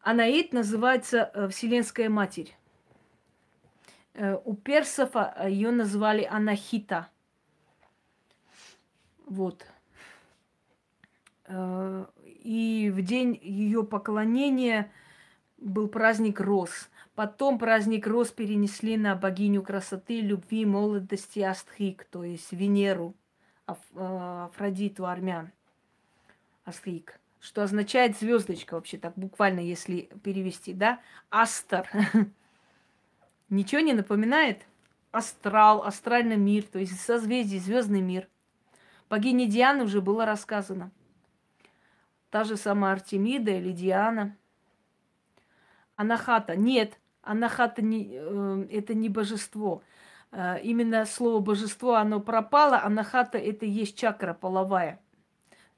Анаид называется э, Вселенская Матерь. Э, у персов э, ее назвали Анахита. Вот. И в день ее поклонения был праздник роз. Потом праздник роз перенесли на богиню красоты, любви, молодости Астхик, то есть Венеру, Афродиту армян. Астхик что означает звездочка вообще так буквально, если перевести, да? Астер. Ничего не напоминает? Астрал, астральный мир, то есть созвездие, звездный мир. Богине Дианы уже было рассказано. Та же самая Артемида или Диана. Анахата. Нет, Анахата не, э, это не божество. Э, именно слово божество, оно пропало. Анахата это есть чакра половая.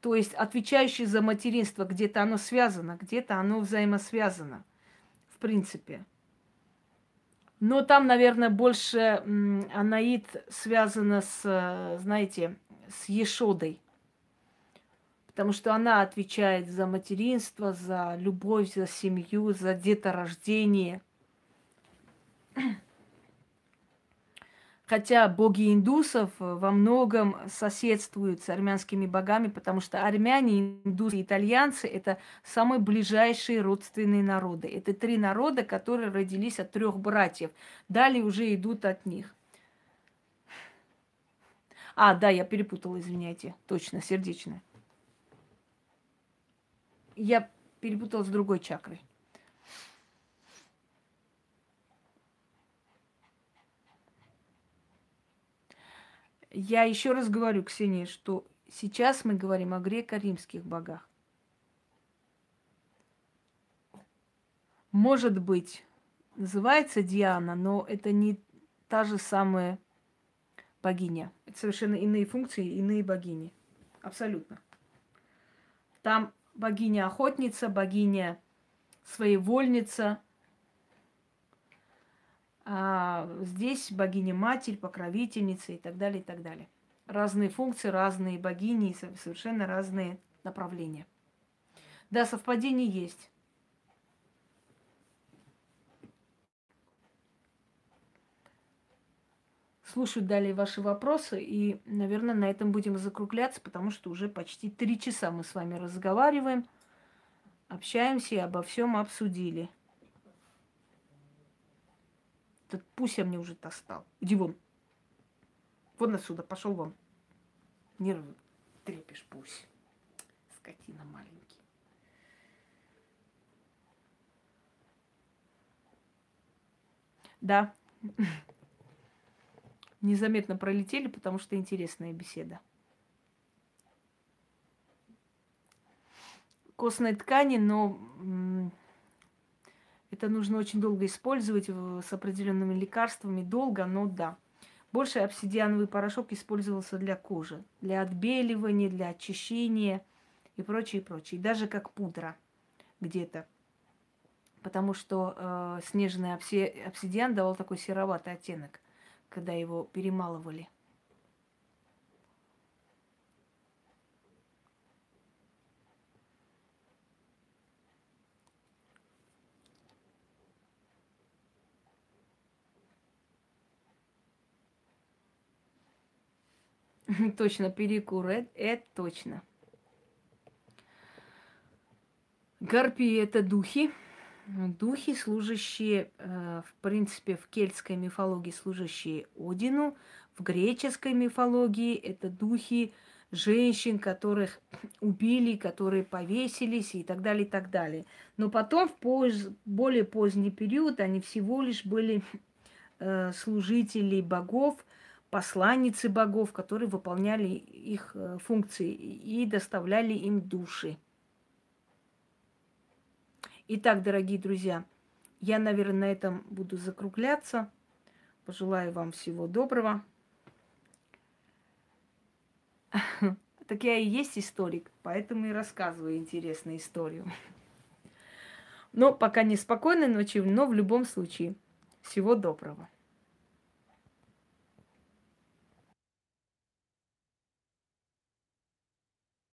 То есть отвечающий за материнство, где-то оно связано, где-то оно взаимосвязано, в принципе. Но там, наверное, больше анаид связана с, знаете, с Ешодой. Потому что она отвечает за материнство, за любовь, за семью, за деторождение. Хотя боги индусов э, во многом соседствуют с армянскими богами, потому что армяне, индусы и итальянцы – это самые ближайшие родственные народы. Это три народа, которые родились от трех братьев. Далее уже идут от них. А, да, я перепутала, извиняйте. Точно, сердечная. Я перепутала с другой чакрой. Я еще раз говорю, Ксения, что сейчас мы говорим о греко-римских богах. Может быть, называется Диана, но это не та же самая богиня. Это совершенно иные функции, иные богини. Абсолютно. Там богиня-охотница, богиня своевольница, а здесь богиня-матерь, покровительница и так далее, и так далее. Разные функции, разные богини совершенно разные направления. Да, совпадение есть. Слушаю далее ваши вопросы, и, наверное, на этом будем закругляться, потому что уже почти три часа мы с вами разговариваем, общаемся и обо всем обсудили. Этот Пуся мне уже достал. Иди вон. Вон отсюда, пошел вон. Нервы трепишь, Пусь. Скотина маленький. Да. Незаметно пролетели, потому что интересная беседа. Костной ткани, но это нужно очень долго использовать с определенными лекарствами. Долго, но да. Больше обсидиановый порошок использовался для кожи, для отбеливания, для очищения и прочее, прочее. Даже как пудра где-то. Потому что э, снежный обсидиан давал такой сероватый оттенок, когда его перемалывали. Точно, перекур, это, точно. Гарпии это духи. Духи, служащие, э, в принципе, в кельтской мифологии, служащие Одину, в греческой мифологии это духи женщин, которых убили, которые повесились и так далее, и так далее. Но потом в поз, более поздний период они всего лишь были э, служители богов, посланницы богов, которые выполняли их э, функции и доставляли им души. Итак, дорогие друзья, я, наверное, на этом буду закругляться. Пожелаю вам всего доброго. Так я и есть историк, поэтому и рассказываю интересную историю. Но пока не спокойной ночи, но в любом случае всего доброго.